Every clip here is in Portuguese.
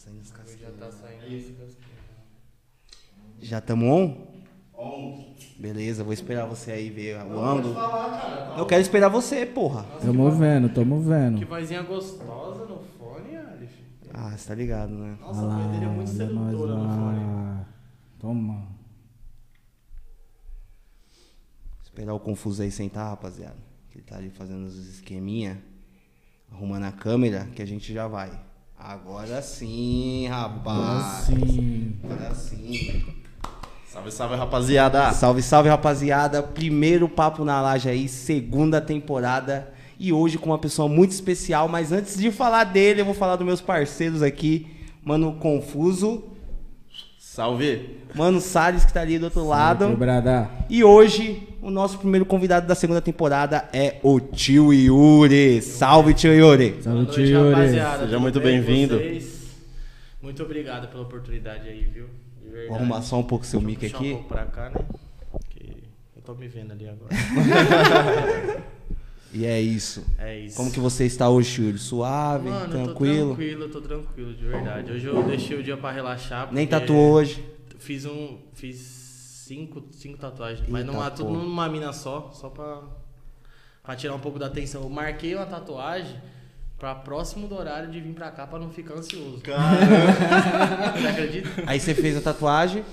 saindo as Já casquinhas. tá saindo. Já tamo on? Beleza, vou esperar você aí ver o ângulo. Eu quero esperar você, porra. Tamo vendo, tamo Que vendo. vozinha gostosa no fone, Alif. Ah, você tá ligado, né? Nossa, a voz dele é muito sedutora no fone. Toma. Esperar o confuso aí sentar, rapaziada. Ele tá ali fazendo os esqueminha, arrumando a câmera, que a gente já vai. Agora sim, rapaz. Assim. Agora sim. Salve, salve, rapaziada. Salve, salve, rapaziada. Primeiro Papo na Laje aí, segunda temporada. E hoje com uma pessoa muito especial. Mas antes de falar dele, eu vou falar dos meus parceiros aqui. Mano Confuso, Salve. Mano Salles, que tá ali do outro lado. Quebrada. E hoje, o nosso primeiro convidado da segunda temporada é o tio Yuri. Salve, tio Yuri. Salve, tio Yuri. Seja muito bem-vindo. vocês? Muito obrigado pela oportunidade aí, viu? De verdade. Vou arrumar só um pouco seu mic aqui. Um pouco pra cá, né? Que eu tô me vendo ali agora. E é isso. É isso. Como que você está hoje, Yuri? Suave, Mano, eu tô tranquilo? tranquilo, eu tô tranquilo, de verdade. Hoje eu deixei o dia pra relaxar. Nem tatuou hoje. Fiz um. Fiz cinco, cinco tatuagens. mas Eita, numa, tudo numa mina só, só pra, pra tirar um pouco da atenção. Eu marquei uma tatuagem pra próximo do horário de vir pra cá pra não ficar ansioso. Você acredita? Aí você fez a tatuagem.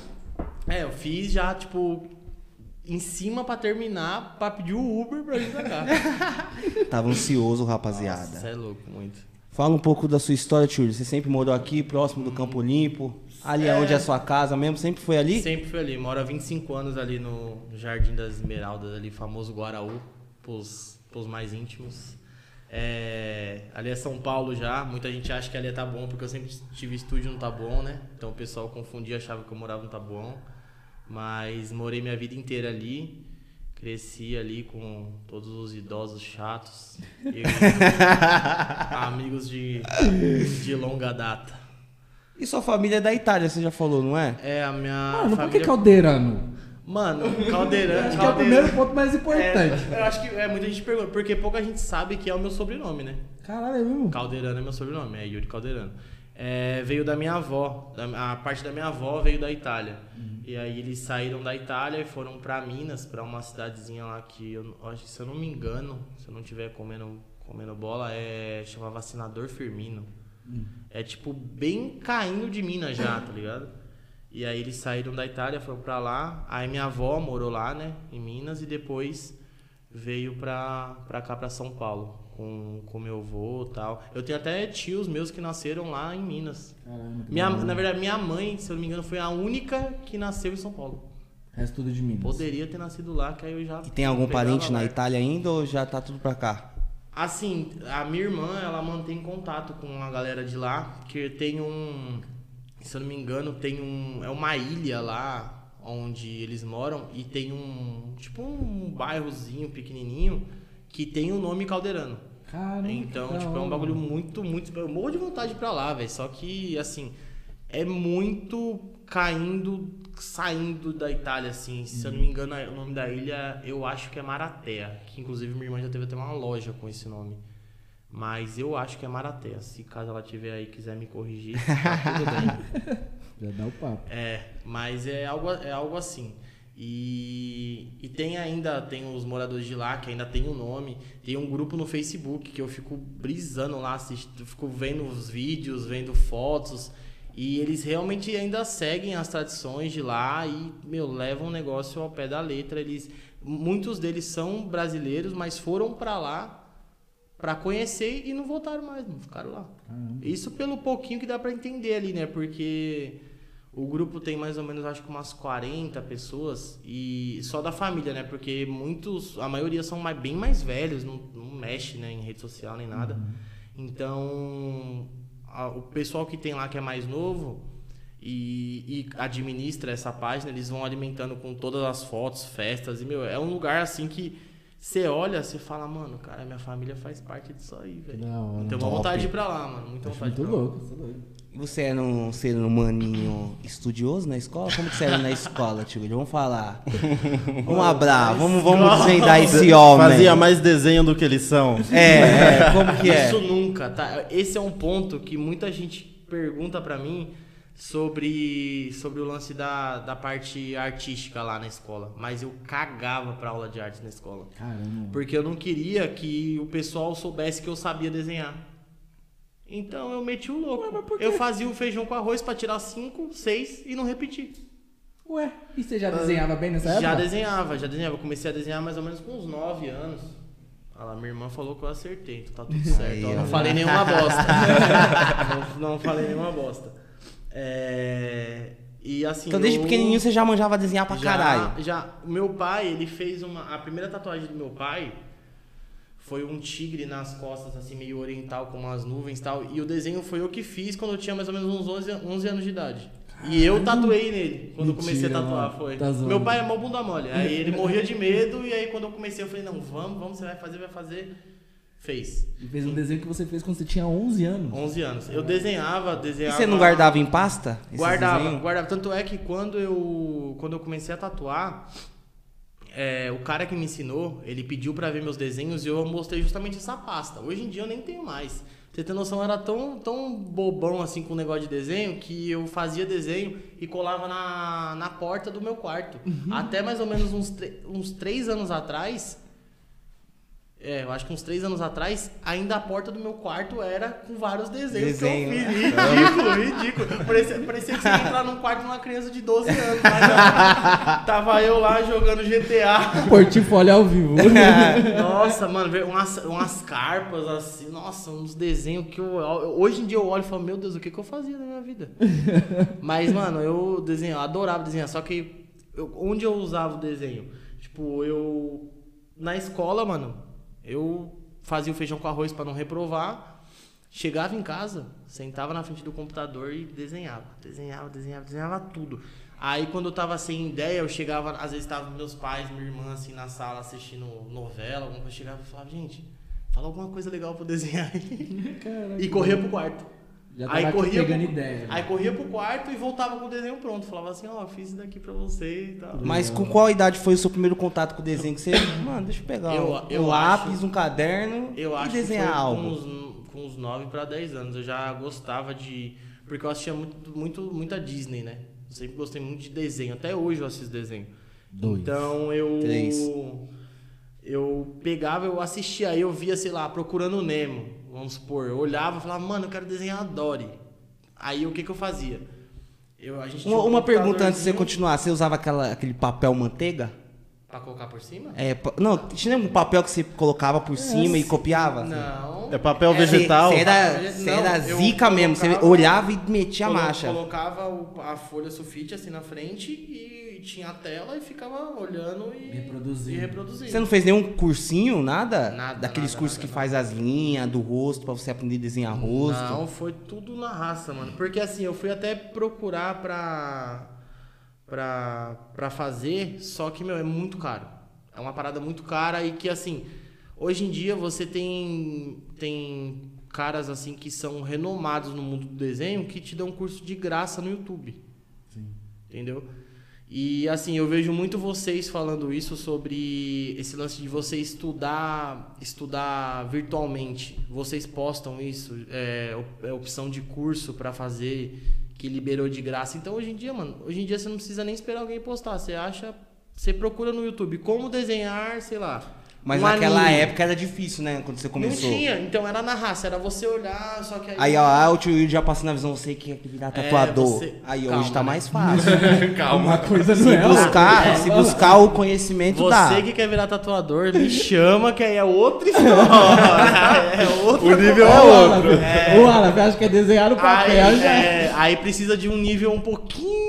É, eu fiz já, tipo, em cima pra terminar, pra pedir o Uber pra vir pra cá. Tava ansioso, rapaziada. Você é louco, muito. Fala um pouco da sua história, tio. Você sempre morou aqui, próximo do Campo Limpo. Ali é onde é a sua casa mesmo? Sempre foi ali? Sempre fui ali, moro há 25 anos ali no Jardim das Esmeraldas, ali, famoso Guaraú, pros, pros mais íntimos. É, ali é São Paulo já, muita gente acha que ali é Taboão, porque eu sempre tive estúdio no Taboão, né? Então o pessoal confundia, achava que eu morava no Taboão. Mas morei minha vida inteira ali, cresci ali com todos os idosos chatos e amigos de, de longa data. E sua família é da Itália, você já falou, não é? É, a minha Mano, por que família... caldeirano? Mano, caldeirano. Acho que é o primeiro ponto mais importante. É, eu acho que é, muita gente pergunta, porque pouca gente sabe que é o meu sobrenome, né? Caralho, é mesmo? Caldeirano é meu sobrenome, é Yuri Caldeirano. É, veio da minha avó, da- a parte da minha avó veio da Itália. E aí eles saíram da Itália e foram pra Minas, pra uma cidadezinha lá que eu acho que se eu não me engano, se eu não tiver comendo, comendo bola, é chamava Senador Firmino. É tipo bem caindo de Minas já, tá ligado? E aí eles saíram da Itália, foram pra lá. Aí minha avó morou lá, né, em Minas, e depois veio pra, pra cá, pra São Paulo, com, com meu avô e tal. Eu tenho até tios meus que nasceram lá em Minas. Que Minha, na verdade, minha mãe, se eu não me engano, foi a única que nasceu em São Paulo. Resto tudo de Minas. Poderia ter nascido lá, que aí eu já. E tem algum parente na. Itália ainda ou já tá tudo pra cá? Assim, a minha irmã, ela mantém contato com a galera de lá, que tem um, se eu não me engano, tem um, é uma ilha lá onde eles moram e tem um, tipo um bairrozinho pequenininho que tem o nome Caldeirano. Caramba, Então, tipo, é um bagulho muito, muito, eu morro de vontade pra lá, velho, só que assim, é muito caindo, saindo da Itália, assim. Se eu não me engano, o nome da ilha eu acho que é Maratea. Que inclusive minha irmã já teve até uma loja com esse nome. Mas eu acho que é Maratea. Se caso ela tiver aí e quiser me corrigir, tá tudo bem. Já dá o papo. É, mas é algo, é algo assim. E, e tem ainda, tem os moradores de lá que ainda tem o nome. Tem um grupo no Facebook que eu fico brisando lá, assisto, fico vendo os vídeos, vendo fotos. E eles realmente ainda seguem as tradições de lá e, meu, levam o negócio ao pé da letra. Eles, muitos deles são brasileiros, mas foram pra lá pra conhecer e não voltaram mais, não ficaram lá. Caramba. Isso pelo pouquinho que dá pra entender ali, né? Porque o grupo tem mais ou menos, acho que umas 40 pessoas e só da família, né? Porque muitos, a maioria são mais, bem mais velhos, não, não mexe né, em rede social nem nada. Então, a- o pessoal que tem lá que é mais novo e, e administra essa página, eles vão alimentando com todas as fotos, festas e meu, é um lugar assim que você olha, você fala, mano, cara, minha família faz parte disso aí, velho. Então, uma vontade de ir pra lá, mano. Muita vontade de muito ir pra lá. louco, você é doido. E você era um, ser um maninho estudioso na escola? Como que você era na escola, tio? Vamos falar. Vamos abrar, vamos, vamos desvendar esse homem. Fazia mais desenho do que eles são. É, é, como que é? Isso nunca, tá? Esse é um ponto que muita gente pergunta pra mim sobre, sobre o lance da, da parte artística lá na escola. Mas eu cagava pra aula de arte na escola. Caramba. Porque eu não queria que o pessoal soubesse que eu sabia desenhar. Então eu meti o louco. Eu fazia o feijão com arroz pra tirar 5, 6 e não repetir. Ué, e você já desenhava bem nessa época? Já desenhava, já desenhava. Eu comecei a desenhar mais ou menos com uns 9 anos. Olha lá, minha irmã falou que eu acertei, então tá tudo certo. Aí, ó. não falei nenhuma bosta. não, não falei nenhuma bosta. É, E assim. Então desde eu- pequenininho você já manjava desenhar pra já, caralho. Já. O meu pai, ele fez uma. A primeira tatuagem do meu pai foi um tigre nas costas, assim, meio oriental, com umas nuvens e tal. E o desenho foi eu que fiz quando eu tinha mais ou menos uns 11, an- 11 anos de idade. E eu tatuei nele quando eu comecei a Mentira, tatuar, mano. foi. Tá meu pai é mó bunda mole. Aí ele morria de medo, e aí quando eu comecei, eu falei, não, vamos, vamos, você vai fazer, vai fazer. Fez. E fez um desenho que você fez quando você tinha 11 anos. 11 anos. Eu desenhava, E desenhava. você não guardava em pasta? Guardava, desenhos? guardava. Tanto é que quando eu, quando eu comecei a tatuar, é, o cara que me ensinou, ele pediu pra ver meus desenhos e eu mostrei justamente essa pasta. Hoje em dia eu nem tenho mais. Você tem noção, eu era tão, tão bobão assim com o negócio de desenho que eu fazia desenho e colava na, na porta do meu quarto. Até mais ou menos uns, uns três anos atrás. É, eu acho que uns três anos atrás, ainda a porta do meu quarto era com vários desenhos Desenho, que eu né? fiz. Ridículo, ridículo. Parecia, parecia que você ia entrar num quarto de uma criança de 12 anos. Mas tava eu lá jogando GTA. Portfólio ao vivo. Nossa, mano, umas, umas carpas assim, nossa, uns desenhos que eu, eu- Hoje em dia eu olho e falo, meu Deus, o que, que eu fazia na minha vida? Mas, mano, eu desenhava, adorava desenhar, só que eu- onde eu usava o desenho? Tipo, eu. Na escola, mano, eu fazia o feijão com arroz pra não reprovar. Chegava em casa, sentava na frente do computador e desenhava. Desenhava, desenhava, desenhava tudo. Aí quando eu tava sem ideia, eu chegava, às vezes estavam meus pais, minha irmã assim na sala assistindo novela, alguma coisa, eu chegava e falava, gente, fala alguma coisa legal pra eu desenhar aí. Caraca. E corria pro quarto. Já Aí corria pegando pro- ideia. Aí corria pro quarto e voltava com o desenho pronto. Falava assim, ó, fiz isso daqui pra você e tal. Mas com qual idade foi o seu primeiro contato com o desenho que você. Mano, deixa eu pegar Eu- um, eu um lápis, acho- um caderno Eu e acho desenhar algo. Com uns, com uns 9 para 10 anos. Eu já gostava de. Porque eu assistia muito, muito, muita Disney, né? Eu sempre gostei muito de desenho. Até hoje eu assisto desenho. Dois. Então eu. Três. Eu pegava, eu assistia, aí eu via, sei lá, procurando o Nemo, vamos supor. Eu olhava e falava, mano, eu quero desenhar a Dory. Aí o que que eu fazia? Eu, a gente tinha Uma, um uma pergunta antes de você continuar. Você usava aquela, aquele papel manteiga? Pra colocar por cima? É, não, tinha um papel que você colocava por cima e copiava? Não. É papel Você- vegetal? Você era, Não, você era eu zica mesmo. Você olhava e metia a marcha. Colocava a folha sulfite assim na frente e tinha a tela e ficava olhando e Reproduzindo. E reproduzindo. Você não fez nenhum cursinho, nada? Nada, Daqueles nada, cursos nada, que faz as linhas do rosto pra você aprender a desenhar rosto? Não, foi tudo na raça, mano. Porque assim, eu fui até procurar pra, pra, pra fazer, só que, meu, é muito caro. É uma parada muito cara e que, assim, hoje em dia você tem, tem caras, assim, que são renomados no mundo do desenho que te dão curso de graça no YouTube. Sim. Entendeu? E assim, eu vejo muito vocês falando isso sobre esse lance de você estudar, estudar virtualmente. Vocês postam isso, é, é opção de curso pra fazer que liberou de graça. Então hoje em dia, mano, hoje em dia você não precisa nem esperar alguém postar. Você acha, você procura no YouTube como desenhar, sei lá. Mas um naquela anime. época era difícil, né? Quando você começou. Não tinha, então era na raça, era você olhar, só que aí. Aí, ó, ah, o tio Will já passando a visão, você que quer virar É, tatuador. você- Aí, Calma, hoje tá né? mais fácil. Uma coisa não se é outra. buscar, se buscar o conhecimento Você dá. que quer virar tatuador, me chama, que aí é outra história. é outra O nível é outro. O Alan, acha que é desenhar no papel Aí, já. é, aí precisa de um nível um pouquinho.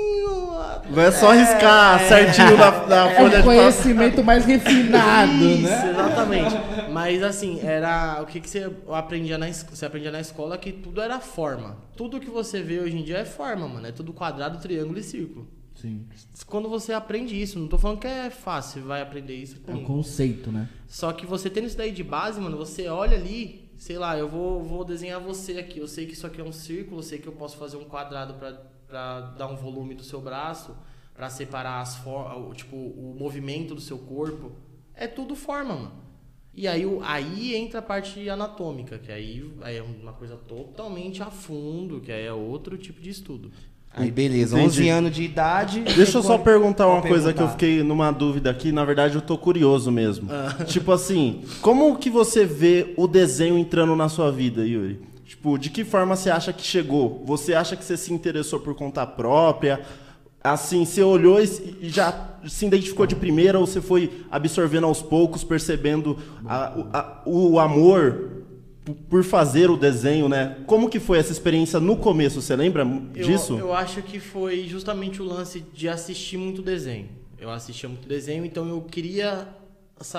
Não é só riscar certinho na, na É folha um de papel. conhecimento mais refinado, Isso, né? exatamente. Mas assim, era. O que, que você aprendia na, você aprendia na escola que tudo era forma. Tudo que você vê hoje em dia é forma, mano. É tudo quadrado, triângulo e círculo. Sim. Quando você aprende isso, não tô falando que é fácil, vai aprender isso. É um conceito, né? Só que você tendo isso daí de base, mano, você olha ali, sei lá, eu vou, vou desenhar você aqui. Eu sei que isso aqui é um círculo, eu sei que eu posso fazer um quadrado pra, pra dar um volume do seu braço, pra separar as for o, tipo, o movimento do seu corpo. É tudo forma, mano. E aí, aí entra a parte anatômica, que aí, aí é uma coisa totalmente a fundo, que aí é outro tipo de estudo. Aí beleza, Entendi. 11 anos de idade. Deixa eu só perguntar uma coisa que eu fiquei numa dúvida aqui. Na verdade, eu tô curioso mesmo. Ah. Tipo assim, como que você vê o desenho entrando na sua vida, Yuri? Tipo, de que forma você acha que chegou? Você acha que você se interessou por conta própria? Assim, você olhou e já se identificou de primeira ou você foi absorvendo aos poucos, percebendo a- o- a- o amor por fazer o desenho, né? Como que foi essa experiência no começo? Você lembra Eu, disso? eu acho que foi justamente o lance de assistir muito desenho. Eu assistia muito desenho, então eu queria,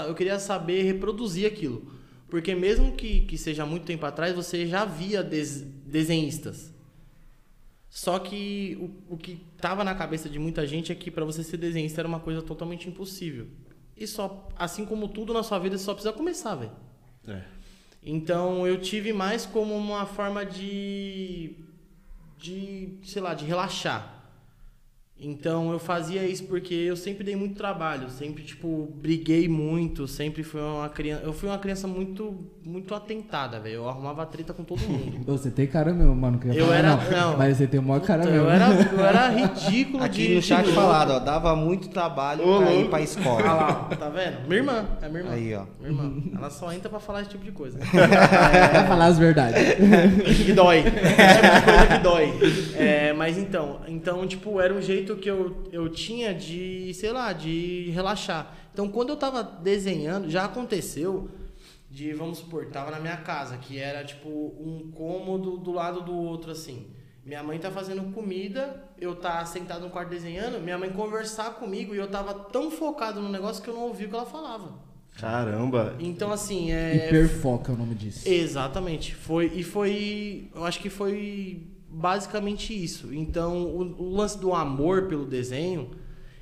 eu queria saber reproduzir aquilo. Porque mesmo que, que seja muito tempo atrás, você já via des- desenhistas. Só que o, o que tava na cabeça de muita gente é que para você ser desenhista era uma coisa totalmente impossível. E só, assim como tudo na sua vida, você só precisa começar, velho. É. Então eu tive mais como uma forma de. de. sei lá, de relaxar. Então eu fazia isso porque eu sempre dei muito trabalho, sempre, tipo, briguei muito, sempre fui uma criança. Eu fui uma criança muito, muito atentada, velho. Eu arrumava treta com todo mundo. Você tem cara mesmo, mano. Queria Eu falar, era- Não. não. Mas você tem o maior cara Puta, mesmo. eu, era, eu era ridículo Aqui de. no chat de falado, ó, dava muito trabalho Ô, pra ir pra Olha escola. lá, tá vendo? Minha irmã, é minha irmã. Aí, ó. Minha irmã. Ela só entra pra falar esse tipo de coisa. Vai falar as verdades. que dói. É uma coisa que dói. É, mas então, então, tipo, era um jeito que eu, eu tinha de, sei lá, de relaxar. Então, quando eu tava desenhando, já aconteceu de, vamos supor, tava na minha casa, que era, tipo, um cômodo do lado do outro, assim. Minha mãe tá fazendo comida, eu tá sentado no quarto desenhando, minha mãe conversar comigo e eu tava tão focado no negócio que eu não ouvi o que ela falava. Caramba. Então, assim, é... Hiperfoca é o nome disso. Exatamente. Foi e foi, eu acho que foi basicamente isso. Então, o, o lance do amor pelo desenho,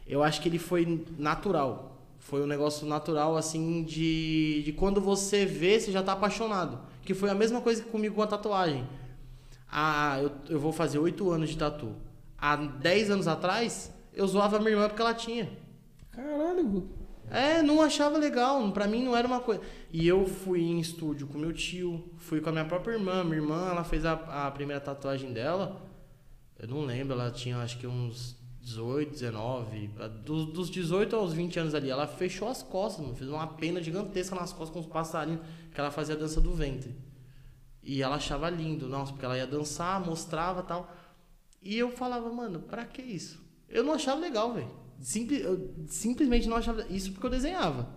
eu acho que ele foi natural. Foi um negócio natural assim de, de quando você vê, você já tá apaixonado. Que foi a mesma coisa que comigo com a tatuagem. Ah, eu, eu vou fazer oito anos de tatu. Há 10 anos atrás, eu zoava minha irmã porque ela tinha. Caralho. É, não achava legal, pra mim não era uma coisa. E eu fui em estúdio com meu tio, fui com a minha própria irmã. Minha irmã, ela fez a, a primeira tatuagem dela. Eu não lembro, ela tinha acho que uns 18, 19. Dos, dos 18 aos 20 anos ali. Ela fechou as costas, mano, fez uma pena gigantesca nas costas com os passarinhos, que ela fazia a dança do ventre. E ela achava lindo, nossa, porque ela ia dançar, mostrava tal. E eu falava, mano, pra que isso? Eu não achava legal, velho. Simpli- eu simplesmente não achava isso porque eu desenhava.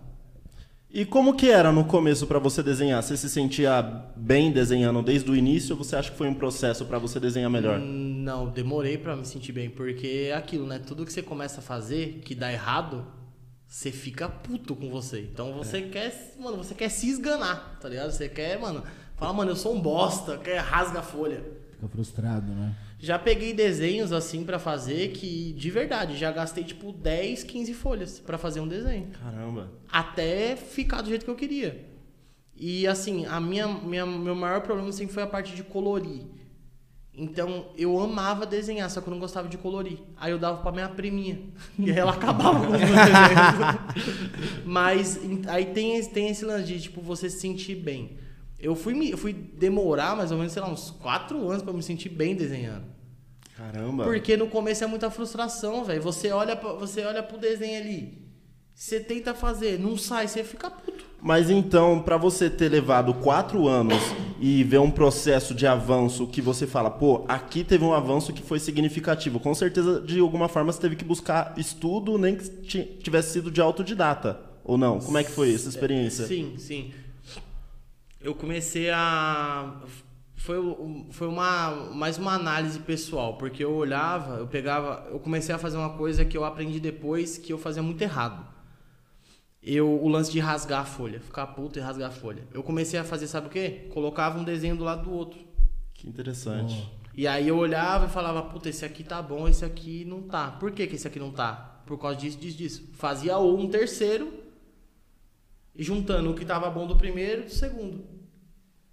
E como que era no começo pra você desenhar? Você se sentia bem desenhando desde o início ou você acha que foi um processo pra você desenhar melhor? Hum, Não, demorei pra me sentir bem, porque é aquilo, né? Tudo que você começa a fazer que dá errado, você fica puto com você. Então você quer, mano, você quer se esganar, tá ligado? Você quer, mano, fala, mano, eu sou um bosta, quer rasga a folha. Fica frustrado, né? Já peguei desenhos assim pra fazer que, de verdade, já gastei tipo 10, 15 folhas pra fazer um desenho. Caramba. até ficar do jeito que eu queria. E assim, a minha, minha meu maior problema sempre foi a parte de colorir. Então, eu amava desenhar, só que eu não gostava de colorir. Aí eu dava pra minha priminha. E aí ela acabava com os meus desenhos. Mas aí tem, tem esse lance de, tipo, você se sentir bem. Eu fui, me- eu fui demorar mais ou menos, sei lá, uns quatro anos pra me sentir bem desenhando. Caramba. Porque no começo é muita frustração, velho. Você olha, pra- você olha pro desenho ali, você tenta fazer, não sai, você fica puto. Mas então, pra você ter levado quatro anos e ver um processo de avanço que você fala, pô, aqui teve um avanço que foi significativo. Com certeza, de alguma forma, você teve que buscar estudo, nem que ti- tivesse sido de autodidata. Ou não? Como é que foi essa experiência? Sim, sim. Eu comecei a. Foi, foi uma, mais uma análise pessoal, porque eu olhava, eu pegava. Eu comecei a fazer uma coisa que eu aprendi depois que eu fazia muito errado. Eu, o lance de rasgar a folha, ficar puto e rasgar a folha. Eu comecei a fazer, sabe o quê? Colocava um desenho do lado do outro. Que interessante. E aí eu olhava e falava, puta, esse aqui tá bom, esse aqui não tá. Por que, que esse aqui não tá? Por causa disso, disso, disso. Fazia um terceiro e juntando o que tava bom do primeiro e do segundo.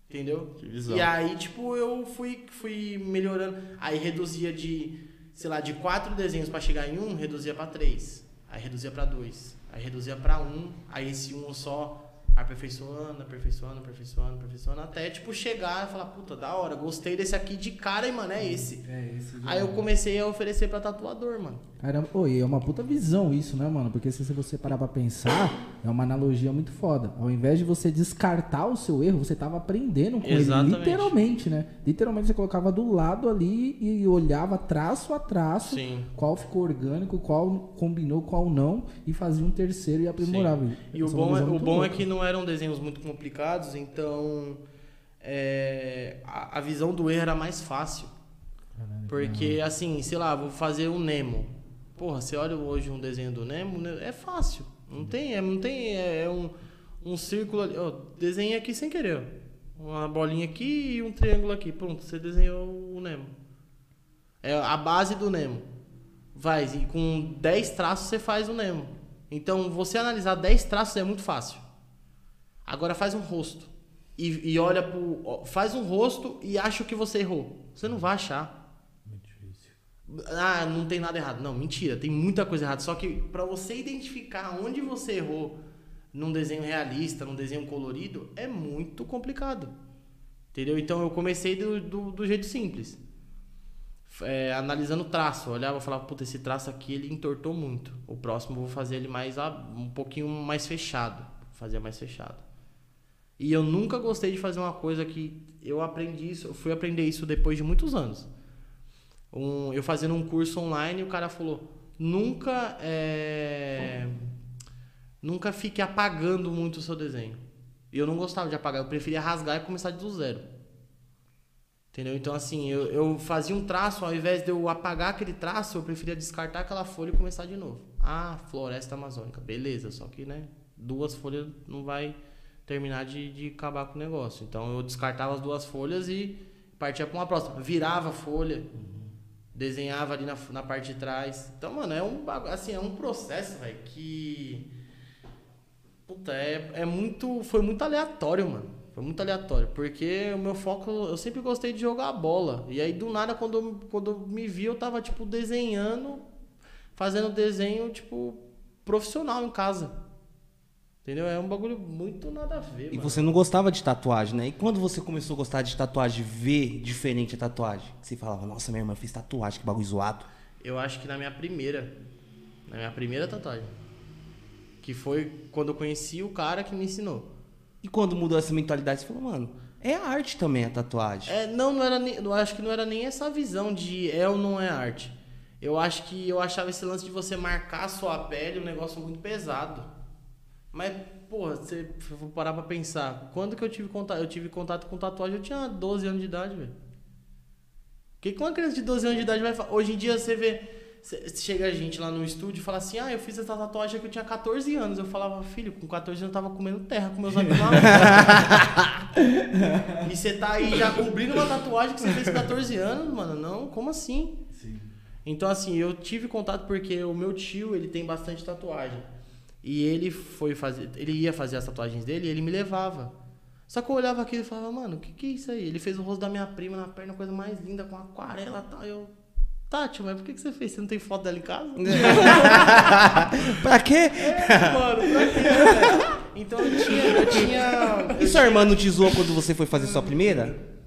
Entendeu? Que visão. E aí, tipo, eu fui, fui melhorando. Aí reduzia de, sei lá, de quatro desenhos pra chegar em um, reduzia pra três. Aí reduzia pra dois. Aí reduzia pra um. Aí esse um só. Aperfeiçoando, aperfeiçoando, aperfeiçoando, aperfeiçoando, até, tipo, chegar e falar, puta, da hora, gostei desse aqui de cara, e, mano, é esse. É, esse. Aí eu comecei a oferecer pra tatuador, mano. Caramba, e é uma puta visão isso, né, mano? Porque se você parar pra pensar, é uma analogia muito foda. Ao invés de você descartar o seu erro, você tava aprendendo com Exatamente. ele, literalmente, né? Literalmente você colocava do lado ali e olhava traço a traço Sim. qual ficou orgânico, qual combinou, qual não, e fazia um terceiro e aprimorava. E o é bom, é, o bom é que não eram desenhos muito complicados, então é, a, a visão do erro era mais fácil. Porque, assim, sei lá, vou fazer um Nemo. Porra, você olha hoje um desenho do Nemo, né, é fácil. Não tem, é, não tem, é, é um, um círculo ali. Ó, desenhei aqui sem querer. Uma bolinha aqui e um triângulo aqui. Pronto, você desenhou o Nemo. É a base do Nemo. Vai, e com 10 traços você faz o Nemo. Então, você analisar 10 traços é muito fácil. Agora faz um rosto. E, e olha pro. Faz um rosto e acha o que você errou. Você não vai achar. Ah, não tem nada errado. Não, mentira, tem muita coisa errada. Só que pra você identificar onde você errou num desenho realista, num desenho colorido, é muito complicado. Entendeu? Então eu comecei do, do, do jeito simples. É, analisando o traço, eu olhava e falava, puta, esse traço aqui ele entortou muito. O próximo eu vou fazer ele mais um pouquinho mais fechado. Fazer mais fechado. E eu nunca gostei de fazer uma coisa que eu aprendi isso, eu fui aprender isso depois de muitos anos. Um, eu fazendo um curso online, o cara falou: nunca é, nunca fique apagando muito o seu desenho. E eu não gostava de apagar, eu preferia rasgar e começar do zero. Entendeu? Então, assim, eu, eu fazia um traço, ao invés de eu apagar aquele traço, eu preferia descartar aquela folha e começar de novo. Ah, floresta amazônica, beleza, só que, né, duas folhas não vai terminar de, de acabar com o negócio. Então, eu descartava as duas folhas e partia para uma próxima. Virava a folha, desenhava ali na, na parte de trás. Então, mano, é um, assim, é um processo, velho, que... Puta, é, é muito. Foi muito aleatório, mano. Foi muito aleatório. Porque o meu foco, eu sempre gostei de jogar bola. E aí, do nada, quando quando eu me vi, eu tava, tipo, desenhando, fazendo desenho, tipo, profissional em casa. Entendeu? É um bagulho muito nada a ver, E mano. você não gostava de tatuagem, né? E quando você começou a gostar de tatuagem, ver diferente a tatuagem? Você falava, nossa, minha irmã fez tatuagem, que bagulho zoado. Eu acho que na minha primeira. Na minha primeira tatuagem. Que foi quando eu conheci o cara que me ensinou. E quando mudou essa mentalidade, você falou, mano, é arte também a tatuagem. É, não, não era nem, eu acho que não era nem essa visão de é ou não é arte. Eu acho que eu achava esse lance de você marcar a sua pele um negócio muito pesado. Mas, porra, se eu for parar pra pensar, quando que eu tive contato? Eu tive contato com tatuagem, eu tinha 12 anos de idade, velho. O que que uma criança de 12 anos de idade vai fazer? Hoje em dia você vê. cê- Chega a gente lá no estúdio e fala assim: Ah, eu fiz essa tatuagem que eu tinha 14 anos. Eu falava, filho, com 14 anos eu tava comendo terra com meus amigos lá. e você tá aí já cobrindo uma tatuagem que você fez com 14 anos, mano. Não, como assim? Então, assim, eu tive contato porque o meu tio, ele tem bastante tatuagem. E ele foi fazer, ele ia fazer as tatuagens dele e ele me levava. Só que eu olhava aquilo e falava, mano, o que, que é isso aí? Ele fez o rosto da minha prima na perna, coisa mais linda, com aquarela e tal. Eu, Tati, mas por que, que você fez? Você não tem foto dela em casa? pra quê? mano, pra quê, velho? Então eu tinha. Eu tinha E sua irmã não te zoou quando você foi fazer sua primeira?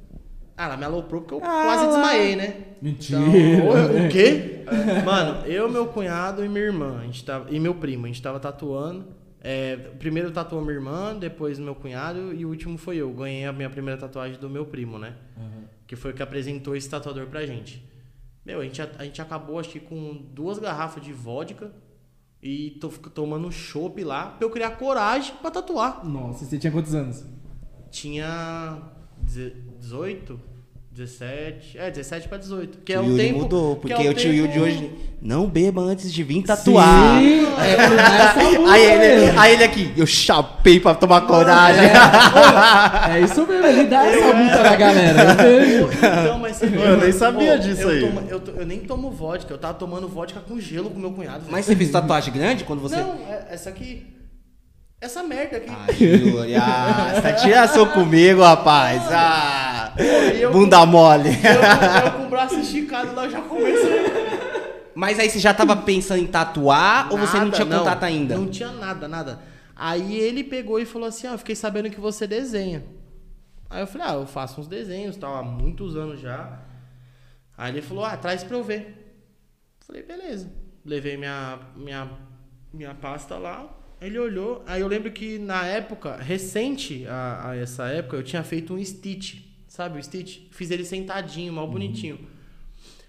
Ah, ela me aloprou porque eu Ah, quase desmaiei, né? Mentira. Então, o quê? Mano, eu, meu cunhado e minha irmã, a gente tava, e meu primo, a gente tava tatuando. É, primeiro tatuou minha irmã, depois meu cunhado e o último foi eu. Ganhei a minha primeira tatuagem do meu primo, né? Que foi o que apresentou esse tatuador pra gente. Meu, a gente, a gente acabou, acho que com duas garrafas de vodka e tô tomando chopp lá pra eu criar coragem pra tatuar. Nossa, você tinha quantos anos? Tinha 18, 17, é, 17 pra 18. Que é o o Yuri tempo. mudou, que porque é o tio Yuri de hoje não beba antes de vir tatuar. Sim, é, essa Aí ele, aí ele aqui, eu chapei pra tomar coragem. É isso mesmo, ele dá essa multa na galera. Então, mas você Eu nem sabia disso eu aí. tomo- eu, to- eu nem tomo vodka, eu tava tomando vodka com gelo com meu cunhado. Mas você fez tatuagem grande quando você. Não, é- essa aqui. Essa merda aqui. Ai, Yuri, ah, você tá tiração comigo, rapaz. Ah, eu- bunda mole. Eu, eu com o braço esticado lá eu já começo. Mas aí você já tava pensando em tatuar ou você não Nada, tinha contato ainda? Não tinha nada, nada. Aí ele pegou e falou assim: ah, eu fiquei sabendo que você desenha. Aí eu falei: ah, eu faço uns desenhos, tal, há muitos anos já. Aí ele falou: ah, traz pra eu ver. Falei: beleza. Levei minha, minha, minha pasta lá. Ele olhou. Aí eu lembro que na época, recente a, a essa época, eu tinha feito um Stitch. Sabe o Stitch? Fiz ele sentadinho, mal bonitinho.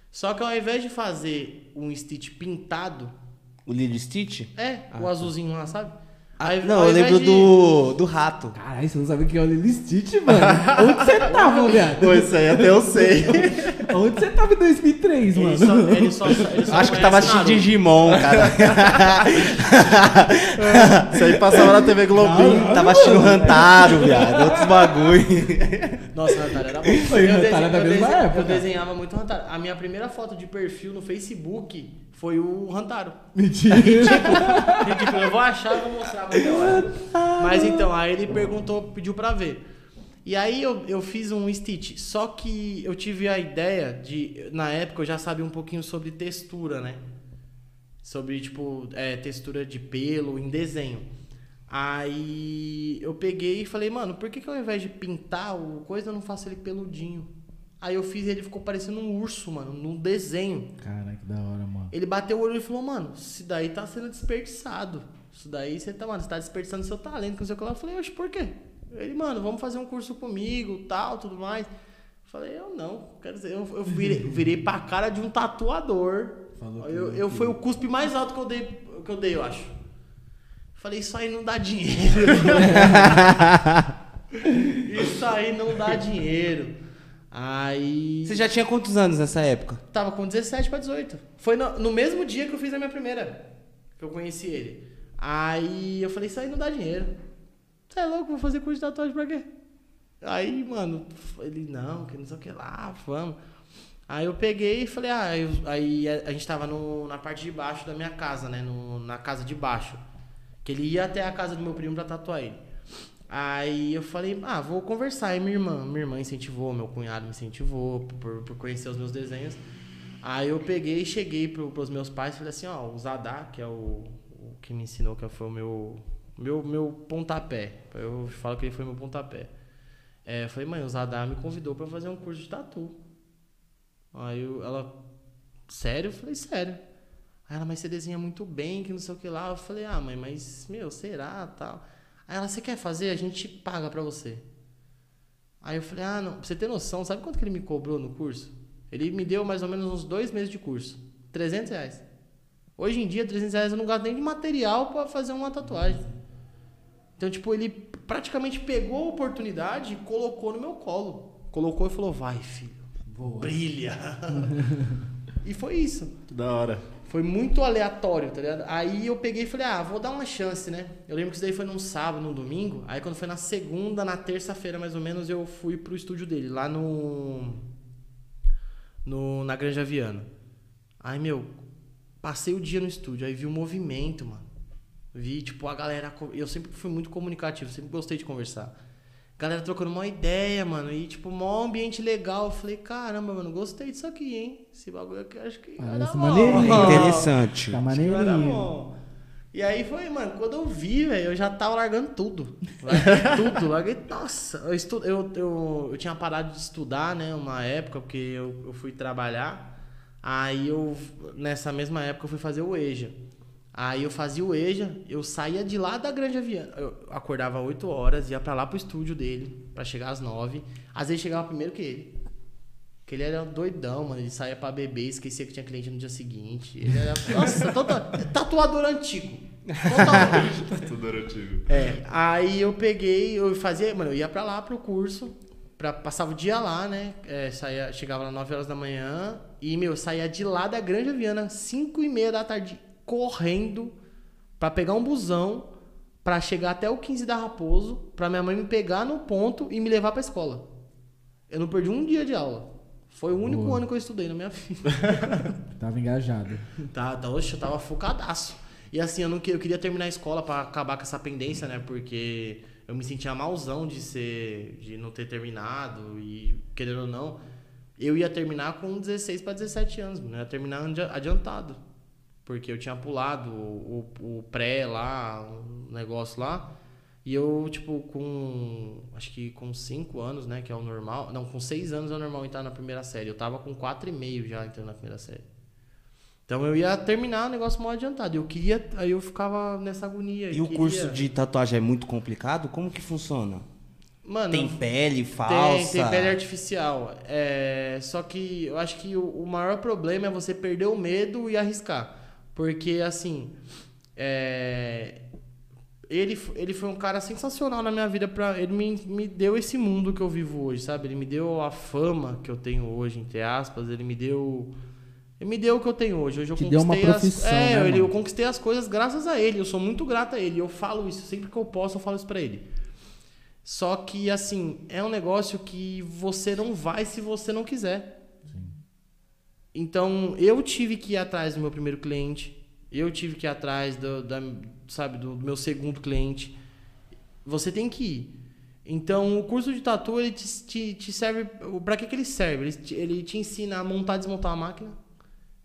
Só que ao invés de fazer um Stitch pintado, O Lilo Stitch? é, o azulzinho lá, sabe? Aí- não, eu lembro de- do, do rato. Caralho, você não sabe o que é o Lilo Stitch, mano? Onde você tava, viado? Pô, isso aí até eu sei. Onde você tava em 2003, Ele mano? só, ele só, ele só Acho que tava assistindo. Digimon, cara. Isso aí passava na TV Globinho. tava assistindo Rantaro, viado. Outros bagulho. Nossa, Rantaro era bom. Foi, eu, Rantaro é da eu mesma época. eu desenhava muito Rantaro. A minha primeira foto de perfil no Facebook foi o Rantaro. Mentira. E, tipo, eu vou achar e vou mostrar. Mas então, aí ele perguntou, pediu pra ver. E aí eu, eu fiz um Stitch. Só que eu tive a ideia de. Na época eu já sabia um pouquinho sobre textura, né? Sobre, tipo, é, textura de pelo em desenho. Aí eu peguei e falei, mano, por que, que ao invés de pintar o coisa, eu não faço ele peludinho? Aí eu fiz ele ficou parecendo um urso, mano, num desenho. Caralho, que da hora, mano. Ele bateu o olho e falou, mano, isso daí tá sendo desperdiçado. Isso daí você tá, mano, você tá desperdiçando seu talento, que não sei o que lá. Eu falei, oxe, por quê? Ele, mano, vamos fazer um curso comigo, tal, tudo mais. Eu falei, eu não, quero dizer, eu, eu virei, virei pra cara de um tatuador. Falou que Eu, eu foi o cuspe mais alto que eu dei, que eu, dei, eu acho. Falei, isso aí não dá dinheiro. isso aí não dá dinheiro. Aí. Você já tinha quantos anos nessa época? Tava com 17 pra 18. Foi no, no mesmo dia que eu fiz a minha primeira. Que eu conheci ele. Aí eu falei, isso aí não dá dinheiro. Você é louco, vou fazer curso de tatuagem pra quê? Aí, mano, ele, não, que não sei o que lá, vamos. Aí eu peguei e falei, ah, eu- aí a, a gente tava no- na parte de baixo da minha casa, né? No- na casa de baixo. Que ele ia até a casa do meu primo pra tatuar ele. Aí eu falei, ah, vou conversar. Aí minha irmã, minha irmã incentivou, meu cunhado me incentivou por, por conhecer os meus desenhos. Aí eu peguei e cheguei pro, pros meus pais e falei assim, ó, o Zadá, que é o, o que me ensinou, que foi o meu, meu, meu pontapé. Eu falo que ele foi meu pontapé. É, eu falei, mãe, o Zadá me convidou pra fazer um curso de tatu. Aí eu- ela, sério? Eu falei, sério. Aí ela, mas você desenha muito bem, que não sei o que lá. Eu falei, ah, mãe, mas, meu, será, tal. Aí ela, você quer fazer? A gente paga pra você. Aí eu falei, ah, não, pra você ter noção, sabe quanto que ele me cobrou no curso? Ele me deu mais ou menos uns dois meses de curso. 300 reais. Hoje em dia, 300 reais eu não gasto nem de material pra fazer uma tatuagem. Então, tipo, ele praticamente pegou a oportunidade e colocou no meu colo. Colocou e falou, vai, filho, brilha. e foi isso. Que da hora. Foi muito aleatório, tá ligado? Aí eu peguei e falei, ah, vou dar uma chance, né? Eu lembro que isso daí foi num sábado, num domingo. Aí quando foi na segunda, na terça-feira mais ou menos, eu fui pro estúdio dele, lá no. no na Granja Viana. Aí, meu, passei o dia no estúdio, aí vi o movimento, mano. Vi, tipo, a galera. Eu sempre fui muito comunicativo, sempre gostei de conversar. Galera trocando uma ideia, mano. E, tipo, mó ambiente legal. Eu falei, caramba, mano, gostei disso aqui, hein? Esse bagulho aqui acho que vai dar Parece bom. maneirinho. Interessante. Tá maneirinho. E aí foi, mano, quando eu vi, velho, eu já tava largando tudo. Larguei tudo, larguei. Nossa, eu, estu, eu, eu, eu tinha parado de estudar, né, uma época, porque eu, eu fui trabalhar. Aí eu, nessa mesma época, eu fui fazer o EJA. Aí eu fazia o EJA, eu saía de lá da Grande Aviana. Eu acordava 8 horas, ia pra lá pro estúdio dele, pra chegar às 9. Às vezes chegava primeiro que ele. Porque ele era doidão, mano. Ele saía pra beber, esquecia que tinha cliente no dia seguinte. Ele era. Nossa, total- tatuador antigo. Totalmente. Tudo antigo. É, aí eu peguei, eu fazia, mano, eu ia pra lá pro curso, pra, passava o dia lá, né? É, saía, chegava lá 9 horas da manhã e, meu, saía de lá da Grande Viana, 5 e meia da tarde, correndo pra pegar um busão pra chegar até o 15 da Raposo, pra minha mãe me pegar no ponto e me levar pra escola. Eu não perdi um dia de aula. Foi o único Boa. ano que eu estudei na minha vida. Tava engajado. Tá, tá, oxe, eu tava focadaço. E assim, eu, não, eu queria terminar a escola pra acabar com essa pendência, né? Porque eu me sentia malzão de ser. de não ter terminado. E, querendo ou não, eu ia terminar com 16 pra 17 anos. Eu ia terminar adi- adiantado. Porque eu tinha pulado o, o, pré lá, o negócio lá. E eu, tipo, com. Acho que com 5 anos, né? Que é o normal. Não, com 6 anos é o normal entrar na primeira série. Eu tava com 4,5 já entrando na primeira série. Então eu ia terminar o negócio mal adiantado. Eu queria. Aí eu ficava nessa agonia. E o queria- curso de tatuagem é muito complicado? Como que funciona? Mano, Tem pele Tem, falsa? tem pele artificial. É, só que eu acho que o, o maior problema é você perder o medo e arriscar. Porque, assim, é, ele, ele foi um cara sensacional na minha vida. Pra, ele me, me deu esse mundo que eu vivo hoje, sabe? Ele me deu a fama que eu tenho hoje, entre aspas. Ele me deu... Ele me deu o que eu tenho hoje. Hoje eu Te deu uma conquistei as- profissão, É, né, eu mano? conquistei as coisas graças a ele. Eu sou muito grato a ele. Eu falo isso. Sempre que eu posso, eu falo isso pra ele. Só que, assim, é um negócio que você não vai se você não quiser. Então, eu tive que ir atrás do meu primeiro cliente. Eu tive que ir atrás do, da, sabe, do meu segundo cliente. Você tem que ir. Então, o curso de tatu, ele te, te, te serve... Pra que, que ele serve? Ele te, ele te ensina a montar e desmontar a máquina.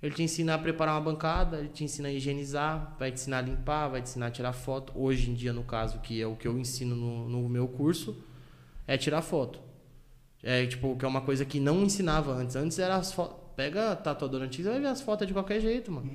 Ele te ensina a preparar uma bancada, ele te ensina a higienizar, vai te ensinar a limpar, vai te ensinar a tirar foto. Hoje em dia, no caso, que é o que eu ensino no, no meu curso, é tirar foto. É tipo, que é uma coisa que não ensinava antes. Antes era as fotos. Pega a tatuadora antiga, você vai ver as fotos de qualquer jeito, mano.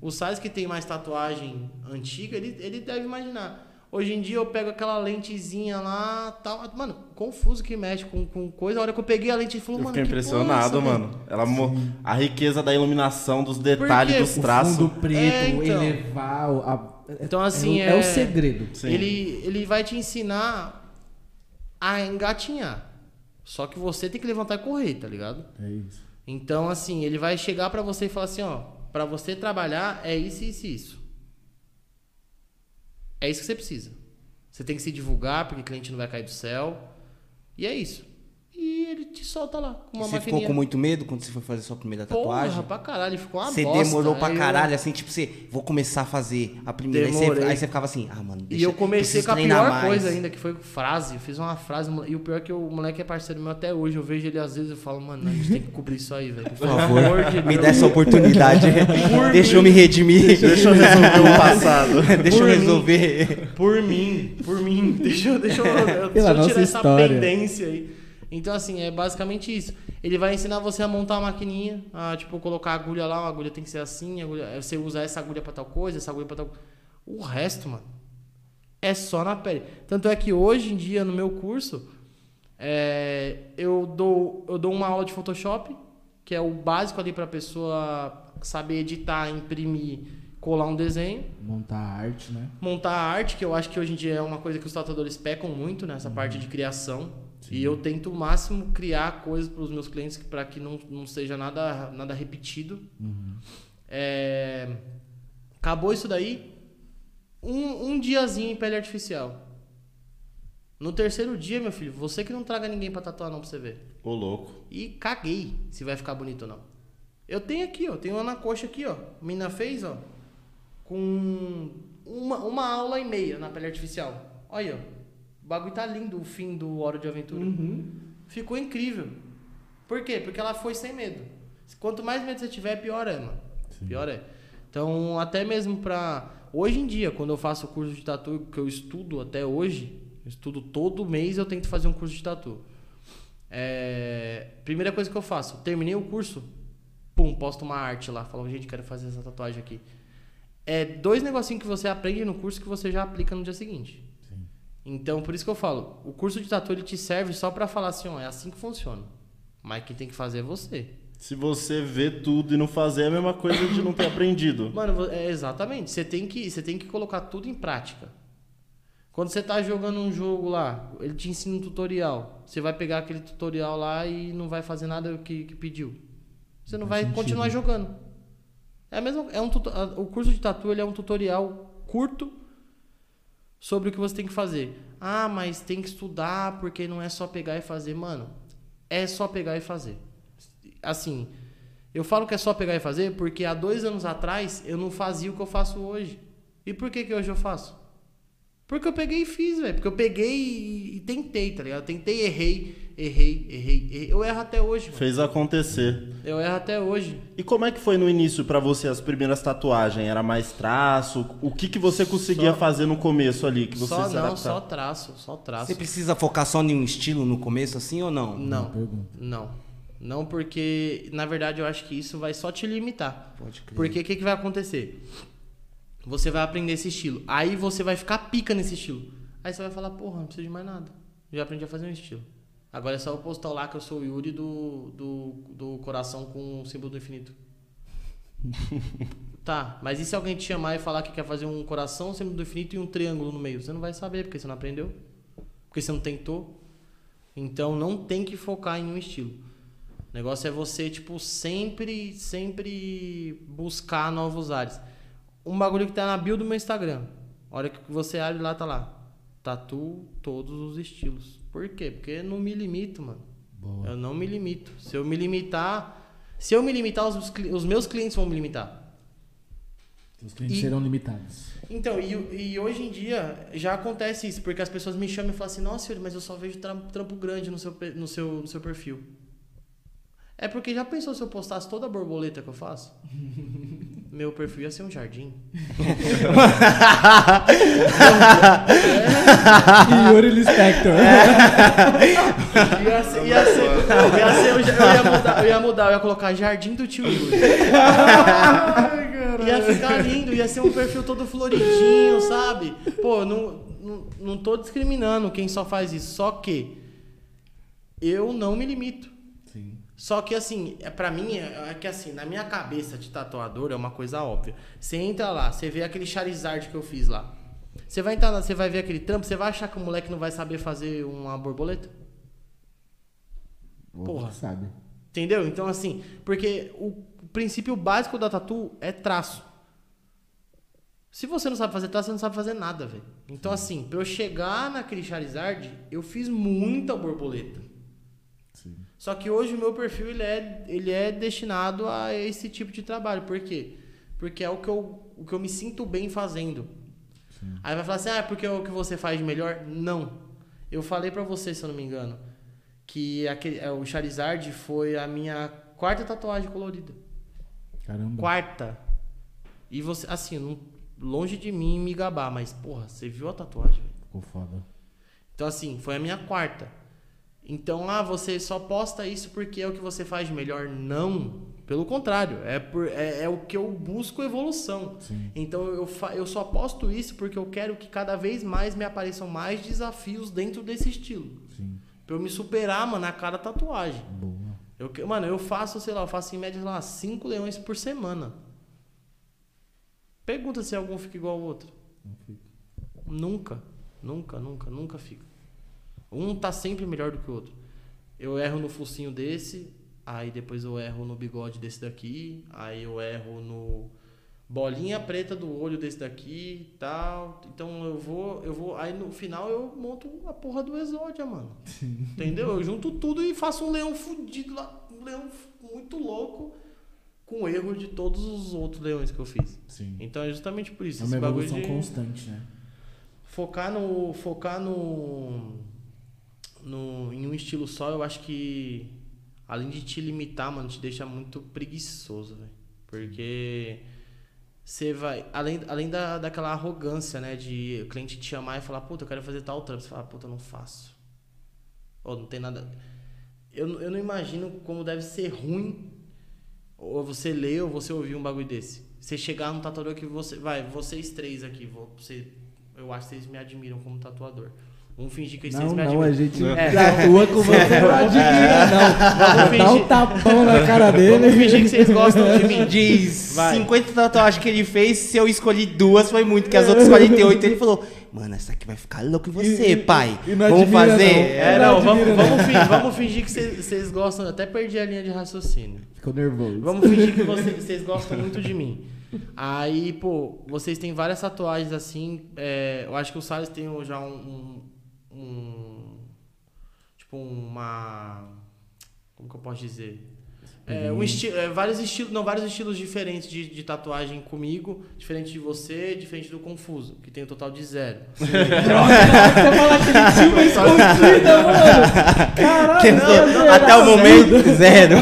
O Sais que tem mais tatuagem antiga, ele, ele deve imaginar. Hoje em dia eu pego aquela lentezinha lá, tal. Mano, confuso que mexe com, com coisa. A hora que eu peguei a lente, ele falou, Eu mano. fiquei é impressionado, essa, mano. Ela mo- a riqueza da iluminação, dos detalhes, dos O traços. fundo preto, É, então. elevar. o- a- Então, assim, é, o- é é- o segredo. Sim. Ele, ele vai te ensinar a engatinhar. Só que você tem que levantar e correr, tá ligado? É isso. Então, assim, ele vai chegar pra você e falar assim, ó, pra você trabalhar é isso, isso e isso. É isso que você precisa. Você tem que se divulgar, porque o cliente não vai cair do céu. E é isso. E ele te solta lá com uma Você ficou maquininha. com muito medo quando você foi fazer sua primeira tatuagem? Porra, pra caralho, ficou uma Você bosta. demorou pra eu- caralho, assim, tipo, você, vou começar a fazer a primeira. Aí você, aí você ficava assim, ah, mano, E deixa, eu comecei com a pior mais. coisa ainda, que foi frase. Eu fiz uma frase, e o pior é que o moleque é parceiro meu até hoje. Eu vejo ele às vezes eu falo, mano, a gente tem que cobrir isso aí, velho. Por favor, de Me dá essa oportunidade. Deixa eu me redimir. Deixa eu resolver o passado. Deixa eu Por mim. resolver. Por mim, por mim. Deixa eu, deixa eu, deixa eu nossa tirar essa história. pendência aí. Então, assim, é basicamente isso. Ele vai ensinar você a montar a maquininha, a, tipo, colocar a agulha lá, a agulha tem que ser assim, a agulha, você usa essa agulha pra tal coisa, essa agulha pra tal O resto, mano, é só na pele. Tanto é que hoje em dia, no meu curso, é, eu, dou, eu dou uma aula de Photoshop, que é o básico ali pra pessoa saber editar, imprimir, colar um desenho Montar a arte, né? montar a arte, que eu acho que hoje em dia é uma coisa que os tatuadores pecam muito nessa parte de criação. E eu tento o máximo criar coisas para os meus clientes para que não, não seja nada, nada repetido. É, Acabou isso daí. Um, um diazinho em pele artificial. No terceiro dia, meu filho, você que não traga ninguém para tatuar não pra você ver. Ô, louco. E caguei se vai ficar bonito ou não. Eu tenho aqui, ó. Tenho uma na coxa aqui, ó. A mina fez, ó. Com uma, uma aula e meia na pele artificial. Olha, ó. O bagulho tá lindo, o fim do Hora de Aventura. Ficou incrível. Por quê? Porque ela foi sem medo. Quanto mais medo você tiver, pior é, mano. Pior é. Então, até mesmo pra. Hoje em dia, quando eu faço o curso de tatu, que eu estudo até hoje, eu estudo todo mês, eu tento fazer um curso de tatu. É, Primeira coisa que eu faço, terminei o curso, pum, posto uma arte lá, falo, gente, quero fazer essa tatuagem aqui. É dois negocinhos que você aprende no curso que você já aplica no dia seguinte. Então, por isso que eu falo, o curso de tatu ele te serve só pra falar assim, ó, é assim que funciona. Mas quem tem que fazer é você. Se você vê tudo e não fazer, é a mesma coisa de não ter aprendido. Mano, é exatamente. Você tem que, você tem que colocar tudo em prática. Quando você tá jogando um jogo lá, ele te ensina um tutorial. Você vai pegar aquele tutorial lá e não vai fazer nada que, que pediu. Você não Faz vai sentido. continuar jogando. É a mesma, é um o curso de tatu ele é um tutorial curto sobre o que você tem que fazer. Ah, mas tem que estudar porque não é só pegar e fazer, mano. É só pegar e fazer. Assim, eu falo que é só pegar e fazer porque há dois anos atrás eu não fazia o que eu faço hoje. E por que, que hoje eu faço? Porque eu peguei e fiz, velho. Porque eu peguei e, e tentei, tá ligado? Tentei, errei. Errei, errei, errei. Eu erro até hoje, mano. Fez acontecer. Eu erro até hoje. E como é que foi no início pra você as primeiras tatuagens? Era mais traço? O que que você conseguia Só- fazer no começo ali que você Só não, adaptava? só traço, só traço. Você precisa focar só em um estilo no começo, assim ou não? Não, não. Não, porque na verdade eu acho que isso vai só te limitar. Pode crer. Porque o que, que vai acontecer? Você vai aprender esse estilo. Aí você vai ficar pica nesse estilo. Aí você vai falar, porra, não preciso de mais nada. Já aprendi a fazer um estilo. Agora é só eu postar lá que eu sou o Yuri do, do, do coração com o símbolo do infinito. tá, mas e se alguém te chamar e falar que quer fazer um coração, um símbolo do infinito e um triângulo no meio? Você não vai saber, porque você não aprendeu. Porque você não tentou. Então não tem que focar em um estilo. O negócio é você, tipo, sempre, sempre buscar novos ares. Um bagulho que tá na bio do meu Instagram. A hora que você abre lá, tá lá. Tatu todos os estilos. Por quê? Porque eu não me limito, mano. Boa. Eu não me limito. Se eu me limitar. Se eu me limitar, os, os meus clientes vão me limitar. Os clientes E- serão limitados. Então, e, e hoje em dia já acontece isso, porque as pessoas me chamam e falam assim, nossa, mas eu só vejo trampo, trampo grande no seu, no, seu, no seu perfil. É porque já pensou se eu postasse toda a borboleta que eu faço? Meu perfil ia ser um jardim. Yuri Lispector. Ia ser, ia ser, ia ser eu, ia mudar, eu ia mudar, eu ia colocar jardim do tio Yuri. Ia ficar lindo, ia ser um perfil todo floridinho, sabe? Pô, não, não, não tô discriminando quem só faz isso, só que eu não me limito. Só que assim, é para mim é, é que assim, na minha cabeça de tatuador é uma coisa óbvia. Você entra lá, você vê aquele Charizard que eu fiz lá. Você vai entrar, lá, você vai ver aquele trampo, você vai achar que o moleque não vai saber fazer uma borboleta? Porra. Sabe. Entendeu? Então, assim, porque o princípio básico da tatu é traço. Se você não sabe fazer traço, você não sabe fazer nada, velho. Então, assim, pra eu chegar naquele Charizard, eu fiz muita borboleta. Sim. Só que hoje o meu perfil ele é, ele é destinado a esse tipo de trabalho. Por quê? Porque é o que eu, o que eu me sinto bem fazendo. Aí vai falar assim, ah, é porque é o que você faz de melhor? Não. Eu falei pra você, se eu não me engano, que aquele, é, o Charizard foi a minha quarta tatuagem colorida. Caramba. Quarta. E você, assim, não- longe de mim me gabar, mas, porra, você viu a tatuagem, velho? Ficou foda. Então, assim, foi a minha quarta. Então, ah, você só posta isso porque é o que você faz de melhor? Não. Pelo contrário, é, por, é, é o que eu busco evolução. Sim. Então, eu, fa- eu só posto isso porque eu quero que cada vez mais me apareçam mais desafios dentro desse estilo. Sim. Pra eu me superar, mano, a cada tatuagem. Boa. Eu, mano, eu faço, sei lá, eu faço em média, sei lá, 5 leões por semana. Pergunta se algum fica igual ao outro. Não fica. Nunca, nunca, nunca, nunca fica. Um tá sempre melhor do que o outro. Eu erro no focinho desse, aí depois eu erro no bigode desse daqui, aí eu erro no bolinha preta do olho desse daqui e tal. Então eu vou, eu vou, aí no final eu monto a porra do exódia, mano. Entendeu? Eu junto tudo e faço um leão fudido lá, um leão muito louco com erro de todos os outros leões que eu fiz. Sim. Então é justamente por isso. É uma esse bagulho de constante, né? focar no focar no, no em um estilo só eu acho que além de te limitar mano te deixa muito preguiçoso velho. Porque você vai além, além da, daquela arrogância né de o cliente te chamar e falar puta eu quero fazer tal trampo você fala puta eu não faço ou não tem nada eu, eu não imagino como deve ser ruim ou você ler ou você ouvir um bagulho desse. Você chegar num tatuador que você vai vocês três aqui você eu acho que vocês me admiram como tatuador. Vamos fingir que vocês Não, me não, a gente É. tatua com você, não admira, não. Vamos Dá um fingir, tapão na cara dele. vamos fingir que vocês gostam de mim. De Vai. 50 tatuagens que ele fez, se eu escolhi duas, foi muito, que as outras 48 ele falou: Mano, essa aqui vai ficar louco em você, E- pai. e não Vamos admira, fazer? não. É, não, não vamos, vamos, fingir, vamos fingir que vocês, gostam. Até perdi a linha de raciocínio. Ficou nervoso. Vamos fingir que vocês, vocês gostam muito de mim. Aí, pô, vocês têm várias tatuagens assim. é, eu acho que o Salles tem já um, um- um- Tipo, uma. Como que eu posso dizer? É, um esti é, vários estilos, não, vários estilos diferentes de, de tatuagem comigo, diferente de você, diferente do Confuso, que tem um total de zero. Não, até o momento, zero.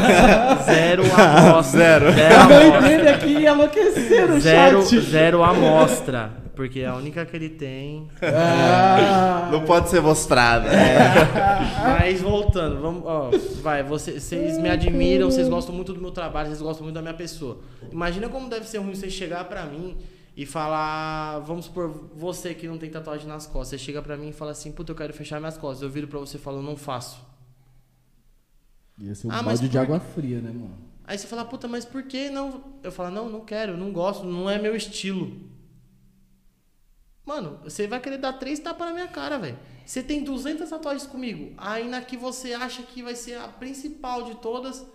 Zero amostra. Zero. Zero amostra. Zero, zero amostra. Porque é a única que ele tem. Ah, Não pode ser mostrada. Mas voltando, vamos, ó, vai, você- vocês me admiram, vocês gostam muito do meu trabalho, vocês gostam muito da minha pessoa. Imagina como deve ser ruim você chegar pra mim e falar, vamos supor, você que não tem tatuagem nas costas, você chega pra mim e fala assim, puta, eu quero fechar minhas costas. Eu viro pra você e falo, não faço. Ia ser um Ah, mas balde de por- água fria, né, mano? Aí você fala, puta, mas por que não? Eu falo, não, não quero, não gosto, não é meu estilo. Mano, você vai querer dar três tapas na minha cara, velho. Você tem 200 tatuagens comigo. Aí na que você acha que vai ser a principal de todas,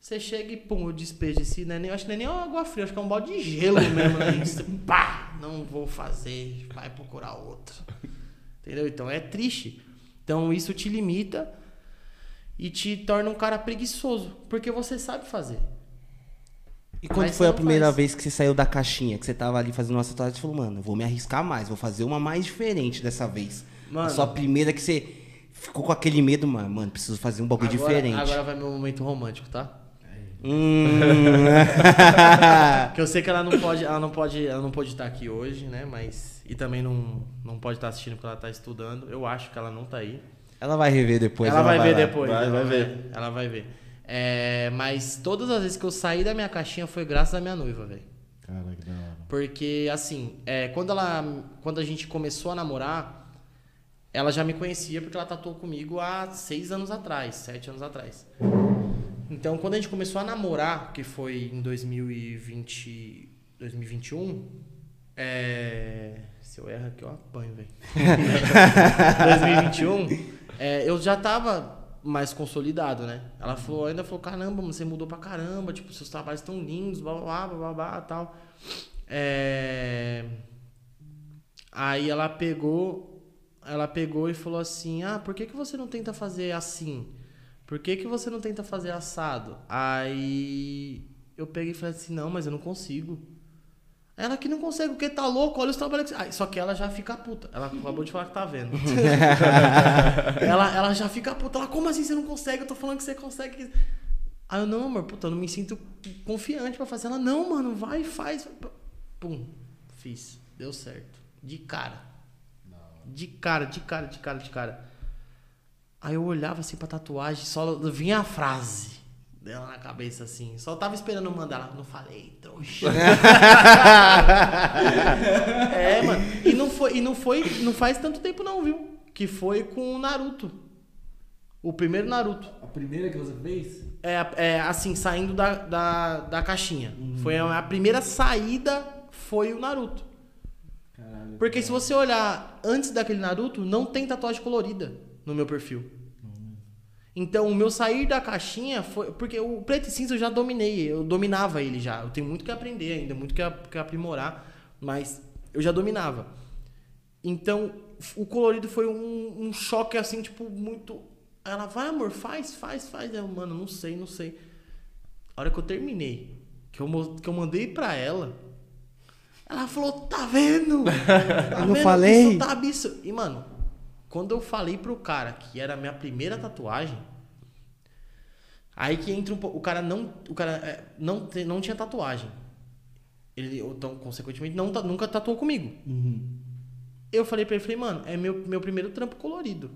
você chega e pum, eu despejo esse, né? Nem, acho que não é nem uma água fria, acho que é um balde de gelo mesmo, né? Você, pá, não vou fazer, vai procurar outro. Entendeu? Então é triste. Então isso te limita e te torna um cara preguiçoso, porque você sabe fazer. E quando Mas foi a primeira faz. vez que você saiu da caixinha, que você tava ali fazendo uma tatuagem, você falou, mano, eu vou me arriscar mais, vou fazer uma mais diferente dessa vez. Mano. a sua primeira que você ficou com aquele medo, mano, mano, preciso fazer um bagulho Agora- diferente. Agora vai meu momento romântico, tá? Hum. Porque eu sei que ela não pode, ela não pode, ela não pode estar aqui hoje, né? Mas e também não, não pode estar assistindo porque ela tá estudando. Eu acho que ela não tá aí. ela vai rever depois. ela, vai ver lá. depois. Vai, ela vai ver. Ela vai ver. É, mas todas as vezes que eu saí da minha caixinha foi graças à minha noiva, velho. Cara, que da hora. Porque, assim, é, quando, ela, quando a gente começou a namorar, ela já me conhecia porque ela tatuou comigo há seis anos atrás, sete anos atrás. Então, quando a gente começou a namorar, que foi em 2020, 2021, é... se eu erro aqui, eu apanho, velho. 2021, é, eu já tava mais consolidado, né? Ela falou, ainda falou, caramba, você mudou pra caramba, tipo, seus trabalhos estão lindos, blá blá blá blá blá, blá tal. É... Aí ela pegou, ela pegou e falou assim, ah, por que, que você não tenta fazer assim? Por que, que você não tenta fazer assado? Aí eu peguei e falei assim, não, mas eu não consigo. Ela que não consegue, porque tá louco, olha os trabalhos que você... Ai, Só que ela já fica puta. Ela acabou de falar que tá vendo. ela, ela já fica puta. Ela, como assim você não consegue? Eu tô falando que você consegue. Aí eu, não, amor, puta, eu não me sinto confiante pra fazer. Ela, não, mano, vai, faz. Pum, fiz. Deu certo. De cara. De cara, de cara, de cara, de cara. Aí eu olhava assim pra tatuagem, só vinha a frase dela na cabeça assim. Só tava esperando mandar ela. Não falei, trouxa. é, mano. E não foi, e não foi, não faz tanto tempo não, viu? Que foi com o Naruto. O primeiro Naruto. A primeira que você fez? É, é assim, saindo da, da, da caixinha. Foi a, a primeira saída foi o Naruto. Caralho. Porque se você olhar antes daquele Naruto, não tem tatuagem colorida no meu perfil. Então, o meu sair da caixinha foi. Porque o preto e cinza eu já dominei, eu dominava ele já. Eu tenho muito que aprender ainda, muito que, que aprimorar, mas eu já dominava. Então, o colorido foi um, um choque assim, tipo, muito. Ela vai, amor, faz, faz, faz. Eu, mano, não sei, não sei. A hora que eu terminei, que eu, que eu mandei pra ela, ela falou, tá vendo? Tá Eu não vendo? falei? Isso tá absurdo. E, mano, quando eu falei pro cara que era a minha primeira tatuagem, aí que entra um pouco. O cara não. O cara é, não, não tinha tatuagem. Ele, então, consequentemente, não, nunca tatuou comigo. Eu falei pra ele, falei, mano, é meu, meu primeiro trampo colorido.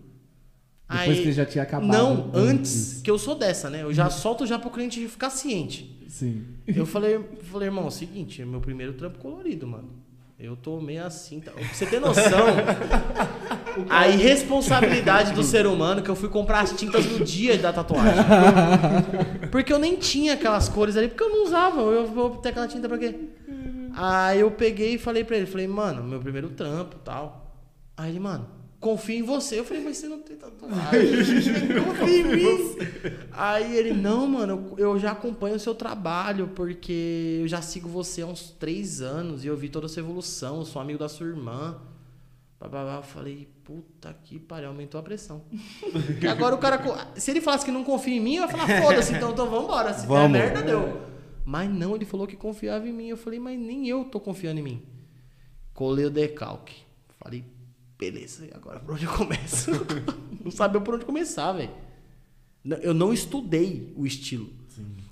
Depois que já tinha acabado. Não, antes, Isso. que eu sou dessa, né? Eu já solto já pro cliente ficar ciente. Sim. Eu falei, falei, irmão, é o seguinte, é meu primeiro trampo colorido, mano. Eu tô meio assim. Tá? Pra você ter noção, a irresponsabilidade do ser humano que eu fui comprar as tintas no dia da tatuagem. Porque eu nem tinha aquelas cores ali, porque eu não usava. Eu vou ter aquela tinta pra quê? Aí eu peguei e falei pra ele, falei, mano, meu primeiro trampo tal. Aí ele, mano, confio em você. Eu falei, mas você não tem tatuagem. confia em mim. Aí ele, não, mano, eu já acompanho o seu trabalho, porque eu já sigo você há uns três anos e eu vi toda a sua evolução, eu sou amigo da sua irmã. Eu falei, puta que pariu, aumentou a pressão. Porque agora o cara. Se ele falasse que não confia em mim, eu ia falar, foda-se, então, então vambora. Se Vamos. der merda, deu. Mas não, ele falou que confiava em mim. Eu falei, mas nem eu tô confiando em mim. Colei o decalque. Falei, beleza, e agora por onde eu começo? não sabia por onde começar, velho. Eu não estudei o estilo.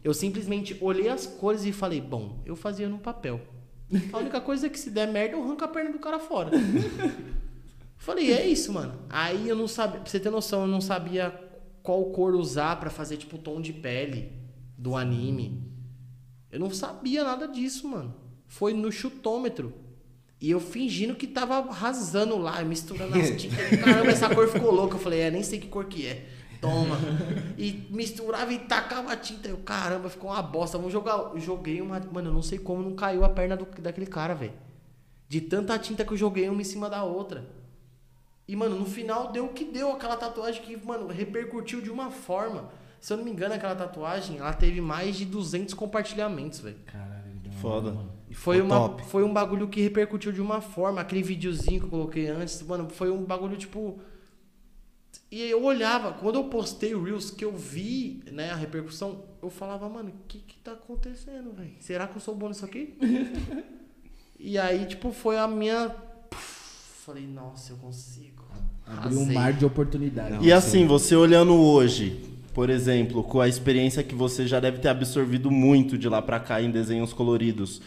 Eu simplesmente olhei as cores e falei, bom, eu fazia no papel. A única coisa é que se der merda, eu arranco a perna do cara fora. Falei, é isso, mano. Aí eu não sabia, pra você ter noção, eu não sabia qual cor usar pra fazer, tipo, o tom de pele do anime. Eu não sabia nada disso, mano. Foi no chutômetro. E eu fingindo que tava arrasando lá, misturando as tintas. Caramba, essa cor ficou louca. Eu falei, é, nem sei que cor que é. Toma. E misturava e tacava a tinta. Eu, caramba, ficou uma bosta. Vamos jogar. Eu joguei uma. Mano, eu não sei como não caiu a perna do- daquele cara, velho. De tanta tinta que eu joguei uma em cima da outra. E, mano, no final deu o que deu aquela tatuagem que, mano, repercutiu de uma forma. Se eu não me engano, aquela tatuagem, ela teve mais de 200 compartilhamentos, velho. Caralho, Foda. mano. E foi, uma, top. foi um bagulho que repercutiu de uma forma. Aquele videozinho que eu coloquei antes, mano, foi um bagulho tipo. E eu olhava, quando eu postei o Reels, que eu vi, né, a repercussão, eu falava, mano, o que que tá acontecendo, velho? Será que eu sou bom nisso aqui? e aí, tipo, foi a minha. Falei, nossa, eu consigo. Abriu um mar de oportunidade. Não. E assim, você olhando hoje, por exemplo, com a experiência que você já deve ter absorvido muito de lá pra cá em desenhos coloridos,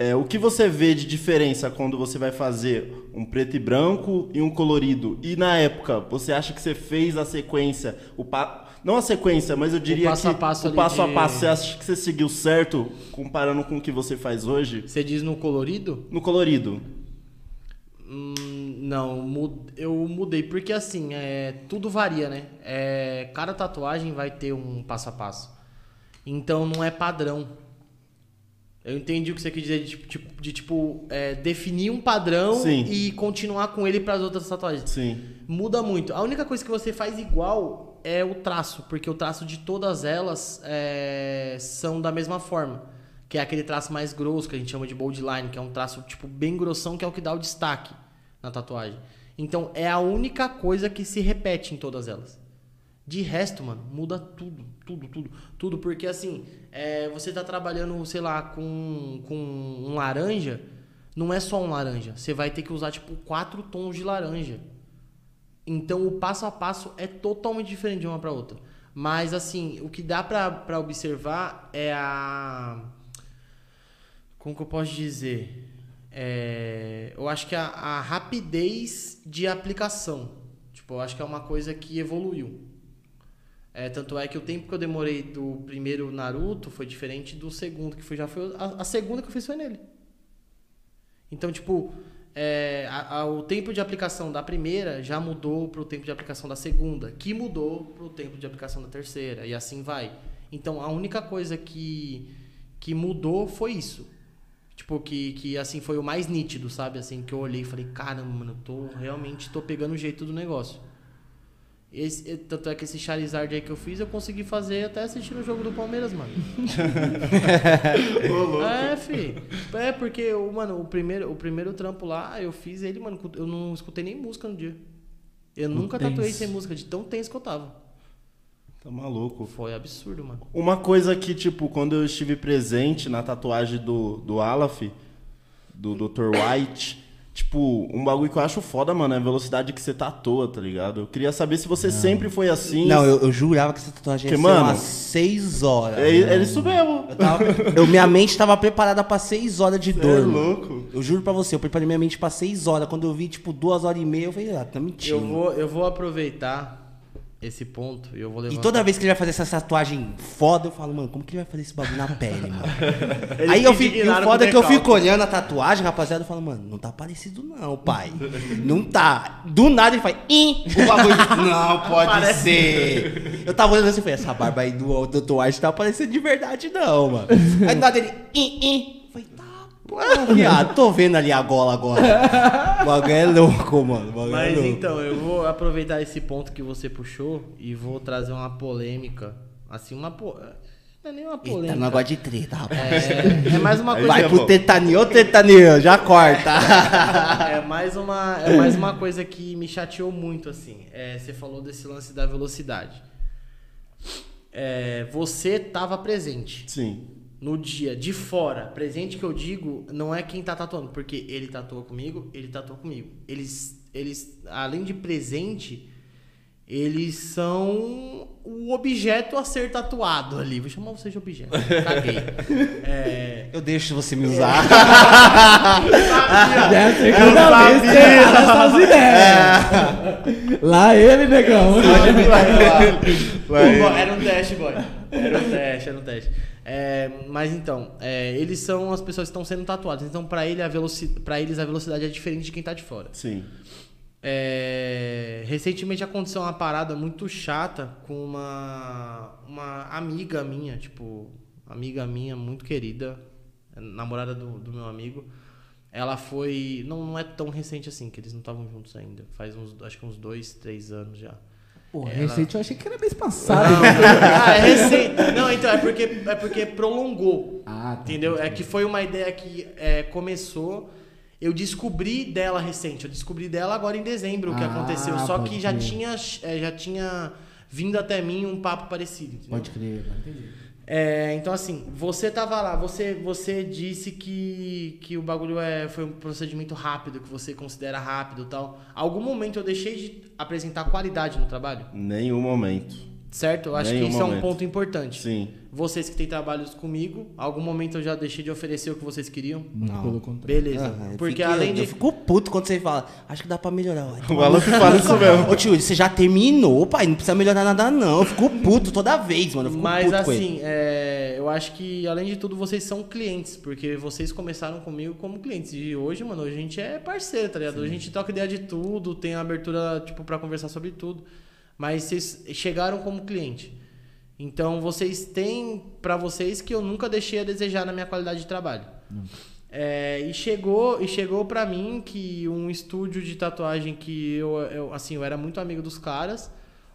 é, o que você vê de diferença quando você vai fazer um preto e branco e um colorido? E na época, você acha que você fez a sequência, o pa... não a sequência, mas eu diria passo que a passo o passo a de- passo, você acha que você seguiu certo comparando com o que você faz hoje? Você diz no colorido? No colorido. Hum, não, eu mudei, porque assim, é, tudo varia, né? É, cada tatuagem vai ter um passo a passo. Então não é padrão. Eu entendi o que você quer dizer de, tipo- tipo- de, tipo, é, definir um padrão Sim. e continuar com ele para as outras tatuagens. Sim. Muda muito. A única coisa que você faz igual é o traço, porque o traço de todas elas é, são da mesma forma. Que é aquele traço mais grosso, que a gente chama de bold line, que é um traço tipo bem grossão, que é o que dá o destaque na tatuagem. Então é a única coisa que se repete em todas elas. De resto, mano, muda tudo, tudo, tudo, tudo. Porque assim, é, você tá trabalhando, sei lá, com, com um laranja, não é só um laranja. Você vai ter que usar, tipo, quatro tons de laranja. Então o passo a passo é totalmente diferente de uma para outra. Mas assim, o que dá pra observar é a. Como que eu posso dizer? É, eu acho que a, a rapidez de aplicação. Tipo, eu acho que é uma coisa que evoluiu. É, tanto é que o tempo que eu demorei do primeiro Naruto foi diferente do segundo, que foi, já foi. A, a segunda que eu fiz foi nele. Então, tipo, é, a- a- o tempo de aplicação da primeira já mudou para o tempo de aplicação da segunda, que mudou para o tempo de aplicação da terceira, e assim vai. Então, a única coisa que, que mudou foi isso. Tipo, que, que assim foi o mais nítido, sabe? Assim, que eu olhei e falei, caramba, mano, eu tô realmente tô pegando o jeito do negócio. Esse, tanto é que esse Charizard aí que eu fiz, eu consegui fazer até assistindo o jogo do Palmeiras, mano. É, fi. É, porque, o, mano, o primeiro, o primeiro trampo lá, eu fiz ele, mano, eu não escutei nem música no dia. Eu nunca tenso. tatuei sem música, de tão tenso que eu tava. Tá maluco. Foi absurdo, mano. Uma coisa que, tipo, quando eu estive presente na tatuagem do, do Alaf, do Dr. White, tipo, um bagulho que eu acho foda, mano, é a velocidade que você tatua, tá ligado? Eu queria saber se você sempre foi assim. Não, eu, eu jurava que essa tatuagem ia Que, ser mano, umas 6 horas. É, é isso mesmo. Eu tava- eu- minha mente tava preparada pra 6 horas de Cê dor. é mano. louco. Eu juro pra você, eu preparei minha mente pra 6 horas. Quando eu vi, tipo, 2 horas e meia, eu falei, ah, tá mentindo. Eu vou, eu vou aproveitar esse ponto e eu vou E levantar. toda vez que ele vai fazer essa tatuagem foda, eu falo, mano, como que ele vai fazer esse bagulho na pele, mano? Aí eu fico, e o foda é que eu fico olhando a tatuagem, rapaziada, eu falo, mano, não tá parecido não, pai. Não tá. Do nada ele faz, Ih! o bagulho, não pode Parece. ser. Eu tava olhando assim, eu falei, essa barba aí do Dr. White tá parecendo de verdade não, mano. Aí do nada ele, Ih, Ih! Eu falei, tá, porra, viado, tô vendo ali a gola agora. O bagulho é louco, mano. é Mas louco. então, eu vou aproveitar esse ponto que você puxou e vou trazer uma polêmica. Assim, uma po... Não é nem uma polêmica. não gosta de treta, rapaz. É, é mais uma coisa. Vai é pro bom. tetania, ô tetania, já corta. é mais uma é mais uma coisa que me chateou muito assim. É, você falou desse lance da velocidade. É, você tava presente Sim. No dia de fora. Presente que eu digo não é quem tá tatuando, porque ele tatuou comigo, ele tatuou comigo. Eles eles além de presente, eles são o objeto a ser tatuado ali. Vou chamar você de objeto. Caguei. É, Eu deixo você me usar. É a segunda vez que você fala essas ideias. Lá ele, negão. Pô, Era um teste, boy. Era um teste, era um teste. É, mas então, é, eles são as pessoas que estão sendo tatuadas. Então, pra, ele, eles, a velocidade é diferente de quem tá de fora. Sim. É, recentemente aconteceu uma parada muito chata com uma, uma amiga minha, tipo, amiga minha muito querida, namorada do, do meu amigo. Ela foi. Não, não é tão recente assim, que eles não estavam juntos ainda. Faz uns, acho que uns dois, três anos já. Pô, Ela- recente eu achei que era mês passado. ah, é recente. Não, então, é porque, é porque prolongou. Ah, tá. Entendeu? É que foi uma ideia que é, começou. Eu descobri dela recente. Eu descobri dela agora em dezembro o que Ah, aconteceu. Só que já tinha, é, já tinha vindo até mim um papo parecido. entendeu? Pode crer, entendi. É, então assim, você tava lá, você, você disse que, que o bagulho é, foi um procedimento rápido, que você considera rápido tal. Algum momento eu deixei de apresentar qualidade no trabalho? Nenhum momento. Certo? Eu acho Nenhum que isso é um momento. ponto importante. Sim. Vocês que têm trabalhos comigo, algum momento eu já deixei de oferecer o que vocês queriam? Não. pelo contrário. Beleza. Eu Porque fico- além de. Eu fico puto quando você fala, acho que dá pra melhorar. Ué, O Alan que fala isso mesmo. Ô tio, você já terminou, pai. Não precisa melhorar nada, não. Eu fico puto toda vez, mano. Eu fico Mas puto com ele. assim, é, eu acho que além de tudo vocês são clientes, porque vocês começaram comigo como clientes. E hoje, mano, hoje a gente é parceiro, tá ligado? Hoje a gente troca ideia de tudo, tem abertura, tipo, pra conversar sobre tudo. Mas vocês chegaram como cliente. Então vocês têm pra vocês que eu nunca deixei a desejar na minha qualidade de trabalho. É, e chegou e chegou para mim que um estúdio de tatuagem que eu, eu assim eu era muito amigo dos caras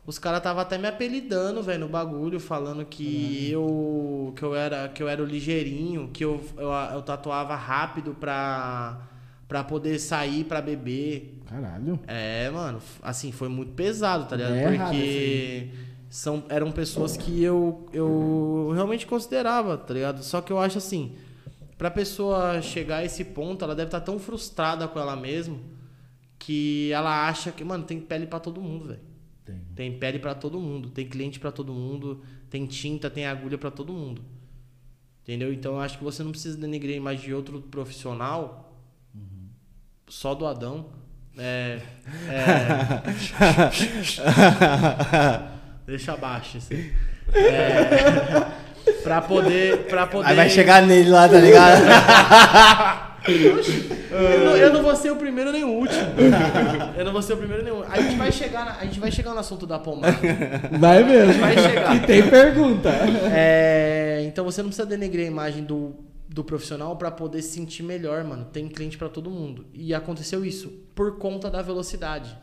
os caras tava até me apelidando velho no bagulho falando que eu que eu era que eu era o ligeirinho que eu, eu, eu tatuava rápido pra para poder sair pra beber Caralho. é, mano, assim, foi muito pesado, tá ligado? É Porque são, eram pessoas que eu, eu realmente considerava, tá ligado? Só que eu acho assim, pra pessoa chegar a esse ponto, ela deve estar tão frustrada com ela mesma que ela acha que, mano, tem pele pra todo mundo, velho. Tem. Tem pele pra todo mundo, tem cliente pra todo mundo, tem tinta, tem agulha pra todo mundo. Entendeu? Então eu acho que você não precisa denegrir a imagem de outro profissional só do Adão. É. é... Deixa abaixo assim. É... pra poder. Pra poder... Aí vai chegar nele lá, tá ligado? Eu não, eu não vou ser o primeiro nem o último. Eu não vou ser o primeiro nem o último. A gente vai chegar, na- a gente vai chegar no assunto da pomada. Vai mesmo. Vai chegar. E tem pergunta. É, então você não precisa denegrir a imagem do, do profissional pra poder se sentir melhor, mano. Tem cliente pra todo mundo. E aconteceu isso por conta da velocidade.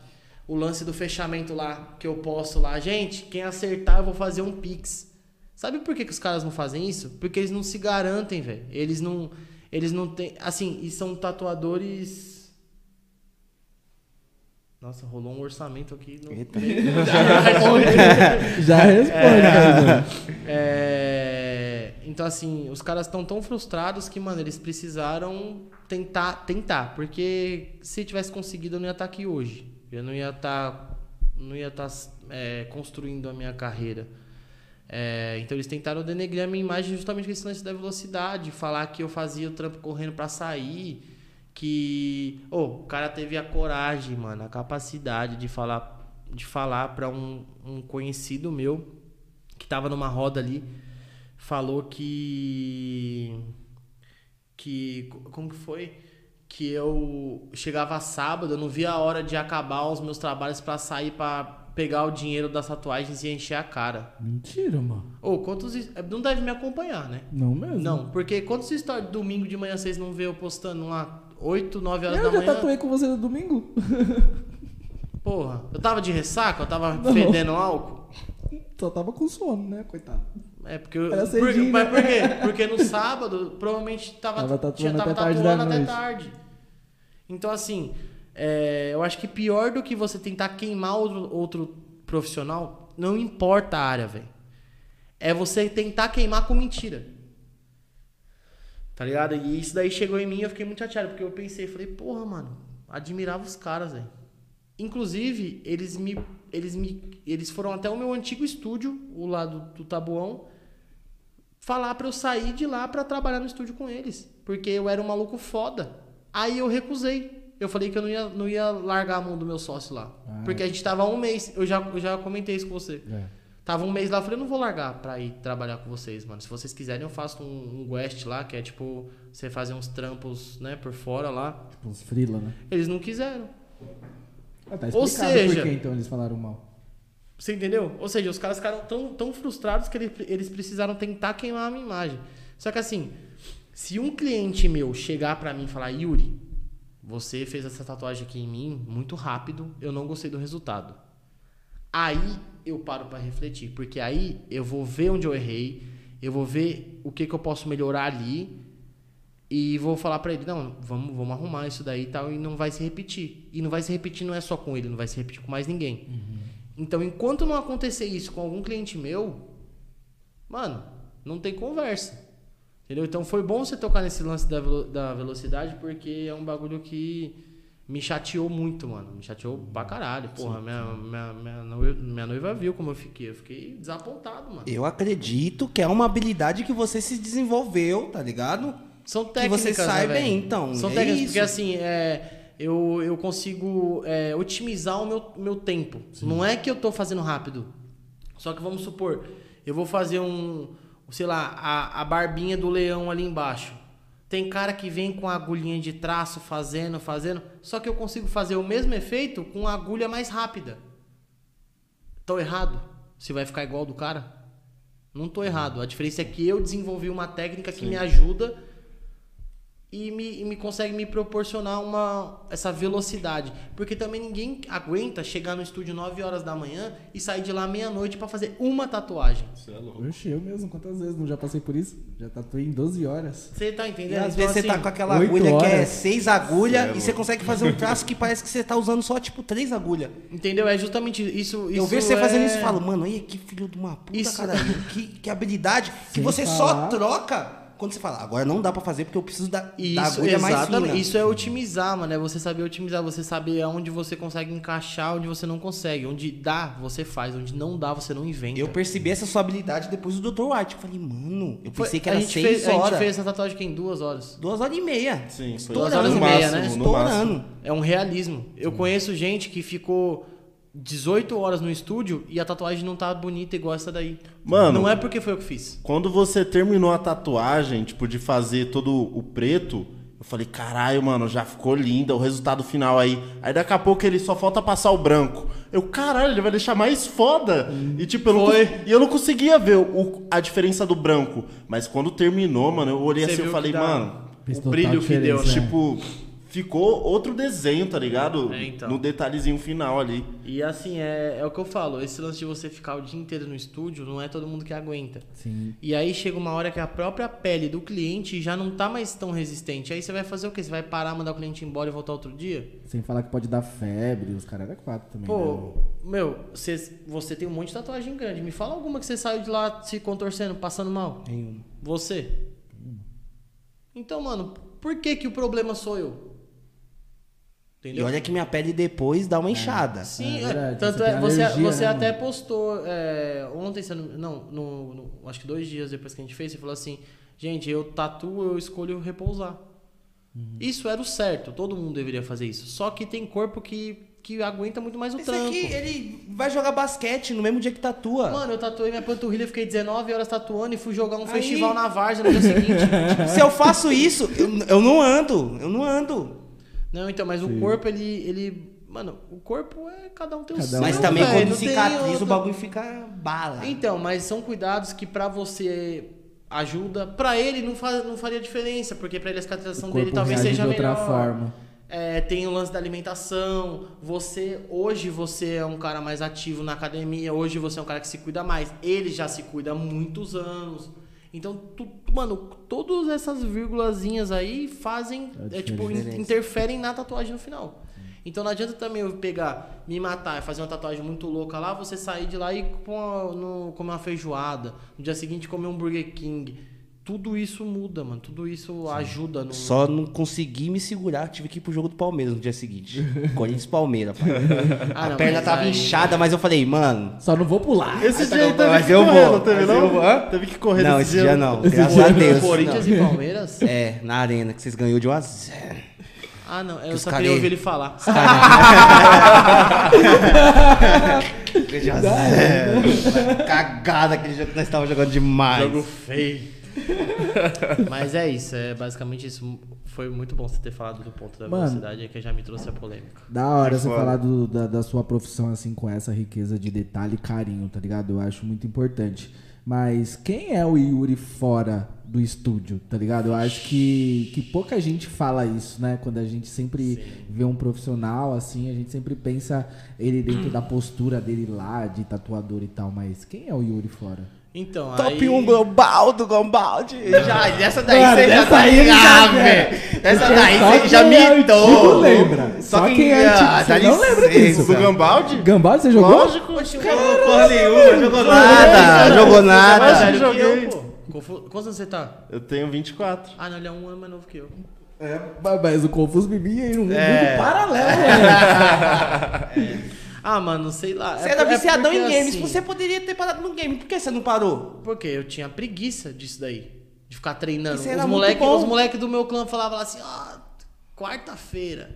O lance do fechamento lá, que eu posto lá. Gente, quem acertar, eu vou fazer um pix. Sabe por que, que os caras não fazem isso? Porque eles não se garantem, velho. Eles não. Eles não têm. Assim, e são tatuadores. Nossa, rolou um orçamento aqui. No... Eita. Já responde, cara. É, então, assim, os caras estão tão frustrados que, mano, eles precisaram tentar, tentar. Porque se tivesse conseguido, eu não ia estar aqui hoje. Eu não ia estar, não ia estar é, construindo a minha carreira. É, então eles tentaram denegrir a minha imagem justamente com esse lance da velocidade, falar que eu fazia o trampo correndo pra sair, que, oh, o cara teve a coragem, mano, a capacidade de falar, de falar para um, um conhecido meu que tava numa roda ali, falou que que como que foi? Que eu chegava sábado, eu não via a hora de acabar os meus trabalhos pra sair pra pegar o dinheiro das tatuagens e encher a cara. Mentira, mano. Ô, quantos. is- Não deve me acompanhar, né? Não mesmo. Não, porque quantos stories domingo de manhã vocês não vê eu postando lá 8, 9 horas Eu da já manhã? tatuei com você no domingo. Porra, eu tava de ressaca, eu tava Não. fedendo álcool. Só tava com sono, né, coitado? É, porque. eu- Era por- cedinho, mas né? por quê? Porque no sábado, provavelmente tava, Tava tatuando tinha, tava até tarde tatuando da até noite. tarde. Então, assim, é, eu acho que pior do que você tentar queimar outro, outro profissional, não importa a área, velho. É você tentar queimar com mentira. Tá ligado? E isso daí chegou em mim e eu fiquei muito chateado, porque eu pensei, falei, porra, mano, admirava os caras, velho. Inclusive, eles me. Eles me. Eles foram até o meu antigo estúdio, o lado do Tabuão, falar pra eu sair de lá pra trabalhar no estúdio com eles. Porque eu era um maluco foda. Aí eu recusei. Eu falei que eu não ia, não ia largar a mão do meu sócio lá. Ah. Porque a gente tava um mês. Eu já, eu já comentei isso com você. É. Tava um mês lá, eu falei, eu não vou largar pra ir trabalhar com vocês, mano. Se vocês quiserem, eu faço um, um West lá, que é tipo, você fazer uns trampos, né, por fora lá. Tipo uns frila, né? Eles não quiseram. Ah, tá Ou seja- por que então eles falaram mal. Você entendeu? Ou seja, os caras ficaram tão, tão frustrados que ele- eles precisaram tentar queimar a minha imagem. Só que assim, se um cliente meu chegar pra mim e falar, Yuri, você fez essa tatuagem aqui em mim muito rápido, eu não gostei do resultado. Aí eu paro pra refletir, porque aí eu vou ver onde eu errei, eu vou ver o que, que eu posso melhorar ali e vou falar pra ele, não, vamos, vamos arrumar isso daí e tal, e não vai se repetir. E não vai se repetir não é só com ele, não vai se repetir com mais ninguém. Então, enquanto não acontecer isso com algum cliente meu, mano, não tem conversa. Entendeu? Então foi bom você tocar nesse lance da, velo- da velocidade, porque é um bagulho que me chateou muito, mano. Me chateou pra caralho. Porra, minha, minha, minha, noiva, minha noiva viu como eu fiquei. Eu fiquei desapontado, mano. Eu acredito que é uma habilidade que você se desenvolveu, tá ligado? São Que técnicas, você sai né, bem, então, São é técnicas, isso. porque assim, é, eu, eu consigo é, otimizar o meu, meu tempo. Não é que eu tô fazendo rápido. Só que vamos supor, eu vou fazer um, sei lá, a, a barbinha do leão ali embaixo. Tem cara que vem com a agulhinha de traço fazendo, fazendo, só que eu consigo fazer o mesmo efeito com a agulha mais rápida. Tô errado? Se vai ficar igual do cara? Não tô errado. A diferença é que eu desenvolvi uma técnica que me ajuda e me, e me consegue me proporcionar uma essa velocidade. Porque também ninguém aguenta chegar no estúdio 9 horas da manhã e sair de lá meia-noite pra fazer uma tatuagem. Você é louco. Oxe, eu mesmo, quantas vezes não já passei por isso? Já tatuei em 12 horas. Você tá E entendendo? às Então, vezes você assim, tá com aquela agulha que é horas. seis agulhas é e você consegue fazer um traço que parece que você tá usando só, tipo, três agulhas. Entendeu? É justamente isso. Eu isso vejo você fazendo é- isso e falo, mano, olha que filho de uma puta, Isso- cara. Que, que habilidade. Que Sem você falar. só troca quando você fala, agora não dá pra fazer porque eu preciso da, da Isso, agulha mais fina. Isso é otimizar, mano. É você saber otimizar, você saber aonde você consegue encaixar, onde você não consegue. Onde dá, você faz. Onde não dá, você não inventa. Eu percebi essa sua habilidade depois do Dr. White. Eu falei, mano, eu Foi- pensei que a era gente seis fez, A horas. gente fez essa tatuagem aqui em duas horas. Duas horas e meia. Sim, foi Duas horas no e meia, máximo, né? Estourando. É um realismo. Eu conheço gente que ficou 18 horas no estúdio e a tatuagem não tá bonita igual essa daí. Mano. Não é porque foi eu que fiz. Quando você terminou a tatuagem, tipo, de fazer todo o preto, eu falei, caralho, mano, já ficou linda o resultado final aí. Aí daqui a pouco ele só falta passar o branco. Eu, caralho, ele vai deixar mais foda. E tipo, eu não, e eu não conseguia ver o- a diferença do branco. Mas quando terminou, mano, eu olhei Você assim e falei, mano, o brilho que deu, né? tipo, ficou outro desenho, tá ligado? É, então. No detalhezinho final ali. E assim, é, é o que eu falo. Esse lance de você ficar o dia inteiro no estúdio, não é todo mundo que aguenta. Sim. E aí chega uma hora que a própria pele do cliente já não tá mais tão resistente. Aí você vai fazer o quê? Você vai parar, mandar o cliente embora e voltar outro dia? Sem falar que pode dar febre, os caras eram quatro também. Pô, né? meu, você, você tem um monte de tatuagem grande. Me fala alguma que você saiu de lá se contorcendo, passando mal. Nenhuma. Você. Então, mano, por que que o problema sou eu? E Entendeu? olha que minha pele depois dá uma inchada. Sim, É é, verdade, tanto você é, você, alergia, você né, até mano? postou é, ontem, você não, não no, no- acho que dois dias depois que a gente fez, você falou assim, gente, eu tatuo, eu escolho repousar. Uhum. Isso era o certo, todo mundo deveria fazer isso. Só que tem corpo que, que aguenta muito mais o Esse trampo. aqui, ele vai jogar basquete no mesmo dia que tatua. Mano, eu tatuei minha panturrilha, fiquei 19 horas tatuando e fui jogar um Aí- festival na Várzea no dia seguinte. Se eu faço isso, eu, eu não ando. Eu não ando. Não, então, mas o corpo, ele, ele. Mano, o corpo é. Cada um tem o Cada seu. um. Mas também velho, quando cicatriza, outra. o bagulho fica bala. Então, mas são cuidados que pra você ajuda. Pra ele não, faz, não faria diferença, porque pra ele a cicatrização O dele talvez seja de outra melhor. forma. É, tem o lance da alimentação. Você, hoje você é um cara mais ativo na academia. Hoje você é um cara que se cuida mais. Ele já se cuida há muitos anos. Então, tu, mano, todas essas vírgulazinhas aí fazem, É é, tipo, in- interferem na tatuagem no final. Então não adianta também eu pegar, me matar e fazer uma tatuagem muito louca lá, você sair de lá e uma- no- comer uma feijoada, no dia seguinte comer um Burger King. Tudo isso muda, mano. Tudo isso ajuda no. Só não consegui me segurar, tive que ir pro jogo do Palmeiras no dia seguinte. Corinthians e Palmeiras. pai. Ah, a não, perna mas tava aí- inchada, mas eu falei, mano. Só não vou pular. Esse dia aí Mas teve que eu correr, vou, não teve mas não? eu vou. Teve que correr Não, esse dia não. Graças dia a não. Deus. Corinthians não. e Palmeiras? É, na arena, que vocês ganhou de 1 a 0. Ah, não. Eu só queria ouvir ele falar. De 1 a 0. Cagada aquele jogo que nós estávamos jogando demais. Jogo feio. Mas é isso, é basicamente isso. Foi muito bom você ter falado do ponto da Mano. velocidade, é que já me trouxe a polêmica. Da hora você falar do- da, da sua profissão assim com essa riqueza de detalhe e carinho, tá ligado? Eu acho muito importante. Mas quem é o Yuri fora do estúdio, tá ligado? Eu acho que, que pouca gente fala isso, né? Quando a gente sempre vê um profissional assim, a gente sempre pensa ele dentro da postura dele lá, de tatuador e tal. Mas quem é o Yuri fora? Então, Top aí... 1 global do Gombaldi. Já, dessa daí Mano, você já tá aí já velho. Essa daí você já quem é mitou. antigo lembra. Só quem é antigo, ah, você não lembra disso. Do Gambaldi? Gambaldi, você jogou? Lógico. Oxe, Jogou porra nenhuma, jogou nada, jogou nada. velho joguei. pô. Quantos anos você tá? Eu tenho 24. Ah, não, ele é um ano mais novo que eu. É, mas o Confuso vivia em um mundo É. paralelo, né? Ah, mano, sei lá. Você É era é viciadão porque, em games, assim, você poderia ter parado no game. Por que você não parou? Porque eu tinha preguiça disso daí. De ficar treinando. Os moleques moleque do meu clã falavam assim, ó, quarta-feira,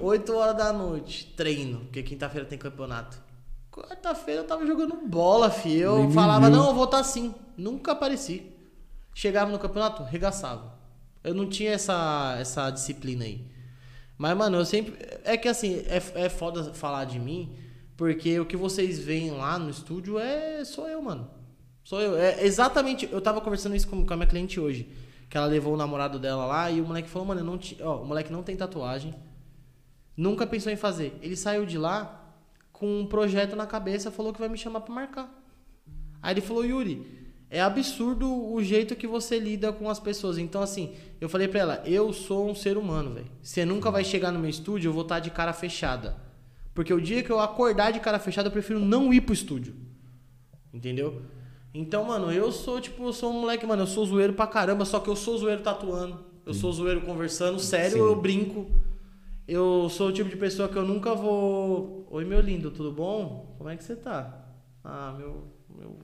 8 horas da noite, treino, porque quinta-feira tem campeonato. Quarta-feira eu tava jogando bola, fi. Eu Nem falava, não, eu vou estar assim. Nunca apareci. Chegava no campeonato, regaçava. Eu não tinha essa, essa disciplina aí. Mas, mano, eu sempre. É que assim, é, é foda falar de mim, porque o que vocês veem lá no estúdio é. Sou eu, mano. Sou eu. É exatamente. Eu tava conversando isso com, com a minha cliente hoje. Que ela levou o namorado dela lá e o moleque falou, mano, eu não ti- ó, o moleque não tem tatuagem. Nunca pensou em fazer. Ele saiu de lá com um projeto na cabeça, falou que vai me chamar pra marcar. Aí ele falou, Yuri, é absurdo o jeito que você lida com as pessoas. Então, assim, eu falei pra ela, eu sou um ser humano, velho. Você nunca vai chegar no meu estúdio, eu vou estar de cara fechada. Porque o dia que eu acordar de cara fechada, eu prefiro não ir pro estúdio. Entendeu? Então, mano, eu sou, tipo, eu sou um moleque, mano, eu sou zoeiro pra caramba, só que eu sou zoeiro tatuando. Eu sou zoeiro conversando, sério, Sim. eu brinco. Eu sou o tipo de pessoa que eu nunca vou. Oi, meu lindo, tudo bom? Como é que você tá? Ah, meu. meu...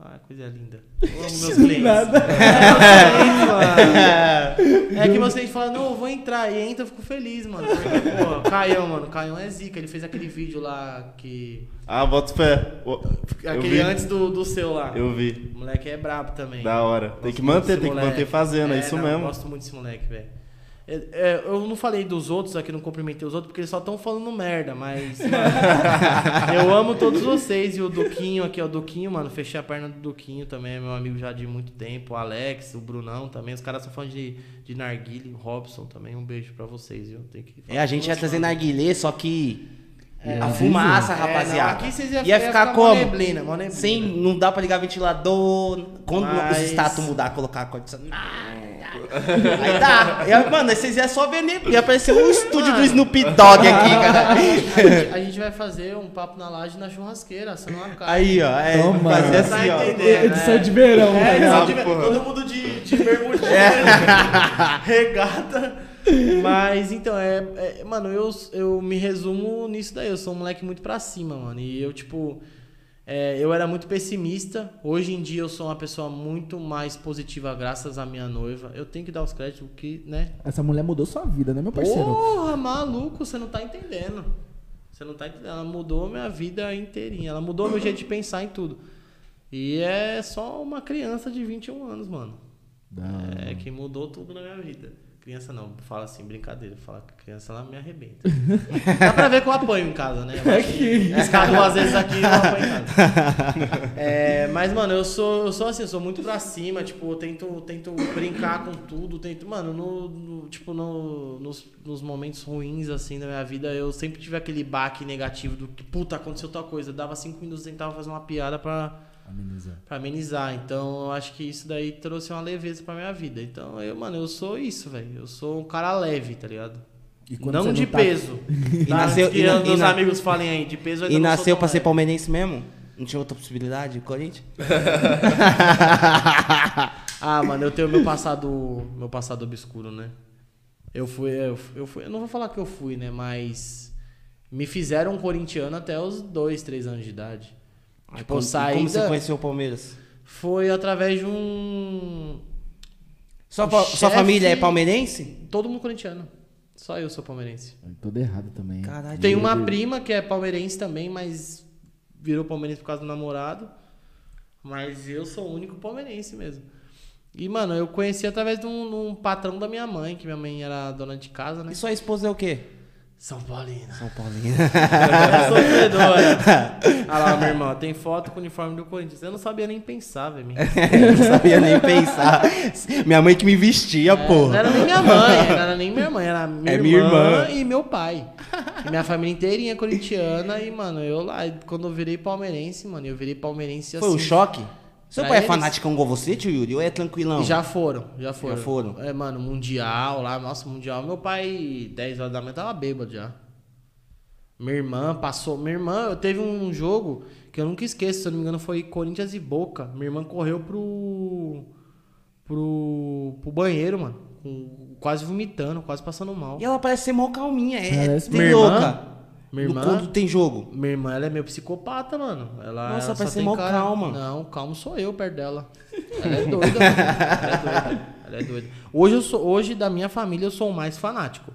Ah, coisa linda. Eu amo meus clientes. Nada. É, meus clientes, mano. É que meus clientes falam, não, eu vou entrar. E entra, eu fico feliz, mano. Porque, pô, Caião, mano. Caião é zica. Ele fez aquele vídeo lá que. Ah. O- Eu Aquele antes do, do seu lá. Eu vi. O moleque é brabo também. Da hora. Tem que manter, tem que moleque. manter fazendo, é isso não, mesmo. Eu gosto muito desse moleque, velho. É, é, eu não falei dos outros aqui, não cumprimentei os outros, porque eles só estão falando merda, mas. mano, eu amo todos vocês. E o Duquinho aqui, ó, o Duquinho, mano, fechei a perna do Duquinho também, é meu amigo já de muito tempo. O Alex, o Brunão também. Os caras são fãs de, de Narguile, o Robson também. Um beijo pra vocês, viu? Tem que É, a gente ia trazer narguilé, só que É, a fumaça, É, não, rapaziada. aqui vocês iam- ia ia ficar ficar como? neblina, mó neblina. Sem, não dá pra ligar ventilador. Quando Mas- os status mudar, colocar ar-condicionado. Aí dá. Ia- mano, aí vocês iam só ver neblina. Ia aparecer um estúdio do Snoop Dogg aqui, cara. A gente, a gente vai fazer um papo na laje na churrasqueira, assando uma carne. Aí, ó. É, Toma. fazer Tá assim, ó. Edição né? de verão, É, tá edição de verão. todo mundo de, de bermudinha, regata. Mas então, é, é- Mano, eu, eu me resumo nisso daí. Eu sou um moleque muito pra cima, mano. E eu, tipo. é, eu era muito pessimista. Hoje em dia eu sou uma pessoa muito mais positiva, graças à minha noiva. Eu tenho que dar os créditos, que, né? Essa mulher mudou sua vida, né, meu parceiro? Porra, maluco, você não tá entendendo. Você não tá entendendo. Ela mudou minha vida inteirinha. Ela mudou meu jeito de pensar em tudo. E é só uma criança de 21 anos, mano. Hora. É que mudou tudo na minha vida. Criança não, fala assim, brincadeira. Fala que criança ela me arrebenta. Dá pra ver que eu apanho em casa, né? Escado duas vezes aqui eu apanho em casa. É, mas, mano, eu sou, eu sou assim, eu sou muito pra cima, tipo, eu tento, tento brincar com tudo, tento, mano, no, no- tipo, no, nos, nos momentos ruins, assim, da minha vida, eu sempre tive aquele baque negativo do que, puta, aconteceu tal coisa. Eu dava cinco minutos e tentava fazer uma piada pra, Amenizar. pra amenizar. Então, eu acho que isso daí trouxe uma leveza pra minha vida. Então, eu, mano, eu sou isso, velho. Eu sou um cara leve, tá ligado? E Não você de tá- peso. E Tá? nasceu- e na- e meus na- amigos falem aí, de peso eu E não nasceu pra ser palmeirense mesmo? Não tinha outra possibilidade, Corinthians? Ah, mano, eu tenho meu passado, meu passado obscuro, né? Eu fui, eu, fui- eu fui, eu não vou falar que eu fui, né? Mas me fizeram um corintiano até os dois, três anos de idade. Aí, Tipo, como, saí como você conheceu o Palmeiras? Foi através de um. Sua, pa- sua família é palmeirense? Todo mundo corintiano. Só eu sou palmeirense. Tudo errado também. Caralho. Tem uma Deus. prima que é palmeirense também, mas virou palmeirense por causa do namorado. Mas eu sou o único palmeirense mesmo. E, mano, eu conheci através de um, de um patrão da minha mãe, que minha mãe era dona de casa, né? E sua esposa é o quê? São Paulina. São Paulino. Sofredora. Olha lá, minha irmã, tem foto com o uniforme do Corinthians. Eu não sabia nem pensar, velho. Eu não sabia nem pensar. Minha mãe que me vestia, É, Não porra. era nem minha mãe, não era nem minha mãe, era minha, É irmã, minha irmã. e meu pai. E minha família inteirinha corintiana. E, mano, eu lá, quando eu virei palmeirense, mano, eu virei palmeirense assim. Foi um choque? Seu Pra pai é eles- fanático igual você, tio Yuri? Ou é tranquilão? Já foram, já foram. Já foram? É, mano, mundial lá, nossa, mundial. Meu pai, 10 horas da manhã, tava bêbado já. Minha irmã passou. Minha irmã, eu teve um jogo que eu nunca esqueço, se eu não me engano, foi Corinthians e Boca. Minha irmã correu pro. pro. pro banheiro, mano. com- quase vomitando, quase passando mal. E ela parece ser mó calminha. É, Parece minha irmã. Minha irmã- Quando tem jogo. Minha irmã, ela é meio psicopata, mano. Ela, Nossa, ela parece mó cara- calma. Não, calmo sou eu perto dela. Ela é doida, mano. Ela é doida. Ela é doida. Hoje, eu sou, hoje, da minha família, eu sou o mais fanático.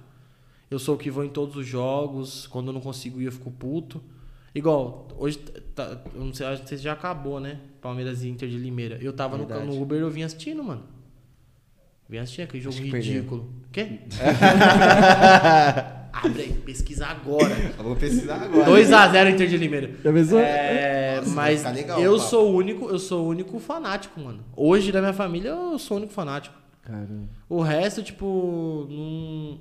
Eu sou o que vou em todos os jogos. Quando eu não consigo ir, eu fico puto. Igual, hoje, tá- eu não sei, acho que já acabou, né? Palmeiras e Inter de Limeira. Eu tava no, no Uber, eu vim assistindo, mano. Vim assistindo aquele jogo Acho ridículo. Quê? Abre aí, pesquisa agora. Eu vou precisar agora. 2x0 Inter de Limeira. Já pensou? É, Nossa, mas legal eu papo. sou o único, eu sou o único fanático, mano. Hoje da minha família eu sou o único fanático. Caramba. O resto, tipo, não.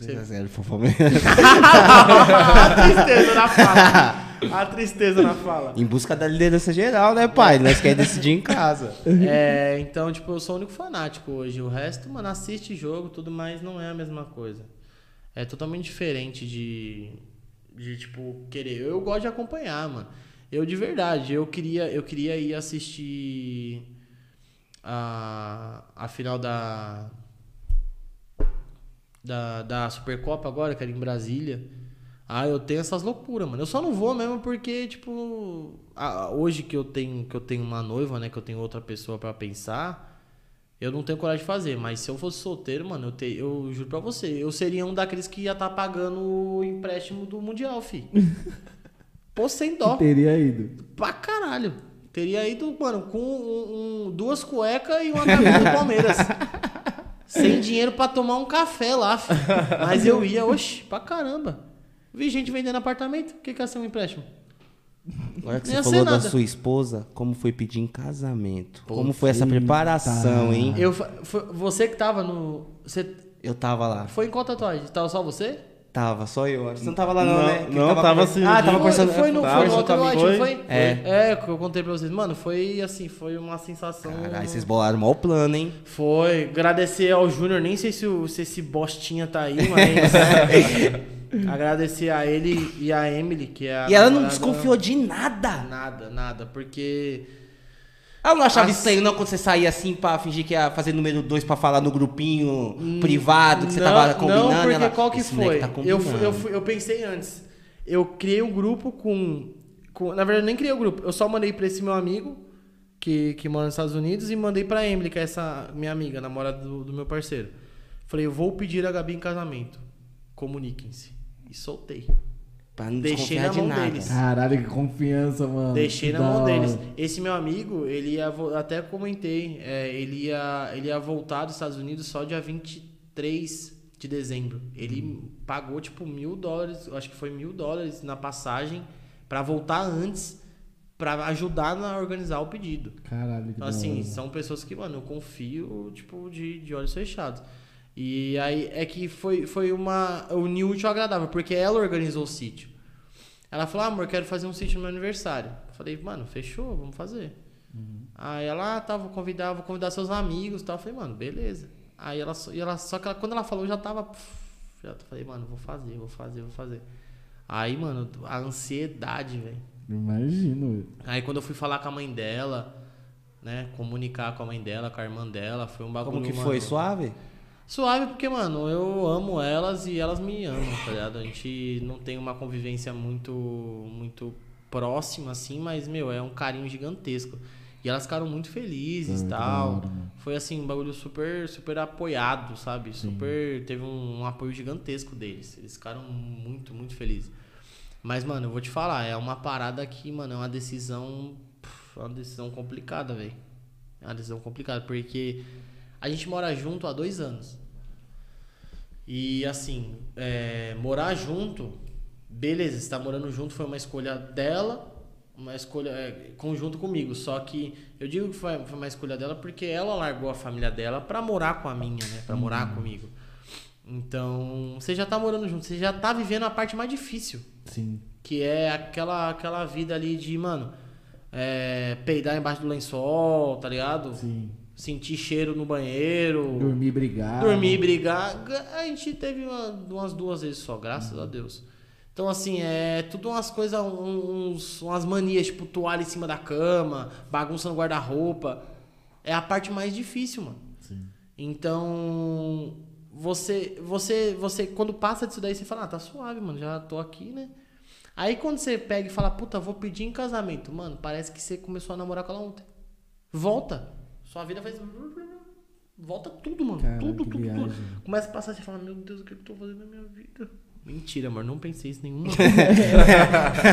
Você- 2x0 pro Palmeiras. A tristeza na fala. A tristeza na fala. Em busca da liderança geral, né, pai? Nós queremos decidir em casa. É, então, tipo, eu sou o único fanático hoje. O resto, mano, assiste jogo, tudo mais, não é a mesma coisa. É totalmente diferente de, de tipo, querer. Eu gosto de acompanhar, mano. Eu, de verdade, eu queria, eu queria ir assistir a, a final da, da, da Supercopa agora, que era em Brasília. Ah, eu tenho essas loucuras, mano. Eu só não vou mesmo porque, tipo, hoje que eu tenho que eu tenho uma noiva, né, que eu tenho outra pessoa pra pensar, eu não tenho coragem de fazer. Mas se eu fosse solteiro, mano, eu, te, eu juro pra você, eu seria um daqueles que ia estar pagando o empréstimo do Mundial, fi. Pô, sem dó. Teria ido. Pra caralho. Teria ido, mano, com um- um- duas cuecas e uma camisa do Palmeiras. Dinheiro pra tomar um café lá, filho. Mas eu ia, oxe, pra caramba. Vi gente vendendo apartamento. O que, que é ser um empréstimo? Agora que você ia falou da sua esposa, como foi pedir em casamento? Pô, como foi essa preparação, hein? Eu, foi- você que tava no. Você Eu tava lá. foi em qual tatuagem? Tava só você? Tava, só eu. Você não tava lá não, Não, né? Que não, tava tava assim, Ah, tava conversando. Foi no, Tava, foi no tava- White, foi? não foi? É. É, que eu contei pra vocês. Mano, foi assim, foi uma sensação. Caralho, vocês bolaram mal plano, hein? Foi. Agradecer ao Júnior, nem sei se, o- se esse bostinha tá aí, mas. agradecer a ele e a Emily, que é a. E ela não desconfiou de nada. Nada, nada, porque. Ela não achava As- estranho não quando você saía assim pra fingir que ia fazer número 2 pra falar no grupinho privado que você tava combinando? Não, porque ela, qual que "Esse moleque foi? Tá eu, combinando." fui- eu, eu pensei antes. Eu criei um grupo com, com. Na verdade, eu nem criei o grupo. Eu só mandei pra esse meu amigo, que, que mora nos Estados Unidos, e mandei pra Emily, que é essa minha amiga, namorada do, do meu parceiro. Falei, eu vou pedir a Gabi em casamento. Comuniquem-se. E soltei. Pra não Deixei desconfiar na de mão nada. deles. Caralho, que confiança, mano. Deixei Que na da mão hora. deles. Esse meu amigo, ele ia. vo- Até comentei. é, ele, ia, ele ia voltar dos Estados Unidos só dia 23 3 de dezembro. Ele pagou, tipo, mil dólares, eu acho que foi mil dólares na passagem pra voltar antes, pra ajudar a organizar o pedido. Caralho, que Então, da assim, hora. são pessoas que, mano, eu confio, tipo, de, de olhos fechados. E aí é que foi, foi uma. Uniu o útil ao agradável, porque ela organizou o sítio. Ela falou, ah, amor, quero fazer um sítio no meu aniversário. Eu falei, mano, fechou, vamos fazer. Aí ela, ah, tá, vou convidar, vou convidar seus amigos e tal. Eu falei, mano, beleza. Aí ela, só- e ela só que ela- quando ela falou, eu já tava. Já falei, mano, vou fazer, vou fazer, vou fazer. Aí, mano, a ansiedade, velho. Imagino. Aí quando eu fui falar com a mãe dela, né, comunicar com a mãe dela, com a irmã dela, foi um bagulho, Como que mano, foi? Suave? Suave porque, mano, eu amo elas e elas me amam, tá ligado? A gente não tem uma convivência muito muito próxima assim, mas meu, é um carinho gigantesco. E elas ficaram muito felizes e tal. Foi assim, um bagulho super super apoiado, sabe? Super teve um, um apoio gigantesco deles. Eles ficaram muito, muito felizes. Mas, mano, eu vou te falar, é uma parada que, mano, é uma decisão. pff, É uma decisão complicada, velho. É uma decisão complicada, porque a gente mora junto há dois anos. E assim, é, morar junto, beleza, você tá morando junto foi uma escolha dela, uma escolha é, conjunto comigo. Só que eu digo que foi, foi uma escolha dela porque ela largou a família dela pra morar com a minha, né? Pra morar comigo. Então, você já tá morando junto, você já tá vivendo a parte mais difícil. Sim. Que é aquela, aquela vida ali de, mano, é, peidar embaixo do lençol, tá ligado? Sim. Sentir cheiro no banheiro. Dormir brigado. Dormir, brigar. A gente teve uma- umas duas vezes só, graças a Deus. Então, assim, é tudo umas coisas, uns, umas manias, tipo toalha em cima da cama, bagunça no guarda-roupa. É a parte mais difícil, mano. Sim. Então, você, você, você, quando passa disso daí, você fala, ah, tá suave, mano, já tô aqui, né? Aí quando você pega e fala, puta, vou pedir em casamento, mano, parece que você começou a namorar com ela ontem. Volta. Sua vida faz. Volta tudo, mano. Caralho, tudo, tudo, tudo. viagem. Começa a passar e você fala, meu Deus, o que eu tô fazendo na minha vida? Mentira, amor, não pensei isso nenhuma.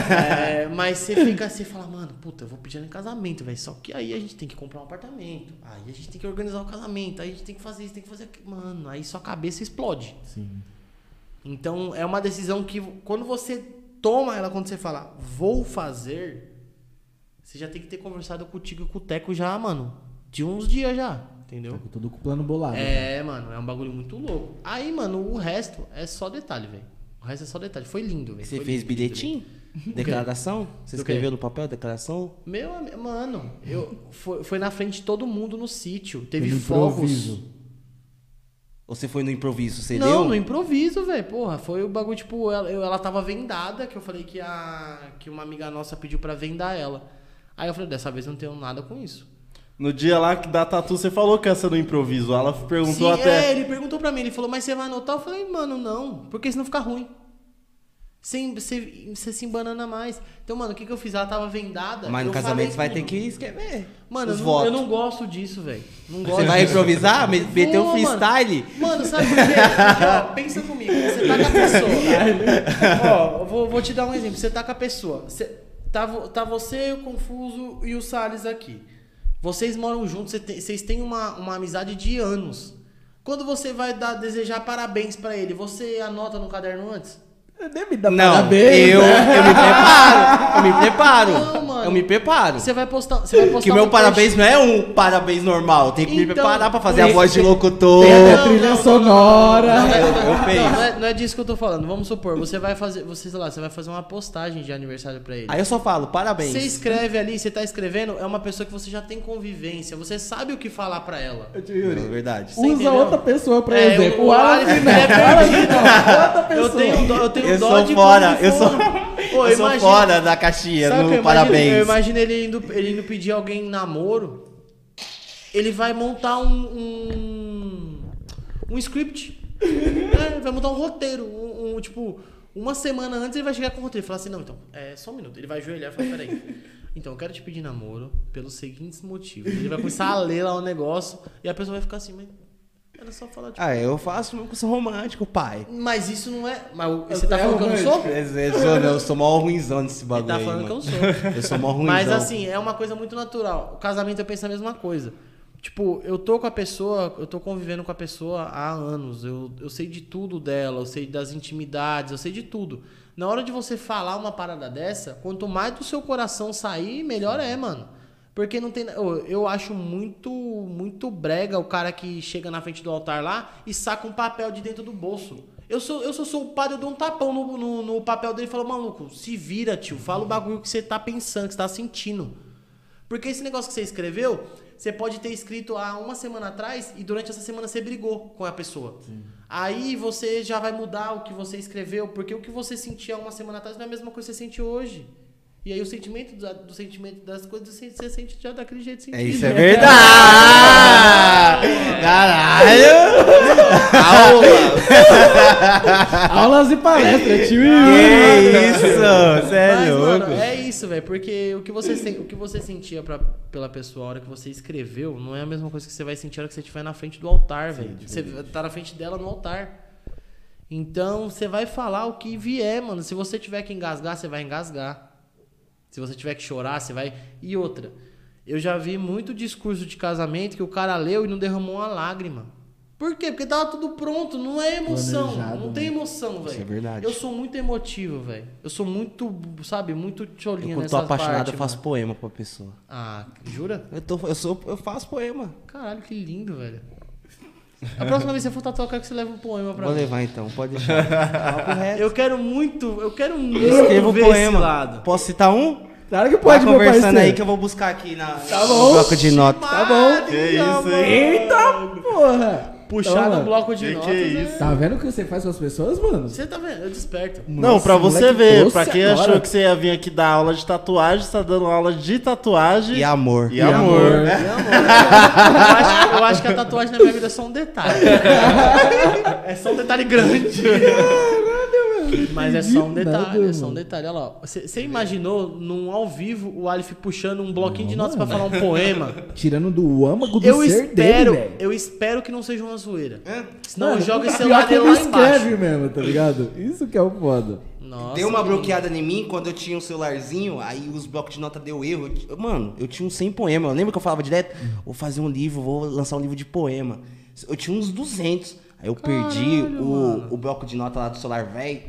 É, mas você fica assim e fala, mano, puta, eu vou pedir em casamento, velho. Só que aí a gente tem que comprar um apartamento. Aí a gente tem que organizar o casamento. Aí a gente tem que fazer isso, tem que fazer aquilo. Mano, aí sua cabeça explode. Sim. Então é uma decisão que quando você toma ela, quando você fala, vou fazer, você já tem que ter conversado contigo e com o Teco já, mano. De uns dias já, entendeu? Tá tudo com o plano bolado. né? É, mano, é um bagulho muito louco. Aí, mano, o resto é só detalhe, velho. O resto é só detalhe. Foi lindo, velho. Você fez lindo, bilhetinho? Declaração? Você Do quê? escreveu no papel declaração? Meu, mano, eu, foi, foi na frente de todo mundo no sítio. Teve Foi no fogos. improviso. Ou você foi no improviso? Você Não, deu? no improviso, velho. Porra, foi o bagulho, tipo, ela, eu- ela tava vendada, que eu falei que, a, que uma amiga nossa pediu pra vendar ela. Aí eu falei, dessa vez eu não tenho nada com isso. No dia lá que da tatu, você falou que essa no improviso. Ela perguntou Sim, até. é, ele perguntou pra mim, ele falou, mas você vai anotar? Eu falei, mano, não, porque senão fica ruim. Você, você, você se embanana mais. Então, mano, o que, que eu fiz? Ela tava vendada. Mas no casamento falei você vai ter que escrever. Mano, eu não, eu não gosto disso, velho. Não gosto Você vai disso. improvisar? Me- Meter um mano. freestyle? Mano, sabe por quê? Porque, ó, pensa comigo, você tá com a pessoa. ó, eu vou, vou te dar um exemplo. Você tá com a pessoa. Você, tá, tá você, o Confuso e o Salles aqui. Vocês moram juntos, vocês têm uma, uma amizade de anos. Quando você vai dar, desejar parabéns pra ele, você anota no caderno antes? Nem me dá Não, parabéns, eu, né? eu me preparo. Eu me preparo. Não, mano. Eu me preparo. Você vai postar. Você vai postar Que meu um parabéns post- não é um parabéns normal. Tem que me Então, preparar pra fazer a voz de locutor. Tem até Não, trilha não, não, sonora. Não, é- Eu- eu não, penso. não é, não é disso que eu tô falando. Vamos supor, você vai fazer. Você, sei lá, você vai fazer uma postagem de aniversário pra ele. Aí eu só falo, parabéns. Você escreve ali, você tá escrevendo, é uma pessoa que você já tem convivência, você sabe o que falar pra ela. Ô, tio Yuri, É verdade. Você Usa entendeu? outra pessoa pra É, exemplo. o- O o Alan não. é perdido. Outra pessoa. Eu tenho, eu tenho Eu sou fora, eu sou, Pô, eu sou fora da caixinha no eu imagino? parabéns. Eu imagino ele indo, ele indo pedir alguém em namoro. Ele vai montar um. um, um script. É, ele vai montar um roteiro. Um, um, tipo, uma semana antes ele vai chegar com o roteiro. e falar assim: não, então, é só um minuto. Ele vai ajoelhar e falar: peraí. Então, eu quero te pedir namoro pelos seguintes motivos. Ele vai começar a ler lá o negócio e a pessoa vai ficar assim: mas era só falar de. Ah, eu faço mesmo que eu sou romântico, pai. Mas isso não é. Mas o- você tá É falando que eu não sou? Eu sou, eu sou mó ruimzão nesse Ele bagulho tá aí, falando que eu sou. Eu sou mó ruimzão. Mas assim, é uma coisa muito natural. O casamento eu penso a mesma coisa. Tipo, eu tô com a pessoa, eu tô convivendo com a pessoa há anos. Eu, eu sei de tudo dela, eu sei das intimidades, eu sei de tudo. Na hora de você falar uma parada dessa, quanto mais do seu coração sair, melhor é, mano. Porque não tem. Eu, eu acho muito muito brega o cara que chega na frente do altar lá e saca um papel de dentro do bolso. Eu sou, eu sou, sou o padre, eu dou um tapão no, no, no papel dele e falo, maluco, se vira, tio. Fala o bagulho que você tá pensando, que você tá sentindo. Porque esse negócio que você escreveu, você pode ter escrito há uma semana atrás e durante essa semana você brigou com a pessoa. Aí você já vai mudar o que você escreveu, porque o que você sentia há uma semana atrás não é a mesma coisa que você sente hoje. E aí o sentimento da- do, sentimento das coisas você você sente já daquele jeito sentido. É isso, é verdade! Caralho! Aulas e palestras, tio. Que isso? Sério? Mas, mano, é isso, velho. Porque o que você, sen- o que você sentia pra, pela pessoa a hora que você escreveu não é a mesma coisa que você vai sentir a hora que você estiver na frente do altar, velho. Você tá na frente dela no altar. Então, você vai falar o que vier, mano. Se você tiver que engasgar, você vai engasgar. Se você tiver que chorar, você vai. E outra, eu já vi muito discurso de casamento que o cara leu e não derramou uma lágrima. Por quê? Porque tava tudo pronto, não é emoção. Planejado, não né? tem emoção, velho. Isso é verdade. Eu sou muito emotivo, velho. Eu sou muito, sabe, muito cholinho Eu, quando tô apaixonado, partes, eu faço mano. poema pra pessoa. Ah, jura? Eu, tô, eu, sou, eu faço poema. Caralho, que lindo, velho. A próxima vez que você for tatuar, eu quero que você leve um poema pra Vou mim. levar então, pode deixar. Eu quero muito, eu quero muito escrevo ver poema. esse lado. Posso citar um? Claro que Pode pode, meu conversando parceiro. aí que eu vou buscar aqui na, Tá no bom. bloco de nota. Tá bom. Que isso, hein? Eita, porra. Puxar no bloco de que notas. que é é- isso? Tá vendo o que você faz com as pessoas, mano? Você tá vendo? Eu desperto. Não, pra Nossa, você ver, pra quem agora. achou que você ia vir aqui dar aula de tatuagem, você tá dando aula de tatuagem E amor. e amor. Meu amor, eu, acho, eu acho que a tatuagem na minha vida é só um detalhe. É só um detalhe grande. Mas é só um Nada, detalhe, é só um detalhe. Olha lá, você imaginou num ao vivo o Alif puxando um bloquinho de notas pra falar um poema? Tirando do âmago do Eu ser espero, dele, velho. eu espero que não seja uma zoeira. É? Senão Mano, eu jogo esse celular lá embaixo. escreve mesmo, tá ligado? Isso que é o foda. Nossa, Deu uma que- bloqueada em mim quando eu tinha um celularzinho, aí os blocos de nota deu erro. Eu- Mano, eu tinha uns 100 poemas. Lembra que eu falava direto? Vou fazer um livro, vou lançar um livro de poema. Eu tinha uns 200. Aí eu perdi o, o bloco de nota lá do celular velho,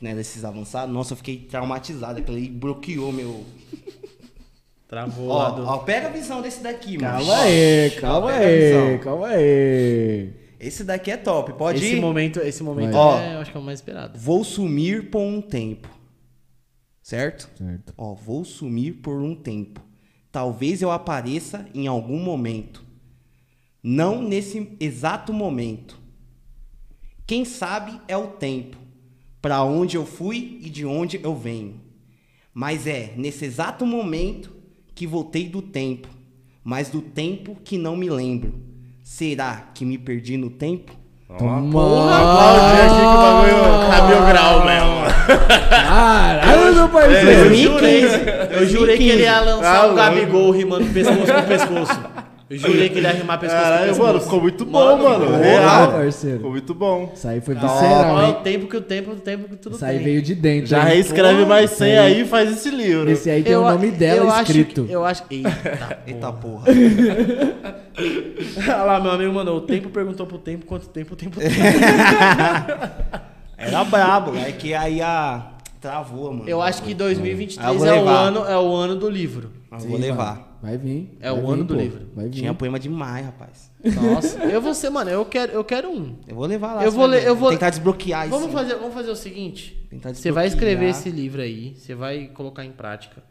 né, desses avançados. Nossa, eu fiquei traumatizado. Aquilo ali bloqueou meu... Travou Ó, do... ó, pega a visão desse daqui, mano. Calma Ó, aí, ó, calma pega a aí, calma aí. Esse daqui é top, pode Esse ir? momento, esse momento Vai. é, eu acho que é o mais esperado. Vou sumir por um tempo. Certo? Certo. Ó, vou sumir por um tempo. Talvez eu apareça em algum momento. Não nesse exato momento. Quem sabe é o tempo. Para onde eu fui e de onde eu venho. Mas é nesse exato momento que voltei do tempo, mas do tempo que não me lembro. Será que me perdi no tempo? Aplaudir aqui que o bagulho mil grau mesmo. Caralho, meu Eu parceiro. 2015. jurei, eu jurei que ele ia lançar Ah, o Gabigol rimando pescoço com pescoço. Eu jurei que ele ia rimar pescoço com Caralho, pescoço. mano, ficou muito bom, mano. Porra, Real. parceiro. Ficou muito bom. Isso aí foi Ó, visceral, hein? o tempo que o tempo, o tempo que tudo Isso aí tem. veio de dentro. Já hein? reescreve mais esse 100 aí- e faz esse livro. Esse aí tem o nome dela eu acho escrito. que- eu acho. Eita, Eita porra. Olha lá, meu amigo mandou. O tempo perguntou pro tempo quanto tempo o tempo tem. Era brabo, é que aí a. Travou, mano. Eu acho que Ah, eu 2023 vou é o, levar. ano, é o ano do livro. Eu Sim, vou mano. levar. Vai vir. É vai o ano vir, do pô. livro. Vai vir. Tinha poema demais, rapaz. Nossa, eu vou ser, mano, eu quero, eu quero um. Eu vou levar lá. Eu vou ler- eu vou- tentar desbloquear isso. Vamos fazer, vamos fazer o seguinte. Você vai escrever esse livro aí, você vai colocar em prática.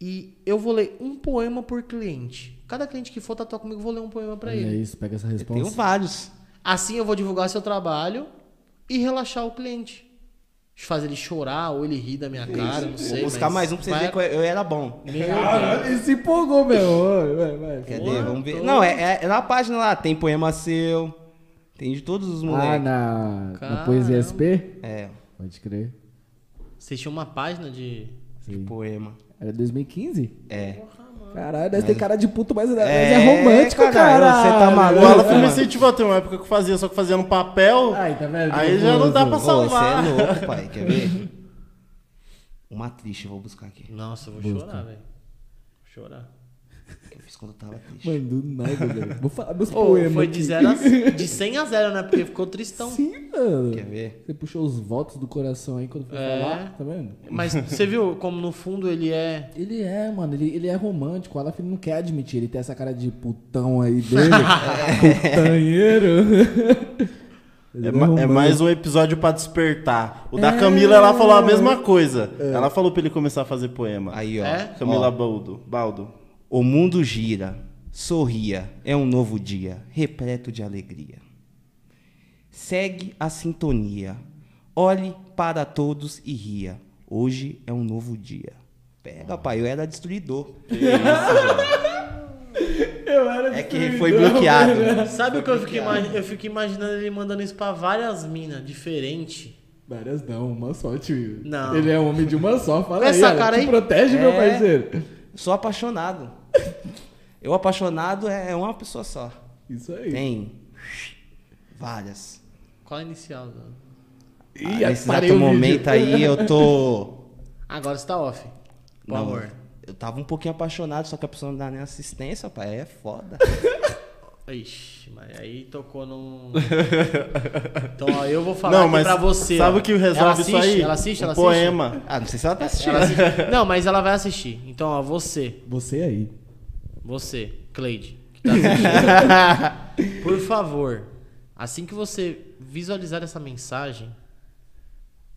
E eu vou ler um poema por cliente. Cada cliente que for tatuar comigo, eu vou ler um poema pra Olha ele. isso, pega essa Eu resposta. tenho vários. Assim eu vou divulgar seu trabalho e relaxar o cliente. Fazer ele chorar ou ele rir da minha cara, não sei. Vou buscar mas mais um pra vocês vai- verem que eu, eu era bom. Meu. Caralho, ele se empolgou mesmo. Vai, vai, vai. Cadê? Porra, Vamos ver. tô- Não, é, é- é na página lá. Tem poema seu. Tem de todos os Ah, moleques. na, na Caramba. Poesia SP? É, Pode crer. Vocês tinham uma página de. Sim. poema. Era 2015? É. Caralho, deve ter cara de puto, mas é, É, mas é romântico, caralho, cara. você tá maluco? Alan me mano. incentivou a ter uma época que eu fazia, só que fazia no papel. Ai, tá vendo? Aí já não dá pra Ô, você salvar. é louco, pai. Quer ver? Uma triste, eu vou buscar aqui. Nossa, eu vou Busca. chorar, velho. Vou chorar. Eu fiz quando eu tava triste. Mano, do nada, velho. Vou falar meus Ô, poemas. foi aqui. de, zero a, de 100 a 0, né? Porque ficou tristão. Sim, mano. Quer ver? Você puxou os votos do coração aí quando foi É. falar, tá vendo? Mas você viu como no fundo ele é. Ele é, mano, ele, ele é romântico. O Aleph não quer admitir, ele tem essa cara de putão aí dele. Putanheiro. Ele É, ma- é romântico. mais um episódio pra despertar. O da É. Camila, ela falou a mesma coisa. Ela falou pra ele começar a fazer poema. Aí, ó. É? Camila Ó, Baldo. Baldo. O mundo gira, sorria, é um novo dia, repleto de alegria. Segue a sintonia, olhe para todos e ria. Hoje é um novo dia. Pega, pai, eu era destruidor. Eu era É que foi bloqueado. Sabe o que eu fico, eu fico imaginando ele mandando isso pra várias minas diferentes? Várias não, uma só, tio. Não. Ele é homem de uma só, fala aí. essa olha, cara te aí? protege, meu É. parceiro. Sou apaixonado. Eu apaixonado é uma pessoa só. Isso aí. Tem várias. Qual a inicial? Ih, Ah, nesse exato momento aí eu tô. Agora você tá off. Por Não, amor. Eu tava um pouquinho apaixonado, só que a pessoa não dá nem assistência, pai. É foda. Ixi, mas aí tocou num. Então, ó, eu vou falar Não, aqui mas pra você. sabe o que resolve ela isso assiste, aí? Ela assiste, um ela assiste. poema. Ah, não sei se ela tá assistindo. Ela assiste. Não, mas ela vai assistir. Então, ó, você. Você aí. Você, Cleide, que tá assistindo. Por favor, assim que você visualizar essa mensagem,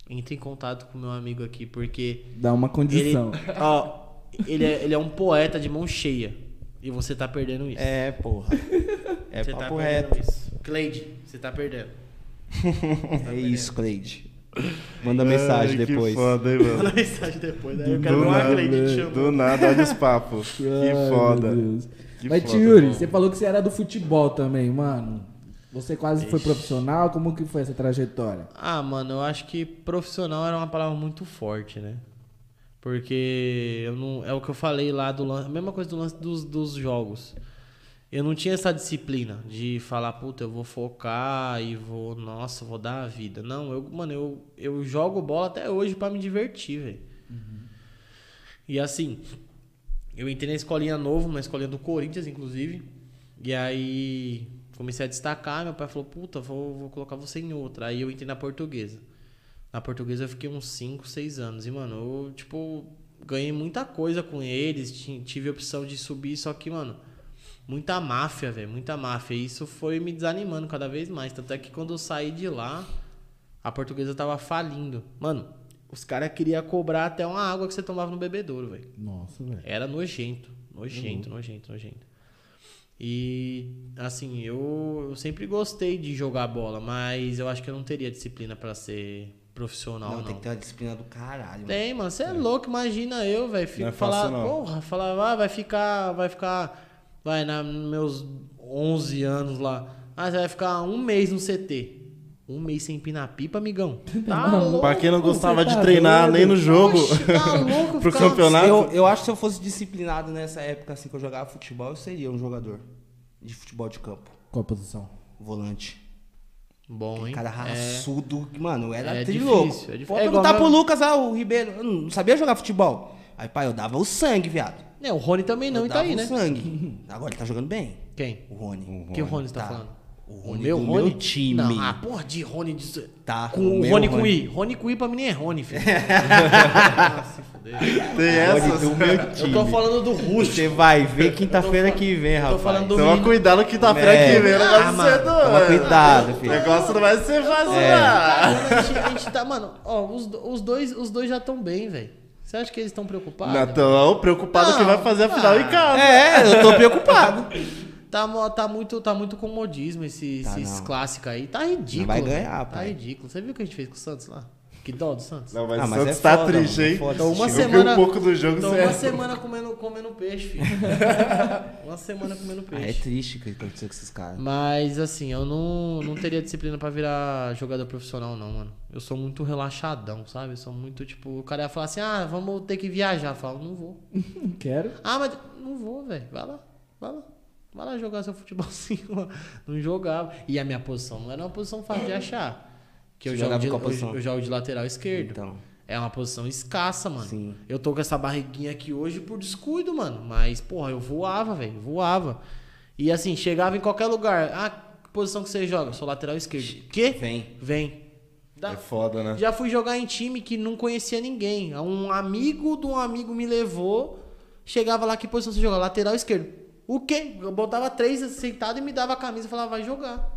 entre em contato com o meu amigo aqui, porque Dá uma ele, condição. ó, ele, é, ele é um poeta de mão cheia. E você tá perdendo isso. É, porra. É você tá papo perdendo reto. isso. Cleide, você tá perdendo. É isso, Cleide. Manda mensagem Ai, depois. Que foda, hein, mano? Manda mensagem depois, daí eu Do quero ver uma nada, Cleide te né? chamando. Do nada, olha os papos. Que foda. Que Mas, foda, tio Yuri, você falou que você era do futebol também, mano. Você quase foi profissional, como que foi essa trajetória? Ah, mano, eu acho que profissional era uma palavra muito forte, né? Porque eu não, é o que eu falei lá do lance, a mesma coisa do lance dos, dos jogos. Eu não tinha essa disciplina de falar, puta, eu vou focar e vou, nossa, vou dar a vida. Não, eu, mano, eu, eu jogo bola até hoje pra me divertir, velho. E assim, eu entrei na escolinha novo, na escolinha do Corinthians, inclusive. E aí comecei a destacar, meu pai falou, puta, vou, vou colocar você em outra. Aí eu entrei na portuguesa. Na portuguesa eu fiquei uns 5, 6 anos. E, mano, eu, tipo, ganhei muita coisa com eles. ti- Tive a opção de subir, só que, mano, muita máfia, velho. Muita máfia. E isso foi me desanimando cada vez mais. Tanto é que quando eu saí de lá, a portuguesa tava falindo. Mano, os caras queriam cobrar até uma água que você tomava no bebedouro, velho. Nossa, velho. Era nojento. Nojento, nojento, nojento. E, assim, eu, eu sempre gostei de jogar bola, mas eu acho que eu não teria disciplina pra ser profissional, Não, não. tem que ter uma disciplina do caralho. mano. Tem, mano, você é louco, imagina eu, velho, fico Não é falar, porra, falar, ah, vai ficar, vai ficar, vai, na, nos meus 11 anos lá, ah, você vai ficar um mês no CT. Um mês sem empinar pipa, amigão. Tá louco. Pra quem não gostava Você de tá treinar doido? nem no jogo, Oxe, tá louco, pro ficar- campeonato. Eu, eu acho que se eu fosse disciplinado nessa época, assim, que eu jogava futebol, eu seria um jogador de futebol de campo. Qual a posição? Volante. Bom, hein? Cara raçudo. Mano, eu era É trilouco. difícil, é difícil. Pode É igual perguntar pro meu- Lucas, ah, o Ribeiro. Eu não sabia jogar futebol. Aí, pai, eu dava o sangue, viado. É, o Rony também não, eu e tá aí, o né? sangue. Agora ele tá jogando bem. Quem? O Rony. Que o Rony você tá, Tá. falando? O Rony meu do Rony? meu time. Não, ah, porra de Rony de... Tá, Com o o Rony com. I. Rony com I pra mim nem é Rony, filho. se fuder. Tem essas. do meu Eu time. tô falando do Rush. Você vai ver quinta-feira que vem, rapaz. falando do- Toma menino- cuidado quinta-feira É. que vem o negócio Ah, ser doido. Toma cuidado, O filho. negócio não vai ser fácil, É. não. a, gente, a gente tá, mano, ó, os, os dois, os dois já estão bem, velho. Você acha que eles estão preocupados? Natão, preocupado Não. que vai fazer a final em casa. É, eu tô preocupado. Tá, tá muito, tá muito comodismo esse, Tá, esses clássicos aí. Tá ridículo. Não vai velho. ganhar, Tá pai. ridículo. Você viu o que a gente fez com o Santos lá? Que dó do Santos. Não, mas Ah, o mas Santos é tá foda, triste, mano, hein? foda. Então, uma semana. um pouco do jogo, então, uma semana comendo, comendo peixe, filho. uma semana comendo Ah, é peixe. triste o que aconteceu com esses caras. Mas assim, eu não, não teria disciplina pra virar jogador profissional, não, mano. Eu sou muito relaxadão, sabe? Eu sou muito, tipo, o cara ia falar assim, ah, vamos ter que viajar. Eu falo, não vou. Não quero. Ah, mas não vou, velho. Vai lá, vai lá. Vai lá jogar seu futebolzinho lá. Não jogava. E a minha posição não era uma posição fácil de achar. Que eu jogo jogava de, qual eu, posição? eu jogo de lateral esquerdo. Então. É uma posição escassa, mano. Sim. Eu tô com essa barriguinha aqui hoje por descuido, mano. Mas, porra, eu voava, velho. Voava. E assim, chegava em qualquer lugar. Ah, que posição que você joga? Sou lateral esquerdo. Quê? Vem. Vem. Dá- É foda, né? Já fui jogar em time que não conhecia ninguém. Um amigo de um amigo me levou. Chegava lá, que posição você joga? Lateral esquerdo. O quê? Eu botava três sentado e me dava a camisa e falava, vai jogar.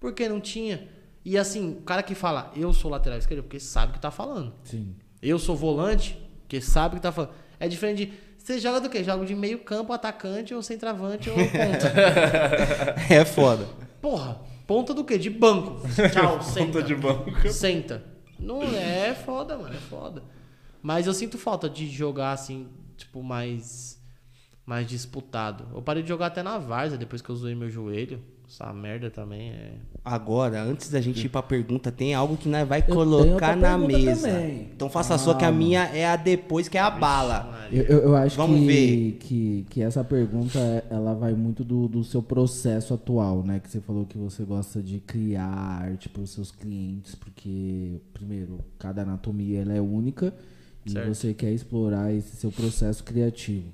Porque não tinha. E assim, o cara que fala, eu sou lateral esquerdo, porque sabe o que tá falando. Sim. Eu sou volante, porque sabe o que tá falando. É diferente de. Você joga do quê? Joga de meio campo, atacante, ou centroavante, ou ponta. É foda. Porra, ponta do quê? De banco. Tchau, senta. Ponta de banco. Senta. Não é, foda, mano, é foda. Mas eu sinto falta de jogar assim, tipo, mais mais disputado. Eu parei de jogar até na várzea depois que eu zoei meu joelho. Essa merda também é. Agora, antes da gente ir pra pergunta, tem algo que nós vai colocar na mesa. também. Então faça a sua, que a minha é a depois, que é a bala. Eu, eu- eu acho Vamos que, ver. Que, que essa pergunta ela vai muito do, do seu processo atual, né? Que você falou que você gosta de criar arte para os seus clientes, porque, primeiro, cada anatomia ela é única e Certo. você quer explorar esse seu processo criativo.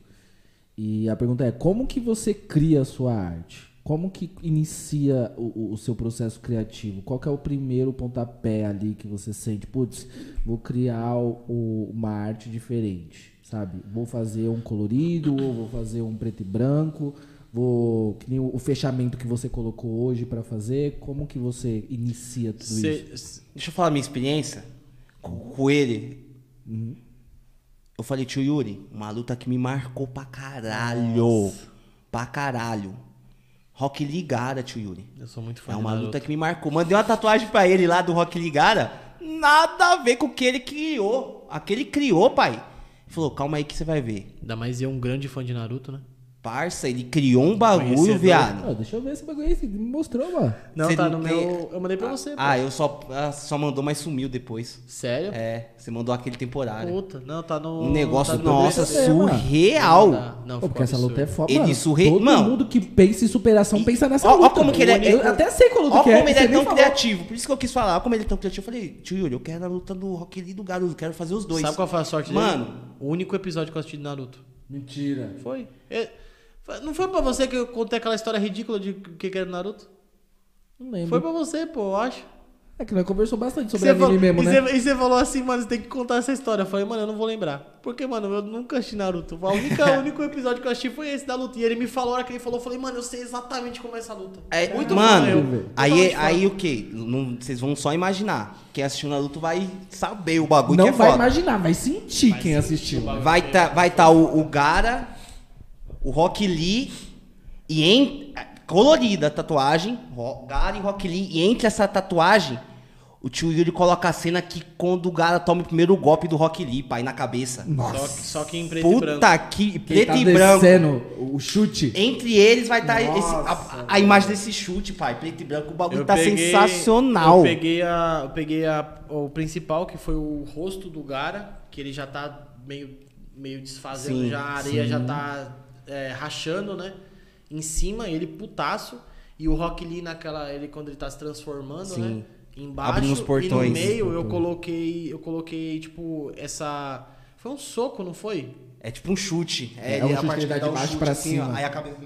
E a pergunta é, como que você cria a sua arte? Como que inicia o, o- seu processo criativo? Qual é o primeiro pontapé ali que você sente? Putz, vou criar o- uma arte diferente, sabe? Vou fazer um colorido, ou vou fazer um preto e branco, vou... Que nem o, o fechamento que você colocou hoje pra fazer, como que você inicia tudo isso? Cê- Deixa eu falar a minha experiência com, com ele. Eu falei, tio Yuri, uma luta que me marcou pra caralho. Pra caralho. Rock Ligara, tio Yuri. Eu sou muito fã É uma Naruto. luta que me marcou. Mandei uma tatuagem pra ele lá do Rock Ligara. Nada a ver com o que ele criou. Aquele criou, pai. Ele falou, calma aí que você vai ver. Ainda mais eu, um grande fã de Naruto, né? Parça, ele criou um bagulho, viado. Ah, deixa eu ver esse bagulho aí, você me mostrou, mano. Não, Você tá não no tem- meu. Eu mandei pra você. pô. Ah, eu só, ah, só mandou, mas sumiu depois. Sério? É, você mandou aquele temporário. Puta. Não, tá no. Um negócio, tá no nossa, mano. surreal. Não, dá. não Pô, porque ficou essa luta é absurdo. foda. Ele mano. surre- Todo Mano. mundo que pensa em superação pensa nessa Ó, ó luta. como que ele é. Eu até sei qual luta ó que é. como ele é tão criativo. Por isso que eu quis falar. Ó como ele é tão criativo. Eu falei, tio Yuri, eu quero a luta do Rock Lee e do Garudo. Quero fazer os dois. Sabe qual foi a sorte Mano. dele? O único episódio que eu assisti de Naruto. Mentira. Foi. É- foi- Não foi pra você que eu contei aquela história ridícula de o que que era Naruto? Não lembro. Foi pra você, pô, eu acho. É que nós conversou bastante sobre anime falou- mesmo, e, né? você, e você falou assim, mano, você tem que contar essa história. Eu falei, mano, eu não vou lembrar. Porque, mano, eu nunca assisti Naruto. O único episódio que eu assisti foi esse da luta. E ele me falou, a hora que ele falou, eu falei, mano, eu sei exatamente como é essa luta. É, Muito mano, fã, eu. aí, aí o que? Vocês vão só imaginar. Quem assistiu Naruto vai saber o bagulho Não que é vai foda. imaginar, vai sentir quem assistiu. Vai tá, vai tá o, o Gara, o Rock Lee e em colorida a tatuagem, Gara e Rock Lee e entre essa tatuagem o tio Yuri coloca a cena que quando o Gara toma o primeiro golpe do Rock Lee, pai, na cabeça. Só que, só que em preto e branco. Puta que preto tá e branco. descendo o chute. Entre eles vai estar Nossa, a, a imagem desse chute, pai, preto e branco. O bagulho Eu tá peguei- sensacional. Eu peguei, a, eu peguei a, o principal, que foi o rosto do Gara, que ele já tá meio, meio desfazendo, Sim, já a areia já tá é, rachando, né? Em cima, ele putaço. E o Rock Lee naquela. Ele quando ele tá se transformando, Sim. né? Embaixo. Abrindo os E no portões. meio eu coloquei. Eu coloquei, tipo, essa. Foi um soco, não foi? É tipo um chute. É, ele- um a chute parte que ele dá de um baixo chute pra assim, ó, cima. aí a cabeça.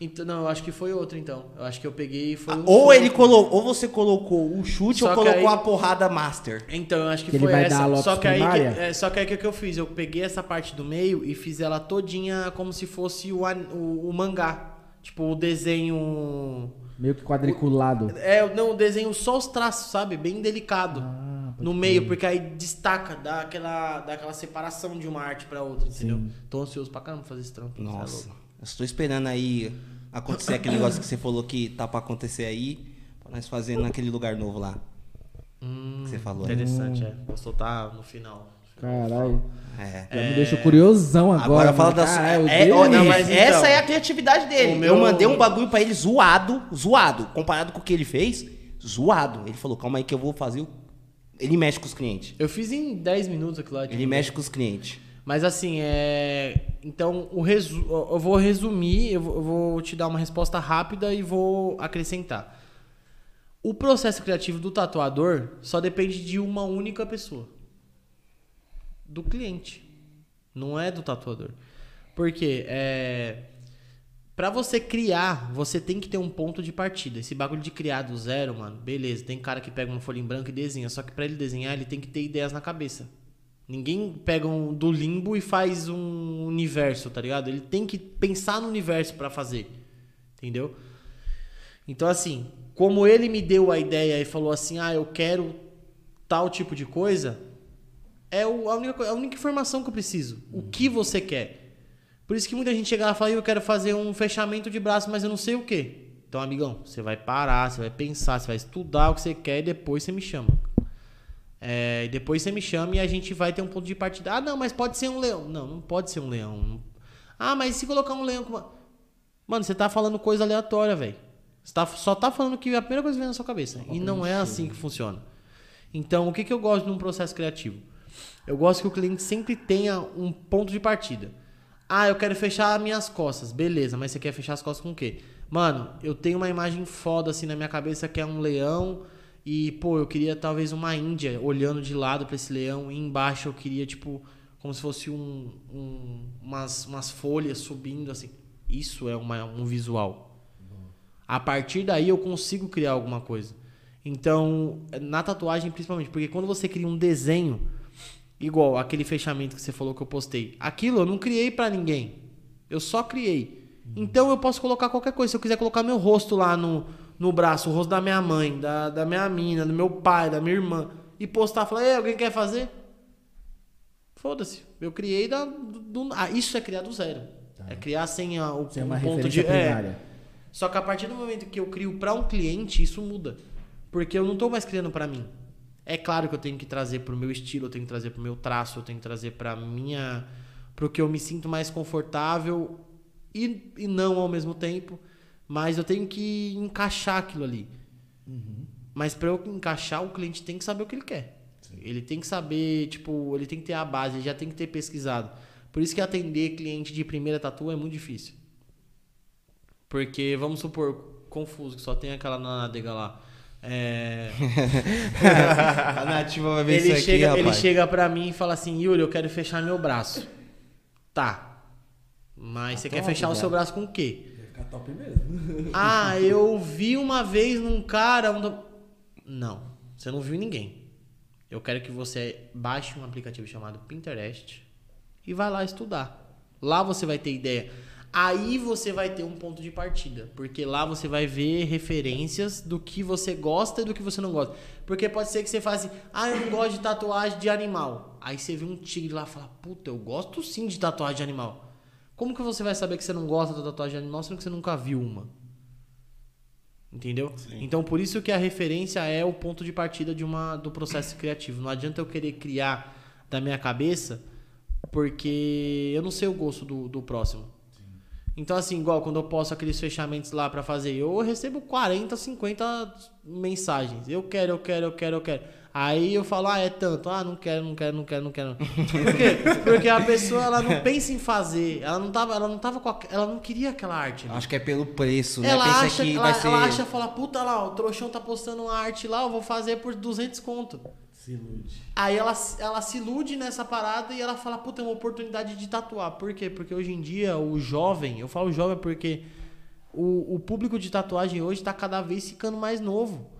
Então, não, eu acho que foi outro então. Eu acho que eu peguei e foi um Ou ele colocou, ou você colocou o chute Só ou colocou aí- a porrada master. Então, eu acho que, Que ele foi vai essa. dar a Lotus só que aí que, primária? é, só que aí o que, que eu fiz? Eu peguei essa parte do meio e fiz ela todinha como se fosse o, an- o, o mangá. Tipo, o desenho. Meio que quadriculado. É, não, o desenho só os traços, sabe? Bem delicado. Ah, no meio, porque aí destaca, dá aquela, dá aquela separação de uma arte pra outra, entendeu? Tô ansioso pra caramba fazer esse trampo. é Nossa, estou esperando aí acontecer aquele negócio que você falou que tá pra acontecer aí, pra nós fazer naquele lugar novo lá. Hum, que você falou. Interessante, é. Vou soltar no final. Caralho. É. Já me deixou curiosão agora. Agora fala da sua. É, ó, não, mas então, essa é a criatividade dele. meu- Eu mandei um bagulho pra ele zoado, zoado. Comparado com o que ele fez, zoado. Ele falou, calma aí que eu vou fazer o. Ele mexe com os clientes. Eu fiz em 10 minutos aquilo lá. tipo, Ele mexe com os clientes. Mas assim, é. Então, o resu... eu vou resumir, eu vou- te dar uma resposta rápida e vou acrescentar. O processo criativo do tatuador só depende de uma única pessoa. do cliente. Não é do tatuador. Porque é. Pra você criar, você tem que ter um ponto de partida. Esse bagulho de criar do zero, mano, beleza. Tem cara que pega uma folha em branco e desenha. Só que pra ele desenhar, ele tem que ter ideias na cabeça. Ninguém pega um do limbo e faz um universo, tá ligado? Ele tem que pensar no universo pra fazer. Entendeu? Então, assim, como ele me deu a ideia e falou assim: ah, eu quero tal tipo de coisa, é a única, a única informação que eu preciso. O que você quer. Por isso que muita gente chega lá e fala: eu quero fazer um fechamento de braço, mas eu não sei o que. Então, amigão, você vai parar, você vai pensar, você vai estudar o que você quer e depois você me chama. É, e depois você me chama e a gente vai ter um ponto de partida. Ah, não, mas pode ser um leão. Não, não pode ser um leão. Ah, mas se colocar um leão com uma... Mano, você tá falando coisa aleatória, velho. Você tá, só tá falando que a primeira coisa que vem na sua cabeça. E não é assim que funciona. Então, o que, que eu gosto num processo criativo? Eu gosto que o cliente sempre tenha um ponto de partida. Ah, eu quero fechar minhas costas. Beleza, mas você quer fechar as costas com o quê? Mano, eu tenho uma imagem foda assim na minha cabeça que é um leão e, pô, eu queria talvez uma índia olhando de lado pra esse leão e embaixo eu queria, tipo, como se fosse um, um- umas, umas folhas subindo assim. Isso é uma, um visual. A partir daí eu consigo criar alguma coisa. Então, na tatuagem principalmente, porque quando você cria um desenho, igual aquele fechamento que você falou que eu postei, aquilo eu não criei pra ninguém. Eu só criei. Então eu posso colocar qualquer coisa. Se eu quiser colocar meu rosto lá no, no braço, o rosto da minha mãe, da, da minha mina, do meu pai, da minha irmã, e postar, falar, Ei, alguém quer fazer? Foda-se. Eu criei da. Do, do- ah, isso é criar do zero. É criar sem a, o Tem um ponto de. é, só que a partir do momento que eu crio para um cliente, isso muda. Porque eu não tô mais criando para mim. É claro que eu tenho que trazer pro meu estilo, eu tenho que trazer pro meu traço, eu tenho que trazer pra minha pro que eu me sinto mais confortável e, e não ao mesmo tempo, mas eu tenho que encaixar aquilo ali. Mas para eu encaixar, o cliente tem que saber o que ele quer. Ele tem que saber, tipo, ele tem que ter a base, ele já tem que ter pesquisado. Por isso que atender cliente de primeira tatu é muito difícil. Porque, vamos supor, confuso, que só tem aquela nádega lá. É, A nativa vai ver ele, isso aqui, chega, ele rapaz. chega pra mim e fala assim, Yuri, eu quero fechar meu braço. Tá. Mas você quer fechar o seu braço com o quê? Vai ficar top mesmo. Ah, eu vi uma vez num cara. um Não, você não viu ninguém. Eu quero que você baixe um aplicativo chamado Pinterest e vá lá estudar. Lá você vai ter ideia. Aí você vai ter um ponto de partida, porque lá você vai ver referências do que você gosta e do que você não gosta. Porque pode ser que você faça assim, ah, eu não gosto de tatuagem de animal. Aí você vê um tigre lá e fala, puta, eu gosto sim de tatuagem de animal. Como que você vai saber que você não gosta da tatuagem de animal sendo que você nunca viu uma? Entendeu? Então por isso que a referência é o ponto de partida de uma, do processo criativo. Não adianta eu querer criar da minha cabeça, porque eu não sei o gosto do, do próximo. Então, assim, igual quando eu posto aqueles fechamentos lá pra fazer, eu recebo 40, 50 mensagens. Eu quero, eu quero, eu quero, eu quero. Aí eu falo, ah, é tanto. Ah, não quero, não quero, não quero, não quero. Por quê? Porque a pessoa, ela não pensa em fazer. Ela não tava, ela não tava com a, ela não queria aquela arte. ali. Acho que é pelo preço, né? Ela Pensa acha, que ela, vai ser... ela acha, fala, puta lá, o trouxão tá postando uma arte lá, eu vou fazer por 200 conto. Se ilude. Aí ela, ela se ilude nessa parada e ela fala, puta, é uma oportunidade de tatuar. Por quê? Porque hoje em dia o jovem, eu falo jovem porque o, o público de tatuagem hoje tá cada vez ficando mais novo.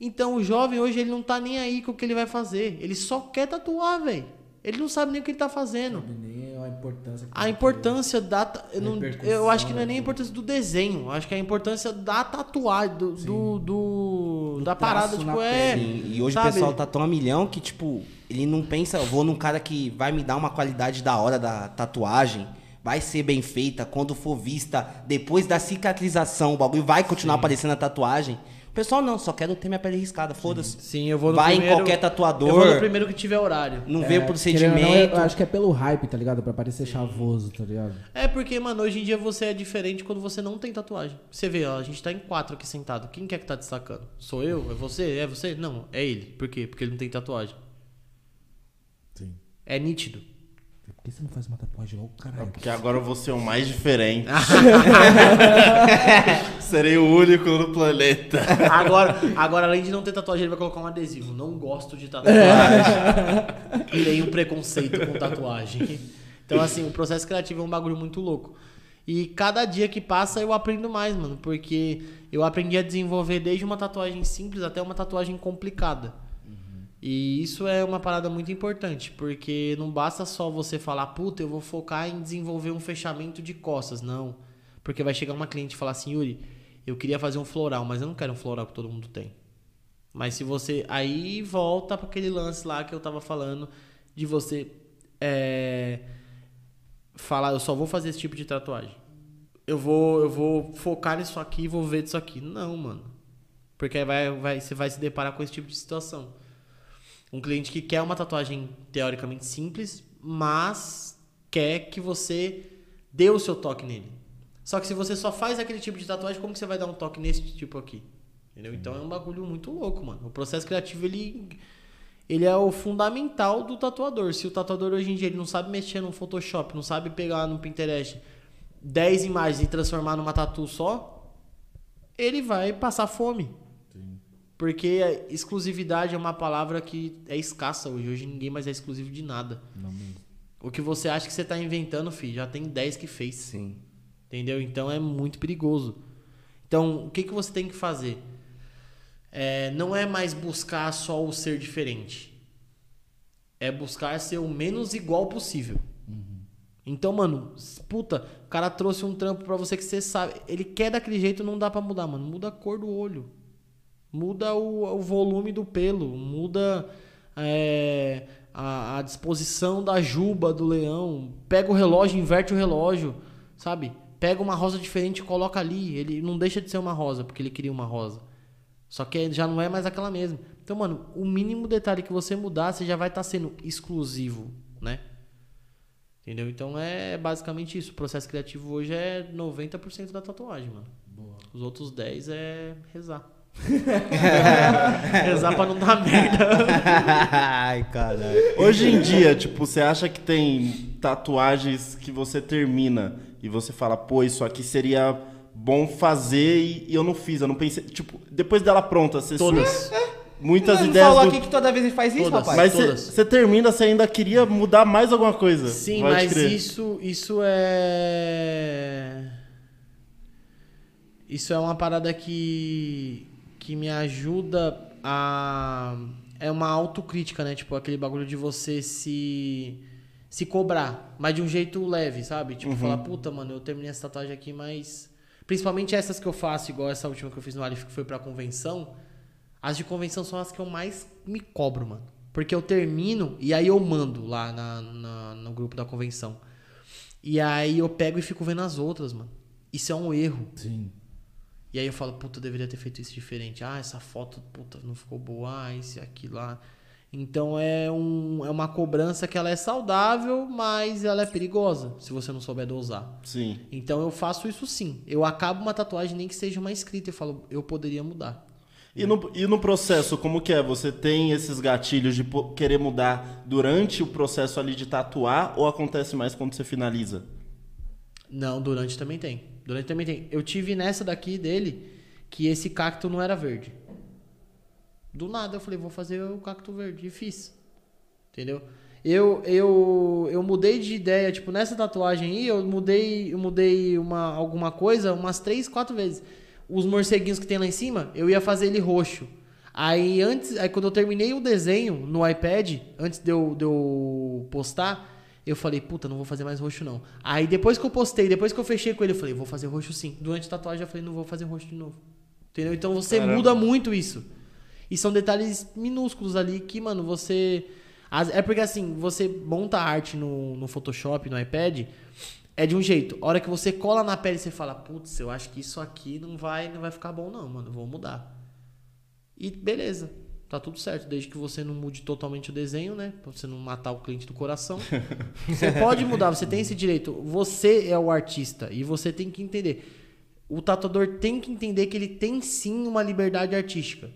Então o jovem hoje ele não tá nem aí com o que ele vai fazer. Ele só quer tatuar, velho. Ele não sabe nem o que ele tá fazendo. Sabe nem a importância. que A tem importância da. Eu, não- eu acho que não é né? nem a importância do desenho. Eu acho que é a importância da tatuagem, do, do, do- da parada. Tipo, é. Sim, e hoje sabe? o pessoal tá tão a milhão que, tipo, ele não pensa, eu vou num cara que vai me dar uma qualidade da hora da tatuagem, vai ser bem feita, quando for vista, depois da cicatrização, o bagulho vai continuar aparecendo a tatuagem. Pessoal não, só quero ter minha pele riscada, foda-se. Sim, eu vou no Vai em primeiro. qualquer tatuador. Eu vou no primeiro que tiver horário. Não É, vê o procedimento. não, eu acho que é pelo hype, tá ligado? Pra parecer chavoso, tá ligado? É porque, mano, hoje em dia você é diferente quando você não tem tatuagem. Você vê, ó, a gente tá em quatro aqui sentado. Quem que é que tá destacando? Sou eu? É você? É você? Não, é ele. Por quê? Porque ele não tem tatuagem. Sim. É nítido. Por que você não faz uma tatuagem igual o caralho? Porque agora eu vou ser o mais diferente. Serei o único no planeta. Agora, agora, além de não ter tatuagem, ele vai colocar um adesivo. Não gosto de tatuagem. E Tenho preconceito com tatuagem. Então, assim, o processo criativo é um bagulho muito louco. E cada dia que passa eu aprendo mais, mano. Porque eu aprendi a desenvolver desde uma tatuagem simples até uma tatuagem complicada. E isso é uma parada muito importante, porque não basta só você falar, puta, eu vou focar em desenvolver um fechamento de costas. Não. Porque vai chegar uma cliente e falar assim, Yuri, eu queria fazer um floral, mas eu não quero um floral que todo mundo tem. Mas se você. Aí volta para aquele lance lá que eu tava falando de você é, falar, eu só vou fazer esse tipo de tatuagem. Eu vou, eu vou focar nisso aqui e vou ver disso aqui. Não, mano. Porque aí vai, vai, você vai se deparar com esse tipo de situação. Um cliente que quer uma tatuagem teoricamente simples, mas quer que você dê o seu toque nele. Só que se você só faz aquele tipo de tatuagem, como que você vai dar um toque nesse tipo aqui? Entendeu? Então é um bagulho muito louco, mano. O processo criativo, ele, ele é o fundamental do tatuador. Se o tatuador hoje em dia ele não sabe mexer no Photoshop, não sabe pegar no Pinterest 10 imagens e transformar numa tatu só, ele vai passar fome. Porque exclusividade é uma palavra que é escassa hoje. Hoje ninguém mais é exclusivo de nada. Não mesmo. O que você acha que você tá inventando, filho, já tem 10 que fez. Sim. Entendeu? Então é muito perigoso. Então, o que, que você tem que fazer? É, não é mais buscar só o ser diferente. É buscar ser o menos igual possível. Então, mano, puta, o cara trouxe um trampo pra você que você sabe. Ele quer daquele jeito, não dá pra mudar, mano. Muda a cor do olho. Muda o, o volume do pelo. Muda é, a, a disposição da juba do leão. Pega o relógio, inverte o relógio, sabe? Pega uma rosa diferente e coloca ali. Ele não deixa de ser uma rosa, porque ele queria uma rosa. Só que já não é mais aquela mesma. Então, mano, o mínimo detalhe que você mudar, você já vai estar sendo exclusivo, né? Entendeu? Então é basicamente isso. O processo criativo hoje é 90% da tatuagem, mano. Os outros 10 é rezar. rezar pra não dar merda. Ai, caralho. Hoje em dia, tipo, você acha que tem tatuagens que você termina e você fala, pô, isso aqui seria bom fazer e, e eu não fiz, eu não pensei. Tipo, depois dela pronta, você Todas. muitas Não ideias. falou do- aqui que toda vez ele faz isso, Todas. rapaz. Mas você todas. você termina, você ainda queria mudar mais alguma coisa. Sim, mas crer. isso, isso é. Isso é uma parada que. Que me ajuda a. É uma autocrítica, né? Tipo, aquele bagulho de você se. se cobrar, mas de um jeito leve, sabe? Tipo, falar, puta, mano, eu terminei essa tatuagem aqui, mas. Principalmente essas que eu faço, igual essa última que eu fiz no Alif, que foi pra convenção. As de convenção são as que eu mais me cobro, mano. Porque eu termino e aí eu mando lá na, na- no grupo da convenção. E aí eu pego e fico vendo as outras, mano. Isso é um erro. Sim. E aí eu falo, puta, eu deveria ter feito isso diferente. Ah, essa foto, puta, não ficou boa. Ah, esse aqui lá. Então é, um, é uma cobrança que ela é saudável, mas ela é perigosa, se você não souber dosar. Sim. Então eu faço isso sim. Eu acabo uma tatuagem, nem que seja uma escrita, e falo, eu poderia mudar. E no, e no processo, como que é? Você tem esses gatilhos de querer mudar durante o processo ali de tatuar ou acontece mais quando você finaliza? Não, durante também tem. Durante também tem. Eu tive nessa daqui dele que esse cacto não era verde. Do nada eu falei, vou fazer o cacto verde. E fiz. Entendeu? Eu, eu, eu mudei de ideia, tipo, nessa tatuagem aí, eu mudei, eu mudei uma, alguma coisa umas três, quatro vezes. Os morceguinhos que tem lá em cima, eu ia fazer ele roxo. Aí antes, aí quando eu terminei o desenho no iPad, antes de eu, de eu postar, eu falei, puta, não vou fazer mais roxo não. Aí depois que eu postei, depois que eu fechei com ele, eu falei, vou fazer roxo sim. Durante a tatuagem eu falei, não vou fazer roxo de novo. Entendeu? Então você Caramba. muda muito isso. E são detalhes minúsculos ali que, mano, você. É porque assim, você monta a arte no, no Photoshop, no iPad, é de um jeito. A hora que você cola na pele, você fala, putz, eu acho que isso aqui não vai, não vai ficar bom, não, mano. Vou mudar. E beleza. Tá tudo certo, desde que você não mude totalmente o desenho, né? Pra você não matar o cliente do coração. Você pode mudar, você tem esse direito. Você é o artista e você tem que entender. O tatuador tem que entender que ele tem sim uma liberdade artística.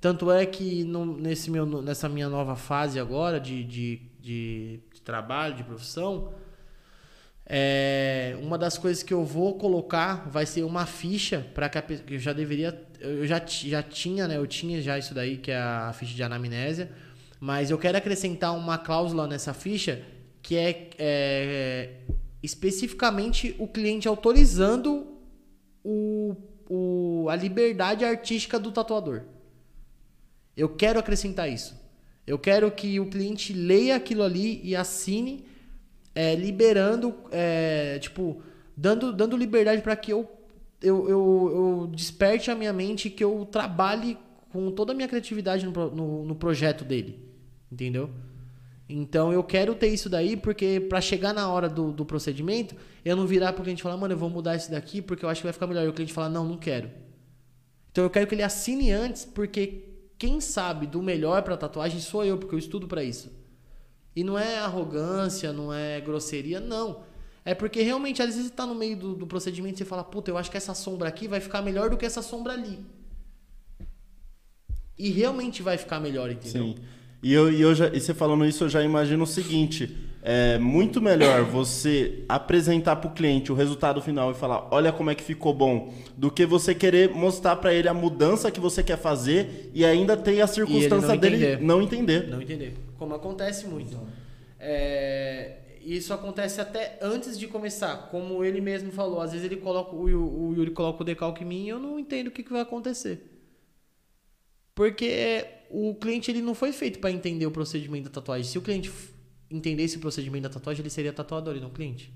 Tanto é que no- nesse meu, nessa minha nova fase agora de, de, de, de trabalho, de profissão, é, uma das coisas que eu vou colocar vai ser uma ficha para que a pessoa. Eu já deveria. Eu já, já tinha, né? Eu tinha já isso daí, que é a ficha de anamnésia. Mas eu quero acrescentar uma cláusula nessa ficha que é, é especificamente o cliente autorizando o, o, a liberdade artística do tatuador. Eu quero acrescentar isso. Eu quero que o cliente leia aquilo ali e assine é, liberando, é, tipo, dando, dando liberdade para que eu, eu, eu, eu, desperte a minha mente que eu trabalhe com toda a minha criatividade no, no, no projeto dele. Entendeu? Então eu quero ter isso daí, porque para chegar na hora do, do procedimento, eu não virar pro cliente falar, mano, eu vou mudar isso daqui porque eu acho que vai ficar melhor. E o cliente falar, não, não quero. Então eu quero que ele assine antes, porque quem sabe do melhor para tatuagem sou eu, porque eu estudo para isso. E não é arrogância, não é grosseria, não. É porque realmente, às vezes, você tá no meio do, do procedimento e você fala, puta, eu acho que essa sombra aqui vai ficar melhor do que essa sombra ali. E realmente vai ficar melhor, entendeu? Sim. E, eu, e, eu já, e você falando isso, eu já imagino o seguinte: é muito melhor você apresentar para o cliente o resultado final e falar, olha como é que ficou bom, do que você querer mostrar para ele a mudança que você quer fazer e ainda ter a circunstância não dele entender. não entender. Não entender como acontece muito. É, isso acontece até antes de começar, como ele mesmo falou. Às vezes ele coloca o, o Yuri coloca o decalque em mim e eu não entendo o que, que vai acontecer. Porque o cliente ele não foi feito para entender o procedimento da tatuagem. Se o cliente entendesse o procedimento da tatuagem, ele seria tatuador e não cliente.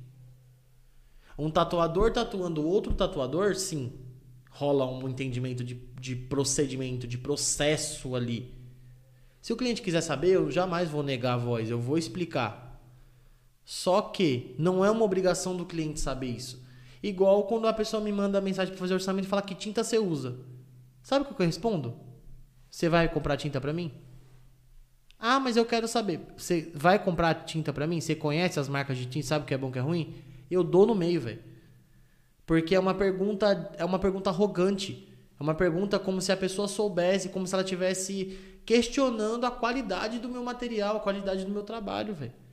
Um tatuador tatuando outro tatuador, sim, rola um entendimento de, de procedimento, de processo ali. Se o cliente quiser saber, eu jamais vou negar a voz, eu vou explicar. Só que não é uma obrigação do cliente saber isso. Igual quando a pessoa me manda mensagem para fazer orçamento e fala que tinta você usa. Sabe o que eu respondo? Você vai comprar tinta para mim? Ah, mas eu quero saber. Você vai comprar tinta para mim? Você conhece as marcas de tinta, sabe o que é bom, o que é ruim? Eu dou no meio, velho. Porque é uma pergunta, é uma pergunta arrogante. É uma pergunta como se a pessoa soubesse, como se ela tivesse questionando a qualidade do meu material, a qualidade do meu trabalho, velho.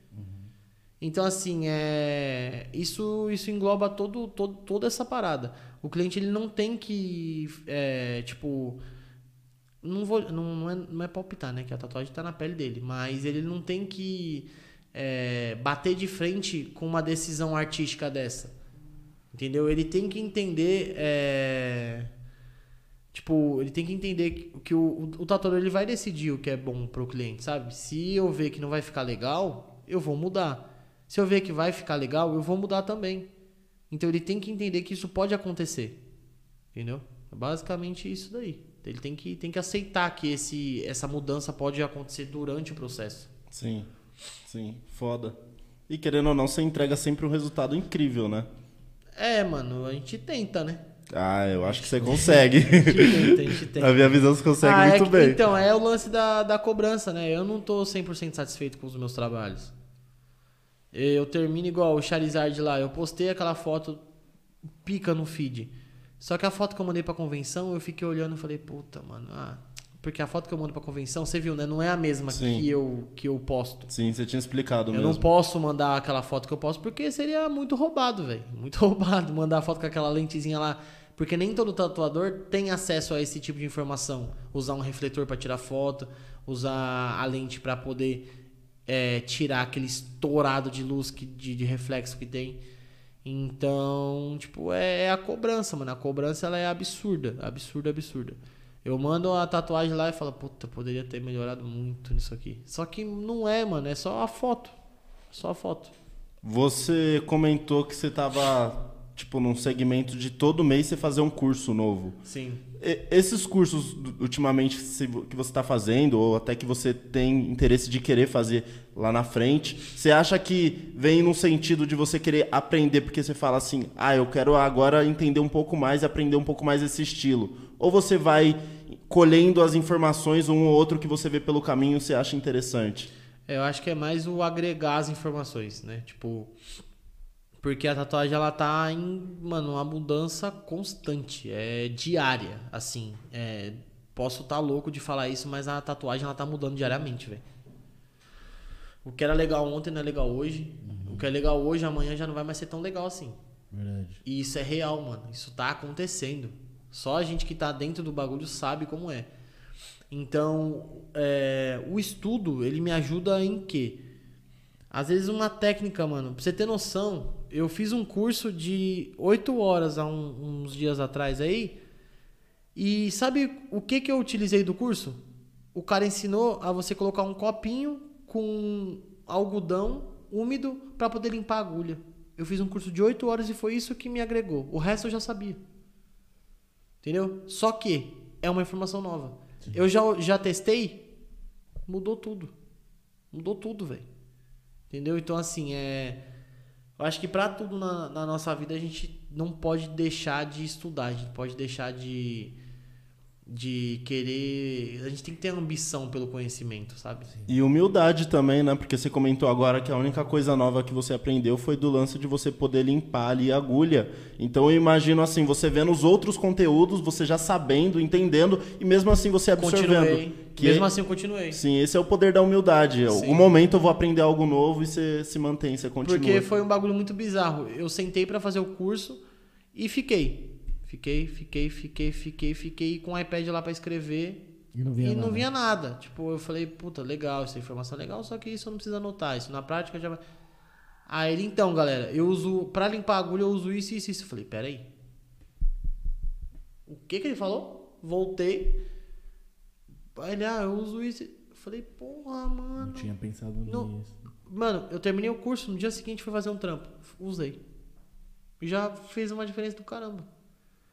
Então, assim, é... isso, isso engloba todo, todo, toda essa parada. O cliente ele não tem que, é, tipo, não vou, não, não, é, não é palpitar, né? Que a tatuagem está na pele dele, mas ele não tem que é, bater de frente com uma decisão artística dessa, entendeu? Ele tem que entender é, Tipo, ele tem que entender que, que o, o, o tatuador ele vai decidir o que é bom pro cliente, sabe? Se eu ver que não vai ficar legal, eu vou mudar. Se eu ver que vai ficar legal, eu vou mudar também. Então ele tem que entender que isso pode acontecer. Entendeu? É basicamente isso daí. Ele tem que, tem que aceitar que esse, essa mudança pode acontecer durante o processo. Sim, sim, foda. E querendo ou não, você entrega sempre um resultado incrível, né? É, mano, a gente tenta, né? Ah, eu acho que você consegue. a gente tenta, a gente tenta. A minha visão você consegue ah, muito é, bem. Então, é o lance da, da cobrança, né? Eu não tô 100% satisfeito com os meus trabalhos. Eu termino igual o Charizard lá. Eu postei aquela foto pica no feed. Só que a foto que eu mandei pra convenção, eu fiquei olhando e falei, puta, mano, ah, porque a foto que eu mando pra convenção, você viu, né? Não é a mesma que eu, que eu posto. Sim, você tinha explicado eu mesmo. Eu não posso mandar aquela foto que eu posto porque seria muito roubado, velho. Muito roubado mandar a foto com aquela lentezinha lá porque nem todo tatuador tem acesso a esse tipo de informação. Usar um refletor para tirar foto, usar a lente para poder é, tirar aquele estourado de luz que, de, de, reflexo que tem. Então, tipo, é, é, a cobrança, mano. A cobrança ela é absurda, absurda, absurda. Eu mando a tatuagem lá e falo, puta, poderia ter melhorado muito nisso aqui. Só que não é, mano, é só a foto. Só a foto. Você comentou que você tava tipo, num segmento de todo mês você fazer um curso novo. Sim. Esses cursos, ultimamente, que você está fazendo, ou até que você tem interesse de querer fazer lá na frente, você acha que vem no sentido de você querer aprender, porque você fala assim, ah, eu quero agora entender um pouco mais e aprender um pouco mais esse estilo? Ou você vai colhendo as informações, um ou outro que você vê pelo caminho, você acha interessante? Eu acho que é mais o agregar as informações, né? Tipo, porque a tatuagem ela tá em, mano, uma mudança constante, é diária, assim. É, posso estar tá louco de falar isso, mas a tatuagem ela tá mudando diariamente, velho. O que era legal ontem não é legal hoje. O que é legal hoje, amanhã já não vai mais ser tão legal assim. Verdade. E isso é real, mano. Isso tá acontecendo. Só a gente que tá dentro do bagulho sabe como é. Então, é, o estudo, ele me ajuda em quê? Às vezes uma técnica, mano. Pra você ter noção, eu fiz um curso de 8 horas há um- uns dias atrás aí. E sabe o que, que eu utilizei do curso? O cara ensinou a você colocar um copinho com algodão úmido para poder limpar a agulha. Eu fiz um curso de 8 horas e foi isso que me agregou. O resto eu já sabia. Entendeu? Só que é uma informação nova. Eu já, já testei, mudou tudo. Mudou tudo, velho. Entendeu? Então, assim, é. Eu acho que pra tudo na, na nossa vida a gente não pode deixar de estudar, a gente pode deixar de. De querer. A gente tem que ter ambição pelo conhecimento, sabe? E humildade também, né? Porque você comentou agora que a única coisa nova que você aprendeu foi do lance de você poder limpar ali a agulha. Então eu imagino assim, você vendo os outros conteúdos, você já sabendo, entendendo, e mesmo assim você absorvendo. Continuei. Que Mesmo assim, eu continuei. Sim, esse é o poder da humildade. Sim. algum momento eu vou aprender algo novo e você se mantém, você continua. Porque foi um bagulho muito bizarro. Eu sentei pra fazer o curso e fiquei. Fiquei, fiquei, fiquei, fiquei, fiquei com o iPad lá pra escrever. E não vinha e não nada. vinha nada. Tipo, eu falei, puta, legal, essa informação é legal, só que isso eu não precisa anotar. Isso na prática já vai. Aí ele, então, galera, eu uso. Pra limpar a agulha, eu uso isso, isso, isso. Eu falei, peraí. O que que ele falou? Voltei. Aí ele, ah, eu uso isso. Eu falei, porra, mano. Não tinha pensado Não. nisso. Mano, eu terminei o curso, no dia seguinte fui fazer um trampo. Usei. E já fez uma diferença do caramba.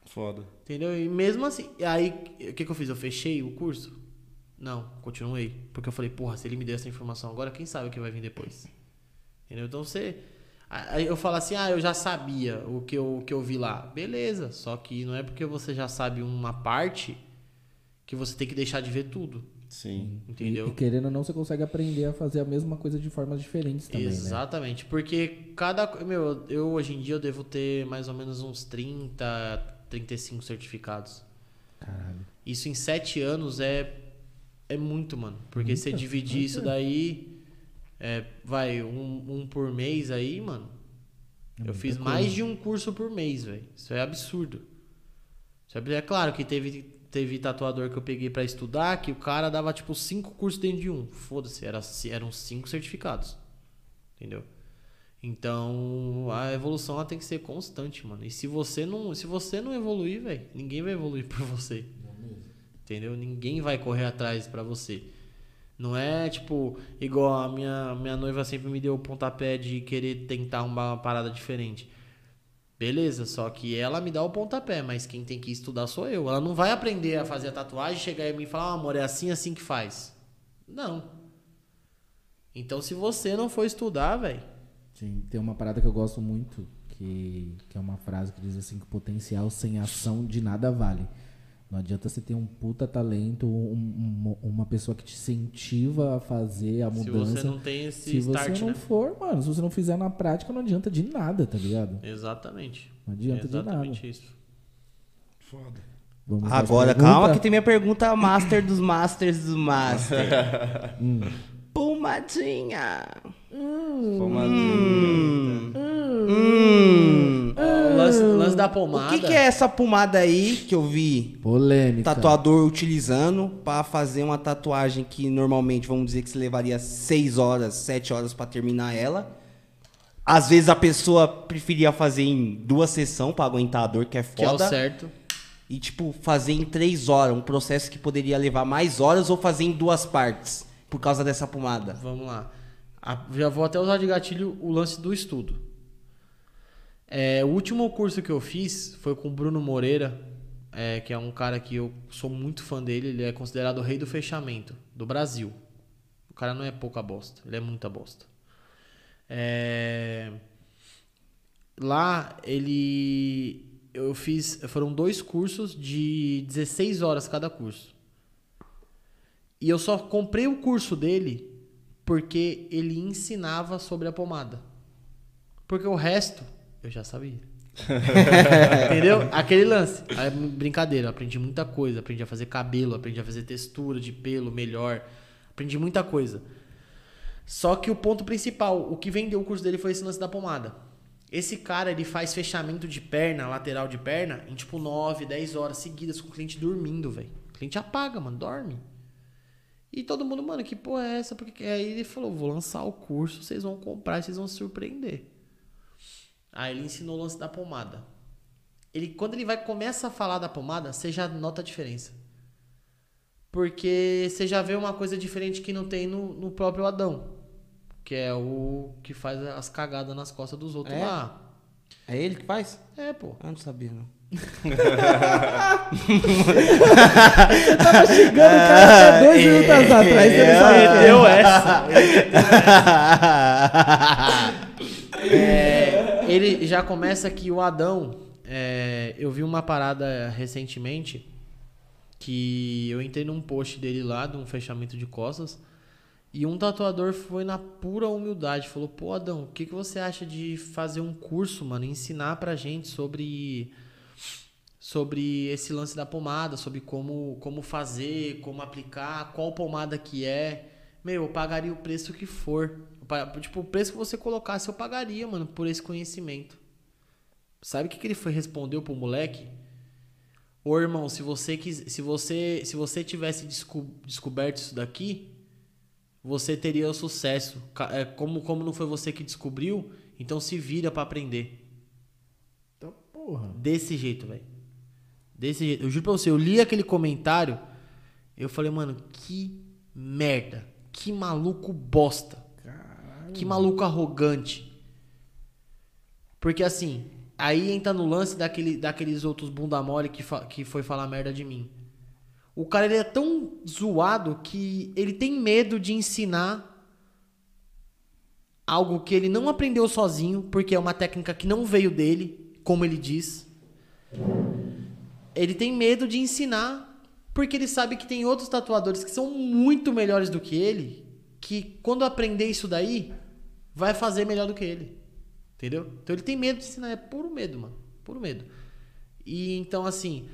Foda. Entendeu? E mesmo assim, aí o que, que eu fiz? Eu fechei o curso? Não, continuei. Porque eu falei, porra, se ele me deu essa informação agora, quem sabe o que vai vir depois? Entendeu? Então você. Aí eu falo assim, ah, eu já sabia o que eu, o que eu vi lá. Beleza, só que não é porque você já sabe uma parte que você tem que deixar de ver tudo. Sim. Entendeu? E, e querendo ou não, você consegue aprender a fazer a mesma coisa de formas diferentes também, né? Exatamente, porque cada. Meu, eu hoje em dia eu devo ter mais ou menos uns 30, 35 certificados. Caralho. Isso em 7 anos é, é muito, mano. Porque você Muita, dividir muita. isso daí, é, vai, um, um por mês aí, mano. É eu fiz coisa. mais de um curso por mês, velho. Isso é absurdo. Isso é, é claro que teve, teve tatuador que eu peguei pra estudar que o cara dava tipo cinco cursos dentro de um. Foda-se, era, eram cinco certificados. Entendeu? Então, a evolução ela tem que ser constante, mano. E se você não, se você não evoluir, velho, ninguém vai evoluir por você. Entendeu? Ninguém vai correr atrás pra você. Não é tipo, igual a minha, minha noiva sempre me deu o pontapé de querer tentar uma parada diferente. Beleza, só que ela me dá o pontapé, mas quem tem que estudar sou eu. Ela não vai aprender a fazer a tatuagem, chegar e falar, ah, amor, é assim, assim que faz. Não. Então se você não for estudar, velho. Sim, tem uma parada que eu gosto muito, que, que é uma frase que diz assim que potencial sem ação de nada vale. Não adianta você ter um puta talento, um- um- uma pessoa que te incentiva a fazer a Se mudança. você não tem esse se start, você não né? for, mano, se você não fizer na prática, não adianta de nada, tá ligado? Exatamente. Não adianta de Exatamente nada. isso. Foda. Vamos Agora, calma que tem minha pergunta master dos masters dos master. Pomadinha. Hum. Hum. O lance, o lance da O pomada. que, que é essa pomada aí que eu vi Polêmica. tatuador utilizando pra fazer uma tatuagem que normalmente vamos dizer que se levaria 6 horas, 7 horas pra terminar ela? Às vezes a pessoa preferia fazer em duas sessões pra aguentar a dor, que é Que é o foda. certo. E, tipo, fazer em três horas, um processo que poderia levar mais horas ou fazer em duas partes, por causa dessa pomada. Vamos lá. A- já vou até usar de gatilho o lance do estudo. É, o último curso que eu fiz foi com o Bruno Moreira, é, que é um cara que eu sou muito fã dele. Ele é considerado o rei do fechamento do Brasil. O cara não é pouca bosta, ele é muita bosta. É, lá ele eu fiz foram dois cursos de 16 horas cada curso. E eu só comprei o curso dele porque ele ensinava sobre a pomada. Porque o resto eu já sabia. Entendeu? Aquele lance. Brincadeira, aprendi muita coisa. Aprendi a fazer cabelo, aprendi a fazer textura de pelo melhor. Aprendi muita coisa. Só que o ponto principal, o que vendeu o curso dele foi esse lance da pomada. Esse cara, ele faz fechamento de perna, lateral de perna, em tipo 9, 10 horas seguidas com o cliente dormindo, velho. O cliente apaga, mano, dorme. E todo mundo, mano, que porra é essa? Porque aí ele falou, vou lançar o curso, vocês vão comprar, vocês vão se surpreender. Aí ele ensinou o lance da pomada. Ele, quando ele vai começa a falar da pomada, você já nota a diferença. Porque você já vê uma coisa diferente que não tem no, no próprio Adão. Que é o que faz as cagadas nas costas dos outros É? lá. É ele que faz? É, pô. Ah, não sabia, não. Tava xingando o cara até dois minutos atrás. Você não sabe o que é. Meteu essa. É, ele já começa que o Adão. é, eu vi uma parada recentemente que eu entrei num post dele lá, de um fechamento de costas. E um tatuador foi na pura humildade, falou: Pô, Adão, o que, que você acha de fazer um curso, mano, ensinar pra gente sobre sobre esse lance da pomada, sobre como, como fazer, como aplicar, qual pomada que é. Meu, eu pagaria o preço que for. Tipo, o preço que você colocasse, eu pagaria, mano, por esse conhecimento. Sabe o que, que ele foi respondeu pro moleque? Ô irmão, se você se você se você tivesse desco- descoberto isso daqui, você teria o sucesso. É, Como, como não foi você que descobriu, então se vira pra aprender. Porra. Desse jeito, velho. Desse jeito. Eu juro pra você, eu li aquele comentário, eu falei, mano, que merda. Que maluco bosta. Que maluco arrogante. Porque assim, aí entra no lance daquele, daqueles outros bunda mole que, que foi falar merda de mim. O cara ele é tão zoado que ele tem medo de ensinar algo que ele não aprendeu sozinho, porque é uma técnica que não veio dele, como ele diz. Ele tem medo de ensinar, porque ele sabe que tem outros tatuadores que são muito melhores do que ele, que quando aprender isso daí, vai fazer melhor do que ele. Entendeu? Então ele tem medo de ensinar, é puro medo, mano. Puro medo. E então, assim,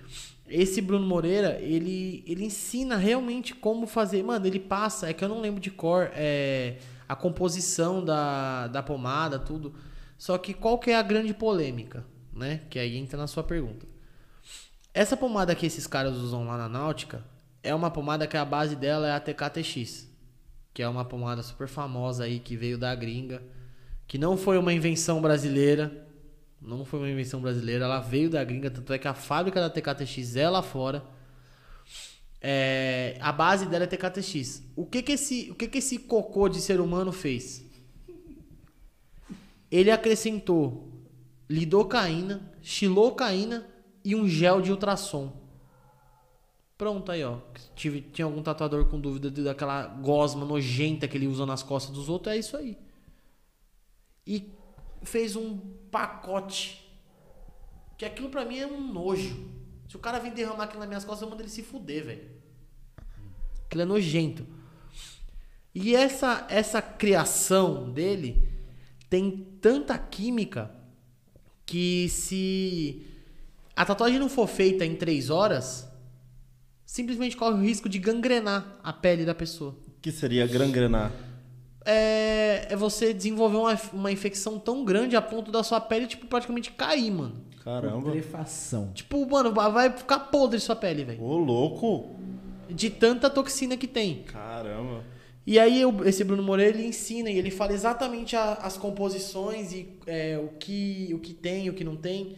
esse Bruno Moreira, ele, ele ensina realmente como fazer. Mano, ele passa, é que eu não lembro de cor, é, a composição da, da pomada, tudo. Só que qual que é a grande polêmica, né? Que aí entra na sua pergunta. Essa pomada que esses caras usam lá na Náutica é uma pomada que a base dela é a TKTX, que é uma pomada super famosa aí que veio da gringa, que não foi uma invenção brasileira, não foi uma invenção brasileira, ela veio da gringa, tanto é que a fábrica da TKTX é lá fora. É, a base dela é TKTX. O que que esse, o que que esse cocô de ser humano fez? Ele acrescentou lidocaína, xilocaína e um gel de ultrassom. Pronto aí, ó. Tive, tinha algum tatuador com dúvida de- daquela gosma nojenta que ele usa nas costas dos outros, é isso aí. E fez um pacote. Que aquilo pra mim é um nojo. Se o cara vir derramar aquilo nas minhas costas, eu mando ele se fuder, velho. Aquilo é nojento. E essa, essa criação dele tem tanta química que se a tatuagem não for feita em três horas, simplesmente corre o risco de gangrenar a pele da pessoa. Que seria gangrenar. É, é você desenvolver uma, uma infecção tão grande a ponto da sua pele, tipo, praticamente cair, mano. Caramba. Putrefação. Tipo, mano, vai- vai ficar podre sua pele, velho. Ô, louco. De tanta toxina que tem. Caramba. E aí eu- esse Bruno Moreira ele ensina e ele fala exatamente a- as composições e é, o, que, o que tem, o que não tem.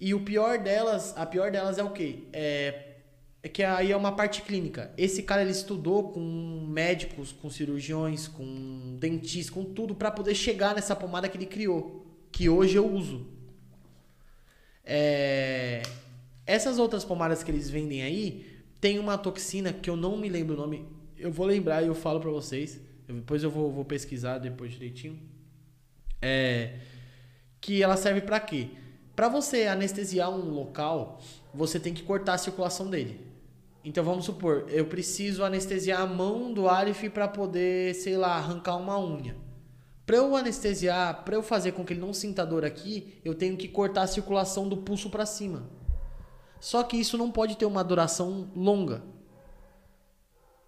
E o pior delas, a pior delas é o quê? É, é que aí é uma parte clínica. Esse cara ele estudou com médicos, com cirurgiões, com dentistas, com tudo pra poder chegar nessa pomada que ele criou, que hoje eu uso. É, essas outras pomadas que eles vendem aí tem uma toxina que eu não me lembro o nome. Eu vou lembrar e eu falo pra vocês. Depois eu vou, vou pesquisar depois direitinho. É, que ela serve pra quê? Pra você anestesiar um local, você tem que cortar a circulação dele. Então vamos supor, eu preciso anestesiar a mão do Arif pra poder, sei lá, arrancar uma unha. Pra eu anestesiar, pra eu fazer com que ele não sinta dor aqui, eu tenho que cortar a circulação do pulso pra cima. Só que isso não pode ter uma duração longa.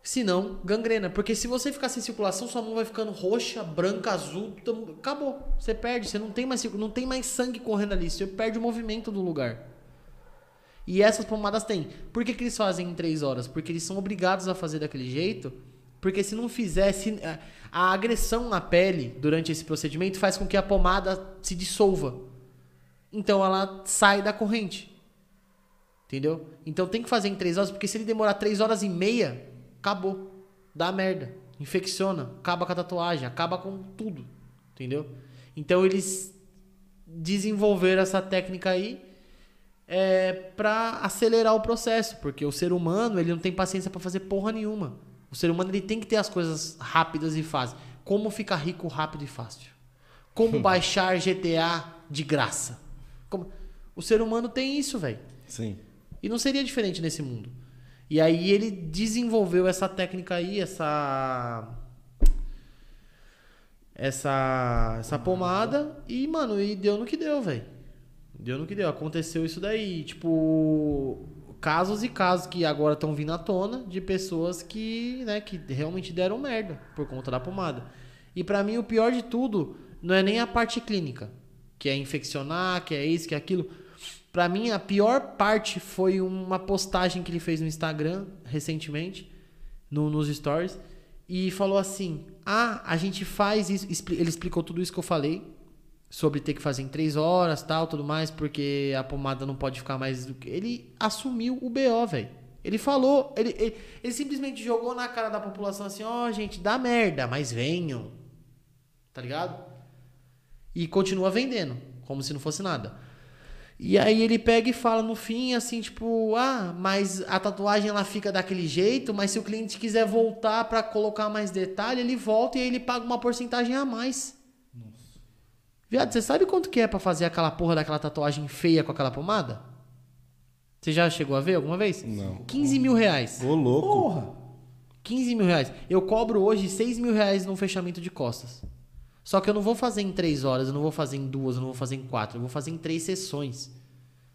Se não, gangrena. Porque se você ficar sem circulação, sua mão vai ficando roxa, branca, azul. tam- Acabou. Você perde. Você não tem mais, não tem mais sangue correndo ali. Você perde o movimento do lugar. E essas pomadas tem. Por que, que eles fazem em três horas? Porque eles são obrigados a fazer daquele jeito. Porque se não fizesse. A, a agressão na pele durante esse procedimento faz com que a pomada se dissolva. Então ela sai da corrente. Entendeu? Então tem que fazer em três horas, porque se ele demorar três horas e meia, acabou. Dá merda. Infecciona. Acaba com a tatuagem. Acaba com tudo. Entendeu? Então eles desenvolveram essa técnica aí é, para acelerar o processo, porque o ser humano ele não tem paciência para fazer porra nenhuma. O ser humano ele tem que ter as coisas rápidas e fáceis. Como ficar rico rápido e fácil? Como baixar GTA de graça? Como- O ser humano tem isso, velho. Sim. E não seria diferente nesse mundo. E aí ele desenvolveu essa técnica aí, essa essa essa pomada e, mano, e deu no que deu, velho. Deu no que deu. Aconteceu isso daí, tipo, casos e casos que agora estão vindo à tona de pessoas que, né, que realmente deram merda por conta da pomada. E pra mim o pior de tudo não é nem a parte clínica, que é infeccionar, que é isso, que é aquilo. Pra mim a pior parte foi uma postagem que ele fez no Instagram recentemente, no- nos stories, e falou assim: "Ah, a gente faz isso". Ele explicou tudo isso que eu falei sobre ter que fazer em três horas, tal, tudo mais, porque a pomada não pode ficar mais do que. Ele assumiu o BO, velho. Ele falou, ele, ele, ele simplesmente jogou na cara da população assim: ó, gente, dá merda, mas venham. Tá ligado? E continua vendendo, como se não fosse nada. E aí ele pega e fala no fim assim, tipo, ah, mas a tatuagem ela fica daquele jeito, mas se o cliente quiser voltar pra colocar mais detalhe, ele volta e aí ele paga uma porcentagem a mais. Viado, você sabe quanto que é pra fazer aquela porra daquela tatuagem feia com aquela pomada? Você já chegou a ver alguma vez? Não. 15 mil reais. Ô, louco. Porra! 15 mil reais. Eu cobro hoje 6 mil reais num fechamento de costas. Só que eu não vou fazer em 3 horas, eu não vou fazer em duas, eu não vou fazer em quatro, eu vou fazer em três sessões.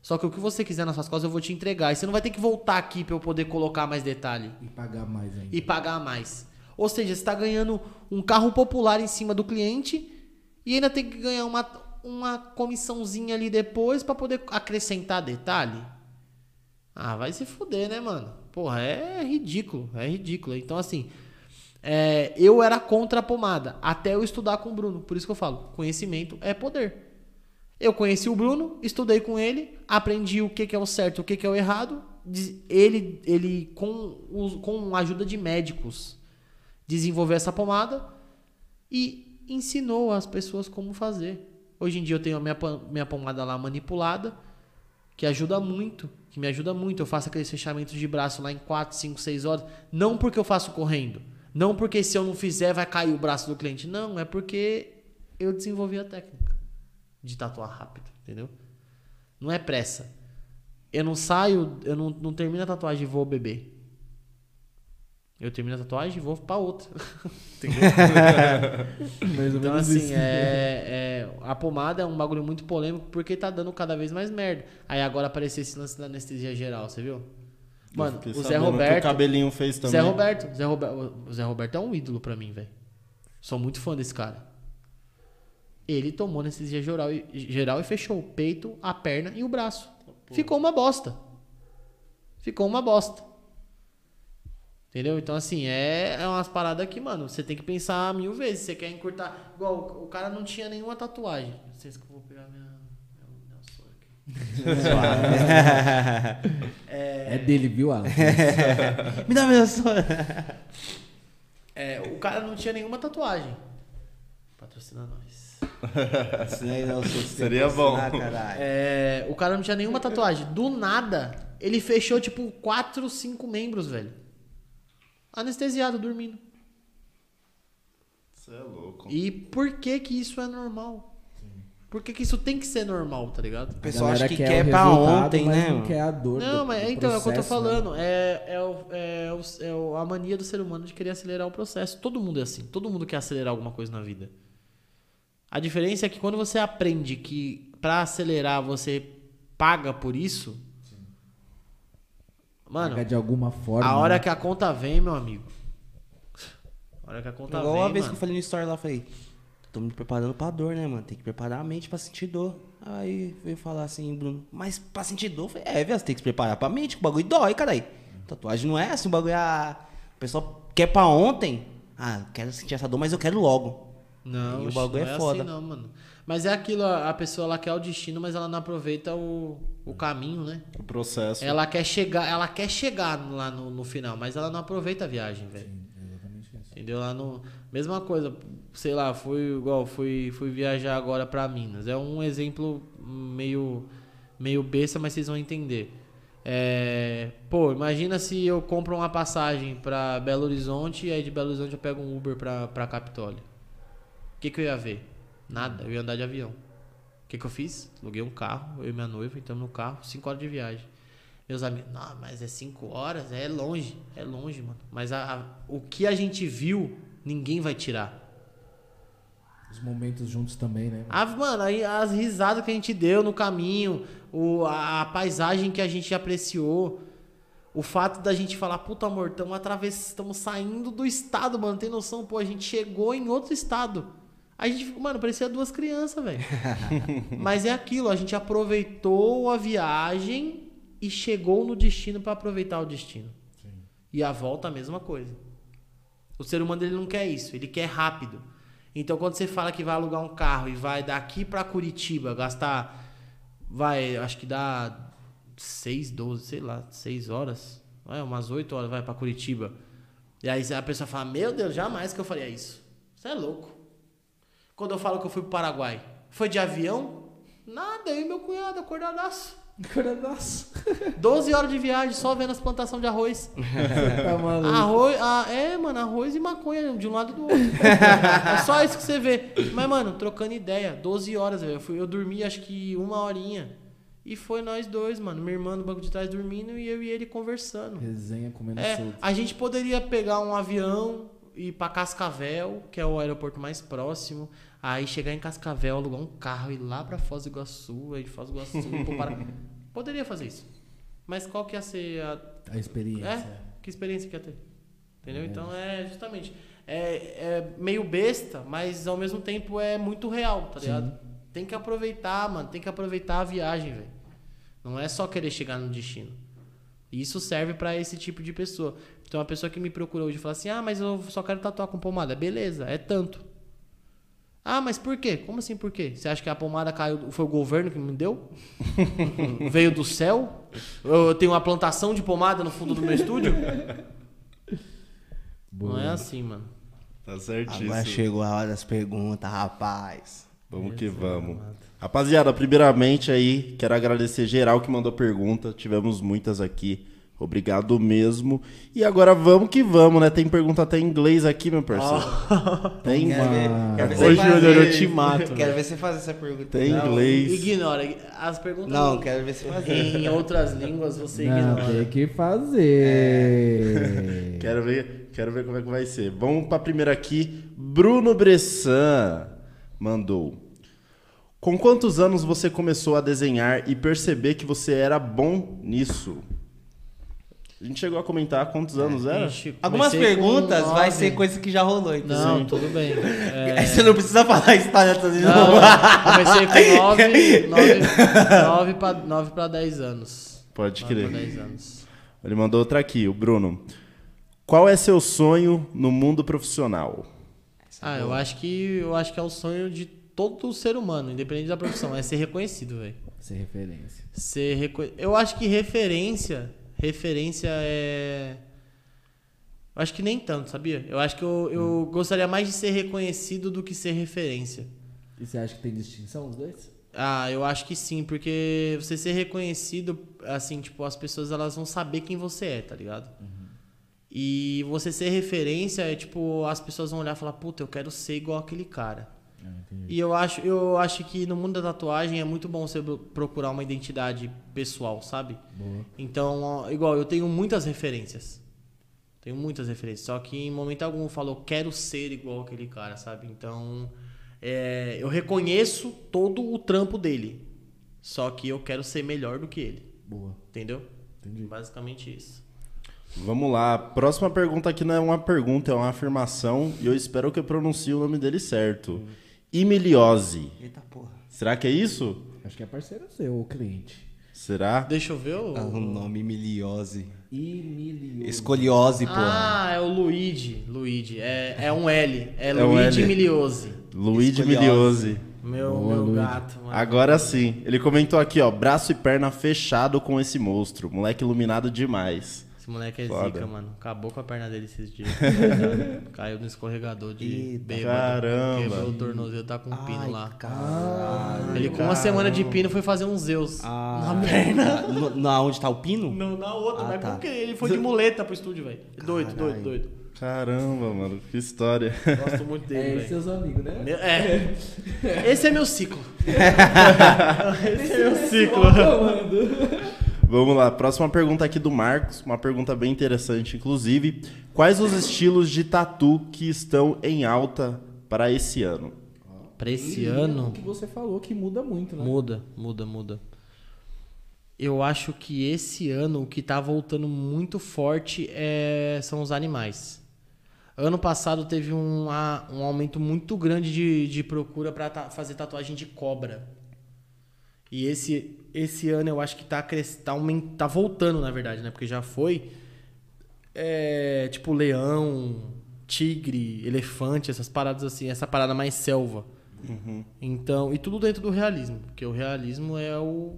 Só que o que você quiser nas suas costas eu vou te entregar. E você não vai ter que voltar aqui pra eu poder colocar mais detalhe E pagar mais ainda. e pagar mais. Ou seja, você está ganhando um carro popular em cima do cliente e ainda tem que ganhar uma, uma comissãozinha ali depois para poder acrescentar detalhe. Ah, vai se fuder, né, mano? Porra, é ridículo, é ridículo. Então, assim, é, eu era contra a pomada até eu estudar com o Bruno. Por isso que eu falo, conhecimento é poder. Eu conheci o Bruno, estudei com ele, aprendi o que, que é o certo, o que, que é o errado. Ele, ele com, com a ajuda de médicos, desenvolveu essa pomada e ensinou as pessoas como fazer. Hoje em dia eu tenho a minha, minha pomada lá manipulada, que ajuda muito, que me ajuda muito. Eu faço aqueles fechamentos de braço lá em 4, 5, 6 horas. Não porque eu faço correndo. Não porque se eu não fizer vai cair o braço do cliente. Não, é porque eu desenvolvi a técnica de tatuar rápido, entendeu? Não é pressa. Eu não saio, eu não, não termino a tatuagem e vou beber. Eu termino a tatuagem e vou pra outra. Mais ou Então, menos assim, é, é- a pomada é um bagulho muito polêmico porque tá dando cada vez mais merda. Aí agora apareceu esse lance da anestesia geral, você viu? Mano, o Zé Roberto. O cabelinho fez também. Zé Roberto, Zé Roberto. O Zé Roberto é um ídolo pra mim, velho. Sou muito fã desse cara. Ele tomou anestesia geral e, geral e fechou o peito, a perna e o braço. Ficou uma bosta. Ficou uma bosta. Entendeu? Então, assim, é, é umas paradas que, mano, você tem que pensar mil vezes. Você quer encurtar. Igual, o, o cara não tinha nenhuma tatuagem. Não sei se eu vou pegar minha. Meu, meu aqui. É dele, viu, Alan? Me dá minha sua. É, o cara não tinha nenhuma tatuagem. Patrocina nós. Você Seria bom. caralho. É, o cara não tinha nenhuma tatuagem. Do nada, ele fechou, tipo, quatro, cinco membros, velho. Anestesiado, dormindo. Você é louco. E por que que isso é normal? Por que que isso tem que ser normal, tá ligado? O pessoal A acha que quer quer pra ontem, né? Não quer a dor. Não, do- mas do então, é o que eu tô processo, né? falando. É, é, o- é, o- é o- a mania do ser humano de querer acelerar o processo. Todo mundo é assim. Todo mundo quer acelerar alguma coisa na vida. A diferença é que quando você aprende que pra acelerar você paga por isso, Mano, Pagar de alguma forma. a hora né? que a conta vem, meu amigo. A hora que a conta Igual vem, uma vez que mano. eu falei no story lá, eu falei, tô me preparando pra dor, né, mano? Tem que preparar a mente pra sentir dor. Aí veio falar assim, Bruno, mas pra sentir dor? Falei, é, velho, você tem que se preparar pra mente, que o bagulho dói, caralho. Tatuagem não é assim, o bagulho é. A... O pessoal quer pra ontem. Ah, quero sentir essa dor, mas eu quero logo. Não, E o bagulho não é é foda. assim não, mano. Mas é aquilo, a pessoa ela quer o destino, mas ela não aproveita o, o caminho, né? O processo. Ela quer chegar, ela quer chegar lá no, no final, mas ela não aproveita a viagem, velho. Entendeu? Lá no mesma coisa, sei lá, fui igual fui fui viajar agora pra Minas. É um exemplo meio meio besta, mas vocês vão entender. É, pô, imagina se eu compro uma passagem pra Belo Horizonte e aí de Belo Horizonte eu pego um Uber pra, pra Capitólio. O que, que eu ia ver? Nada, eu ia andar de avião. O que, que eu fiz? Aluguei um carro, eu e minha noiva, entramos no carro, 5 horas de viagem. Meus amigos, não, mas é 5 horas, é longe, é longe, mano. Mas a- a- o que a gente viu, ninguém vai tirar. Os momentos juntos também, né? Ah, mano, aí as risadas que a gente deu no caminho, o, a, a paisagem que a gente apreciou, o fato da gente falar, puta amor, estamos atravessando, estamos saindo do estado, mano, tem noção? Pô, a gente chegou em outro estado. A gente, ficou- mano, parecia duas crianças, velho. Mas é aquilo, a gente aproveitou a viagem e chegou no destino pra aproveitar o destino. E a volta a mesma coisa. O ser humano ele não quer isso, ele quer rápido. Então quando você fala que vai alugar um carro e vai daqui pra Curitiba gastar vai, acho que dá 6, 12, sei lá, 6 horas, é, umas 8 horas vai pra Curitiba. E aí a pessoa fala: "Meu Deus, jamais que eu faria isso". Você é louco. Quando eu falo que eu fui pro Paraguai, foi de avião? Nada, e meu cunhado acordadaço. Coradaço. 12 horas de viagem só vendo as plantações de arroz. tá maluco. Arroz, ah, é, mano, arroz e maconha de um lado e do outro. é só isso que você vê. Mas, mano, trocando ideia, 12 horas, velho. Eu, fui- eu dormi acho que uma horinha. E foi nós dois, mano. Minha irmã no banco de trás dormindo e eu e ele conversando. Resenha comendo É, solto. a gente poderia pegar um avião e ir pra Cascavel, que é o aeroporto mais próximo. Aí chegar em Cascavel, alugar um carro e ir lá pra Foz do Iguaçu, aí de Foz do Iguaçu pro Pará. Poderia fazer isso. Mas qual que ia ser a A experiência. é? Que experiência que ia ter? Entendeu? Então é justamente. É, é meio besta, mas ao mesmo tempo é muito real, tá ligado? Tem que aproveitar, mano. Tem que aproveitar a viagem, velho. Não é só querer chegar no destino. E Isso serve pra esse tipo de pessoa. Então a pessoa que me procura hoje fala assim: ah, mas eu só quero tatuar com pomada. Beleza, é tanto. Ah, mas por quê? Como assim por quê? Você acha que a pomada caiu, foi o governo que me deu? Veio do céu? Eu tenho uma plantação de pomada no fundo do meu estúdio? Não é assim, mano. Tá certíssimo. Agora chegou a hora das perguntas, rapaz. Vamos que vamos. Rapaziada, primeiramente aí, quero agradecer geral que mandou pergunta. Tivemos muitas aqui. Obrigado mesmo. E agora vamos que vamos, né? Tem pergunta até em inglês aqui, meu parceiro. Tem, Quero ver, quero ver Ô, você Júnior, fazer- eu te mato. Quero ver você fazer essa pergunta. Tem Não, inglês. Ignora. As perguntas Não, quero ver você fazer. em outras línguas você Não, ignora. tem que fazer. Quero ver, quero ver como é que vai ser. Vamos pra primeira aqui. Bruno Bressan mandou. Com quantos anos você começou a desenhar e perceber que você era bom nisso? A gente chegou a comentar quantos anos era? Ixi, Algumas perguntas vai ser coisa que já rolou, então. Não, tudo bem. É... Aí você não precisa falar história toda de Não, novo. comecei com 9 nove, nove pra, nove pra 10 anos. Pode crer. pra 10 anos. Ele mandou outra aqui, o Bruno. Qual é seu sonho no mundo profissional? Ah, eu acho que eu acho que é o sonho de todo ser humano, independente da profissão, é ser reconhecido, velho. Ser referência. Ser reco... Eu acho que referência, referência é eu acho que nem tanto, sabia? Eu acho que eu, eu gostaria mais de ser reconhecido do que ser referência. E você acha que tem distinção os dois? Ah, eu acho que sim, porque você ser reconhecido, assim, tipo, as pessoas elas vão saber quem você é, tá ligado? E você ser referência é tipo, as pessoas vão olhar e falar, puta, eu quero ser igual aquele cara. Ah, entendi. E eu acho, eu acho que no mundo da tatuagem é muito bom você procurar uma identidade pessoal, sabe? Boa. Então, igual, eu tenho muitas referências. Tenho muitas referências. Só que em momento algum eu falo, quero ser igual aquele cara, sabe? Então, é, eu reconheço todo o trampo dele. Só que eu quero ser melhor do que ele. Boa. Entendeu? Basicamente isso. Vamos lá. Próxima pergunta aqui não é uma pergunta, é uma afirmação. E eu espero que eu pronuncie o nome dele certo. Imiliose. Eita porra. Será que é isso? Acho que é parceiro seu, o cliente. Será? Deixa eu ver o. Ah, o nome miliose. Emilio. Escoliose, porra. Ah, é o Luigi. Luigi. É, é um L. É, É um Luigi L. Miliose. Luigi. Miliose. Meu, Boa, meu Luigi. gato, mano. Agora sim. Ele comentou aqui, ó. Braço e perna fechado com esse monstro. Moleque iluminado demais. Esse moleque é Foda. zica, mano. Acabou com a perna dele esses dias. Caiu no escorregador de Eita, bêbado. caramba. Quebrou o tornozelo, tá com um pino Ai, lá. caralho. Ele com uma semana de pino foi fazer uns Zeus Ah, na perna. no- na onde tá o pino? Não, na outra, Ah, mas tá. como que ele foi de muleta pro estúdio, velho? Doido, doido, doido. Caramba, mano. Que história. Gosto muito É, dele, e velho. seus amigos, né? Meu- É. Esse é meu ciclo. Esse é meu ciclo. Vamos lá. Próxima pergunta aqui do Marcos. Uma pergunta bem interessante, inclusive. Quais os estilos de tatu que estão em alta para esse ano? Pra esse E ano. O que você falou que muda muito, né? Muda, muda, muda. Eu acho que esse ano o que tá voltando muito forte é... são os animais. Ano passado teve um, um aumento muito grande de, de procura para fazer tatuagem de cobra. E esse, esse ano eu acho que tá, tá, aument... tá voltando, na verdade, né? Porque já foi. É, tipo leão, tigre, elefante, essas paradas assim, essa parada mais selva. Então, e tudo dentro do realismo, porque o realismo é o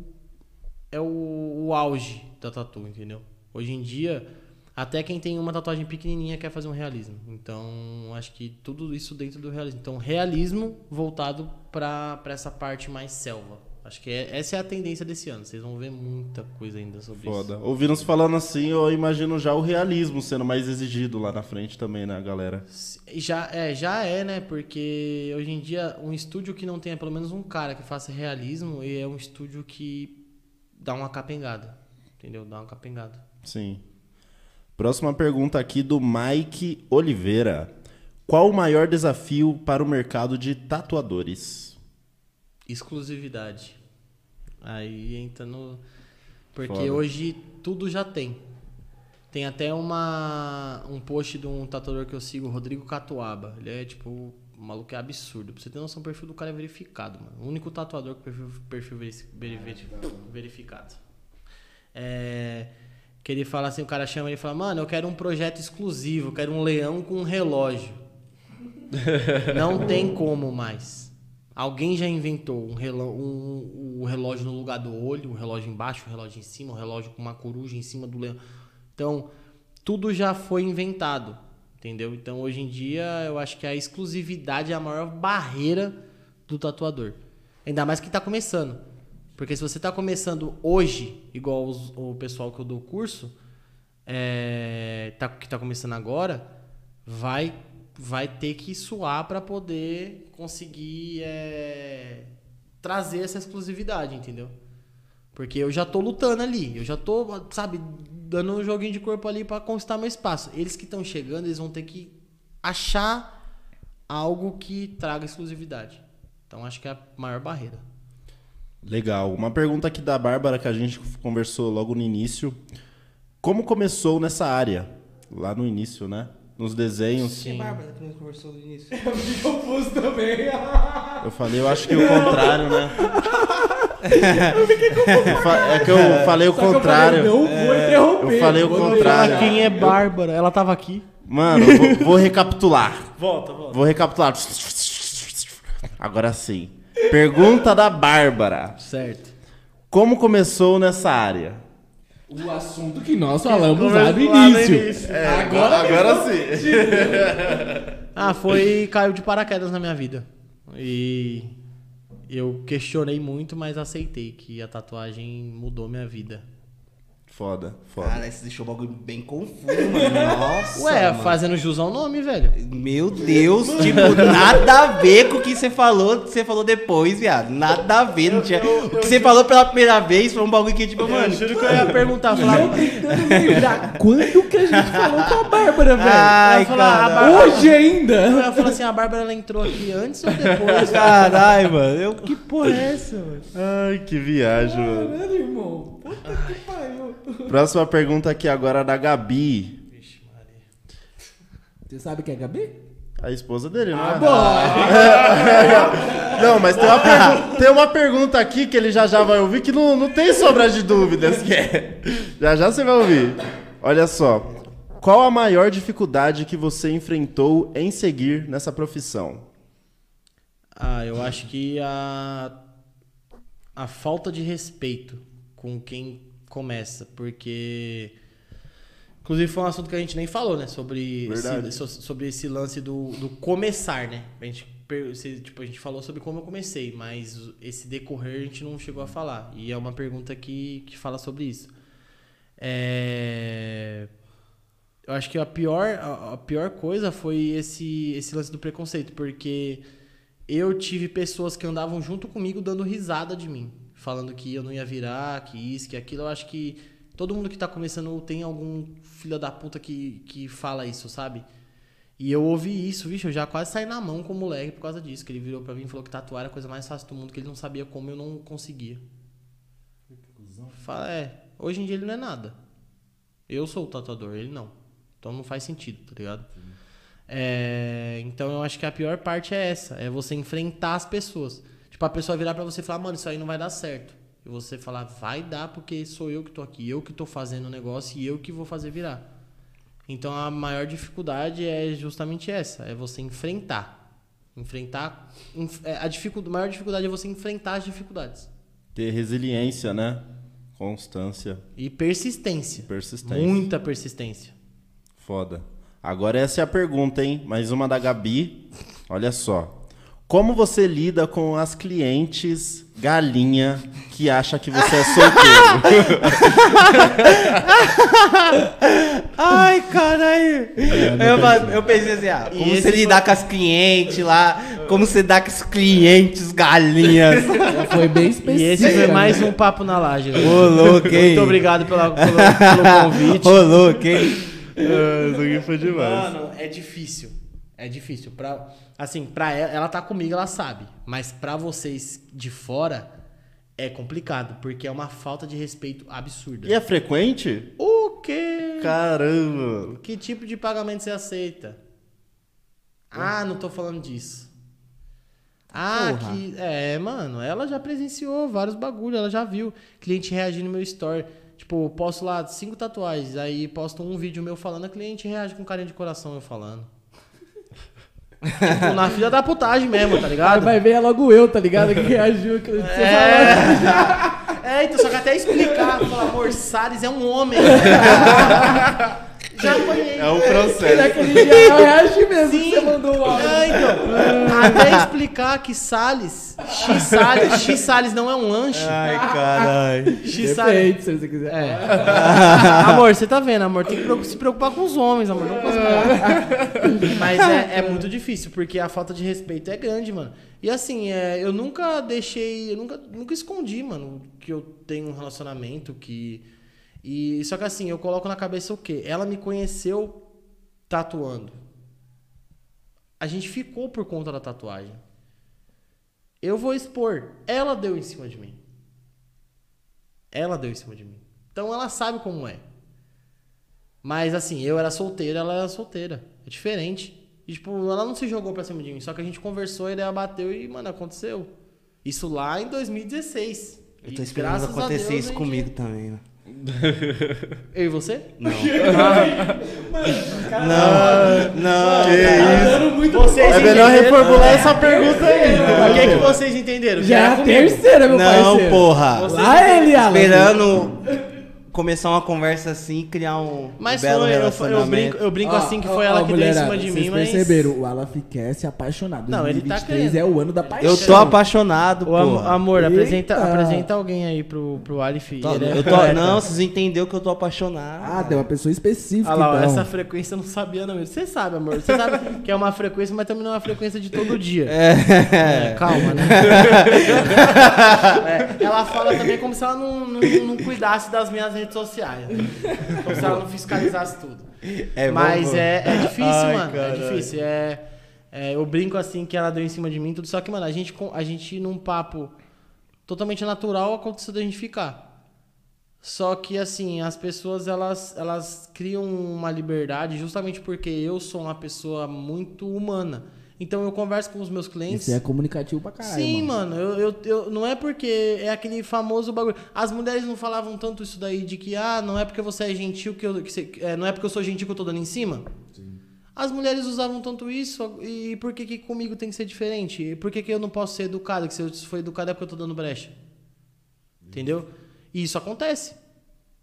é o, o auge da tatu, entendeu? Hoje em dia, até quem tem uma tatuagem pequenininha quer fazer um realismo. Então, acho que tudo isso dentro do realismo. Então, realismo voltado para essa parte mais selva. Acho que é- essa é a tendência desse ano. Vocês vão ver muita coisa ainda sobre Foda. isso. Ouvindo se falando assim, eu imagino já o realismo sendo mais exigido lá na frente também, né, galera? Já é, já é, né? Porque hoje em dia um estúdio que não tenha pelo menos um cara que faça realismo e é um estúdio que dá uma capengada, entendeu? Dá uma capengada. Sim. Próxima pergunta aqui do Mike Oliveira. Qual o maior desafio para o mercado de tatuadores? Exclusividade. Aí entra no porque Foda. hoje tudo já tem. Tem até uma um post de um tatuador que eu sigo, Rodrigo Catuaba. Ele é tipo o maluco é absurdo. Pra você ter noção, o perfil do cara é verificado, mano. O único tatuador com perfil, perfil veri- veri- verificado. É, que ele fala assim, o cara chama ele e fala, mano, eu quero um projeto exclusivo, eu quero um leão com um relógio. Não tem como mais. Alguém já inventou um relógio, um, um relógio no lugar do olho, um relógio embaixo, um relógio em cima, um relógio com uma coruja em cima do leão. Então, tudo já foi inventado, entendeu? Então, hoje em dia, eu acho que a exclusividade é a maior barreira do tatuador. Ainda mais que está começando. Porque se você está começando hoje, igual os- o pessoal que eu dou curso, é, tá- que está começando agora, vai, vai ter que suar para poder conseguir é, trazer essa exclusividade, entendeu? Porque eu já tô lutando ali, eu já tô, sabe, dando um joguinho de corpo ali para conquistar meu espaço. Eles que estão chegando, eles vão ter que achar algo que traga exclusividade. Então acho que é a maior barreira. Legal. Uma pergunta aqui da Bárbara que a gente conversou logo no início. Como começou nessa área? Lá no início, né? Nos desenhos. Sim. Bárbara que nós conversou no início. Confuso também. Eu falei, eu acho que o contrário, né? Eu fa- É que eu falei o contrário. não vou interromper. eu falei o vou contrário. Quem é Bárbara? Ela tava aqui. Mano, eu vou, vou recapitular. Volta, volta. Vou recapitular. Agora sim. Pergunta da Bárbara. Certo. Como começou nessa área? O assunto que nós falamos lá no início. início. agora, agora sim. Ah, foi. caiu de paraquedas na minha vida. E eu questionei muito, mas aceitei que a tatuagem mudou minha vida. Foda, foda. Cara, esse deixou o bagulho bem confuso, mano. Nossa. Ué, mano. fazendo jus ao nome, velho. Meu Deus, tipo, nada a ver com o que você falou, que você falou depois, viado. Nada a ver. Não tinha... o que você falou pela primeira vez foi um bagulho que, tipo, mano. juro que eu ia perguntar, falar. tentando lembrar quando que a gente falou com a Bárbara, velho. Ai, ia falar, cara. a Bárbara- Hoje ainda. Eu ia falar assim, a Bárbara ela entrou aqui antes ou depois? Caralho, mano. Eu, que porra é essa, mano? Ai, que viagem, mano. Caralho, irmão. Puta que pariu. Próxima pergunta aqui agora da Gabi. Você sabe quem é Gabi? A esposa dele, não é? Bom, Não, mas tem uma, pergu- tem uma pergunta aqui que ele já já vai ouvir que não, não tem sobra de dúvidas. Que é. Já já você vai ouvir. Olha só. Qual a maior dificuldade que você enfrentou em seguir nessa profissão? Ah, eu acho que a, a falta de respeito com quem começa, porque. Inclusive foi um assunto que a gente nem falou, né? Sobre, Verdade. esse, so- sobre esse lance do, do começar, né? A gente, tipo, a gente falou sobre como eu comecei, mas esse decorrer a gente não chegou a falar. E é uma pergunta que, que fala sobre isso. É, Eu acho que a pior, a pior coisa foi esse, esse lance do preconceito, porque eu tive pessoas que andavam junto comigo dando risada de mim, falando que eu não ia virar, que isso, que aquilo. Eu acho que todo mundo que tá começando tem algum filho da puta que, que fala isso, sabe? E eu ouvi isso, vixe, eu já quase saí na mão com o moleque por causa disso, que ele virou pra mim e falou que tatuar era a coisa mais fácil do mundo, que ele não sabia como eu não conseguia. Fala, é, hoje em dia ele não é nada. Eu sou o tatuador, ele não. Então não faz sentido, tá ligado? É, então eu acho que a pior parte é essa, é você enfrentar as pessoas. Tipo, a pessoa virar pra você e falar, mano, isso aí não vai dar certo. E você falar, vai dar porque sou eu que tô aqui, eu que tô fazendo o negócio e eu que vou fazer virar. Então a maior dificuldade é justamente essa, é você enfrentar. Enfrentar. enf- é, A dificu- a maior dificuldade é você enfrentar as dificuldades. Ter resiliência, né? Constância, E persistência. persistência. Muita persistência. Foda. Agora essa é a pergunta, hein? Mais uma da Gabi. Olha só. Como você lida com as clientes galinha que acha que você é solteiro? Ai, caralho. eu, eu pensei assim, ah, como você foi- lidar com as clientes lá, como você dá com os clientes galinhas. foi bem específico. E esse foi né? mais um papo na laje. né? Ô, louco, hein? Muito obrigado pela, pelo, pelo convite. Ô, louco, hein? Isso aqui foi demais. Mano, é difícil. É difícil. Pra, assim, pra ela, ela tá comigo, ela sabe. Mas pra vocês de fora, é complicado. Porque é uma falta de respeito absurda. E é frequente? O quê? Caramba. Que tipo de pagamento você aceita? Ah, não tô falando disso. Ah, Porra. que. É, mano, ela já presenciou vários bagulho, ela já viu. Cliente reagindo no meu story. Tipo, posto lá cinco tatuagens, aí posto um vídeo meu falando, a cliente reage com carinho de coração eu falando. Tipo, na filha da putagem mesmo, tá ligado? vai ver é logo eu, tá ligado? Que reagiu. Que você falou. É, então, só que até explicar, falar, amor, Salles é um homem. Já apanhei. É um processo. naquele dia eu reagi mesmo. Sim. Você mandou o áudio. É, então. Até explicar que Salles, X Salles, X Salles não é um lanche. Ai, caralho. X Salles. Depende, se você quiser. É. amor, você tá vendo, amor? Tem que se preocupar com os homens, amor. Não com as mulheres. Mas é, é muito difícil, porque a falta de respeito é grande, mano. E assim, é, eu nunca deixei. Eu nunca, nunca escondi, mano, que eu tenho um relacionamento que. E só que assim, eu coloco na cabeça o quê? Ela me conheceu tatuando. A gente ficou por conta da tatuagem. Eu vou expor. Ela deu em cima de mim. Ela deu em cima de mim. Então ela sabe como é. Mas assim, eu era solteiro, ela era solteira. É diferente. E, tipo, ela não se jogou pra cima de mim. Só que a gente conversou, a ideia bateu e, mano, aconteceu. Isso lá em 2016. Eu E tô esperando acontecer Deus, isso gente- comigo também, né? Eu e você? Não. Não, não. Vocês É melhor entenderam? reformular essa pergunta aí. O que, que vocês entenderam? Já é a terceira, meu Não, parceiro. porra. Lá ele, Alan. Esperando começar uma conversa assim e criar um Mas belo foi, eu, eu relacionamento. brinco, eu brinco Ó, assim que ó, foi ó, ela que deu em cima de mim, mas. perceberam, o Alan quer se apaixonar. Não, ele tá 2023 querendo. é o ano da paixão. Eu tô apaixonado, Ô, am- porra. amor, apresenta, Eita. apresenta alguém aí pro, pro Alif. Tô- ele é tô, não, vocês entenderam que eu tô apaixonado. Ah, tem uma pessoa específica, Ah lá, então. essa frequência eu não sabia não. Você sabe, amor. Você sabe que é uma frequência, mas também não é uma frequência de todo dia. É, calma, né? É, ela fala também como se ela não, não, não cuidasse das minhas redes sociais. né? Como se ela não fiscalizasse tudo. É, Mas é, é difícil, Ai, mano. caralho. É difícil. É, é, eu brinco assim que ela deu em cima de mim, tudo. Só que, mano, a gente, com- a gente num papo totalmente natural aconteceu da gente ficar. Só que assim, as pessoas elas, elas criam uma liberdade justamente porque eu sou uma pessoa muito humana. Então eu converso com os meus clientes. Você é comunicativo pra caralho. Sim, mano. mano, eu, eu, eu- não é porque é aquele famoso bagulho. As mulheres não falavam tanto isso daí de que, ah, não é porque você é gentil que eu. que você- é, não é porque eu sou gentil que eu tô dando em cima. As mulheres usavam tanto isso, e por que, que comigo tem que ser diferente? E por que, que eu não posso ser educado? Que se eu for educado é porque eu tô dando brecha. Entendeu? E isso acontece.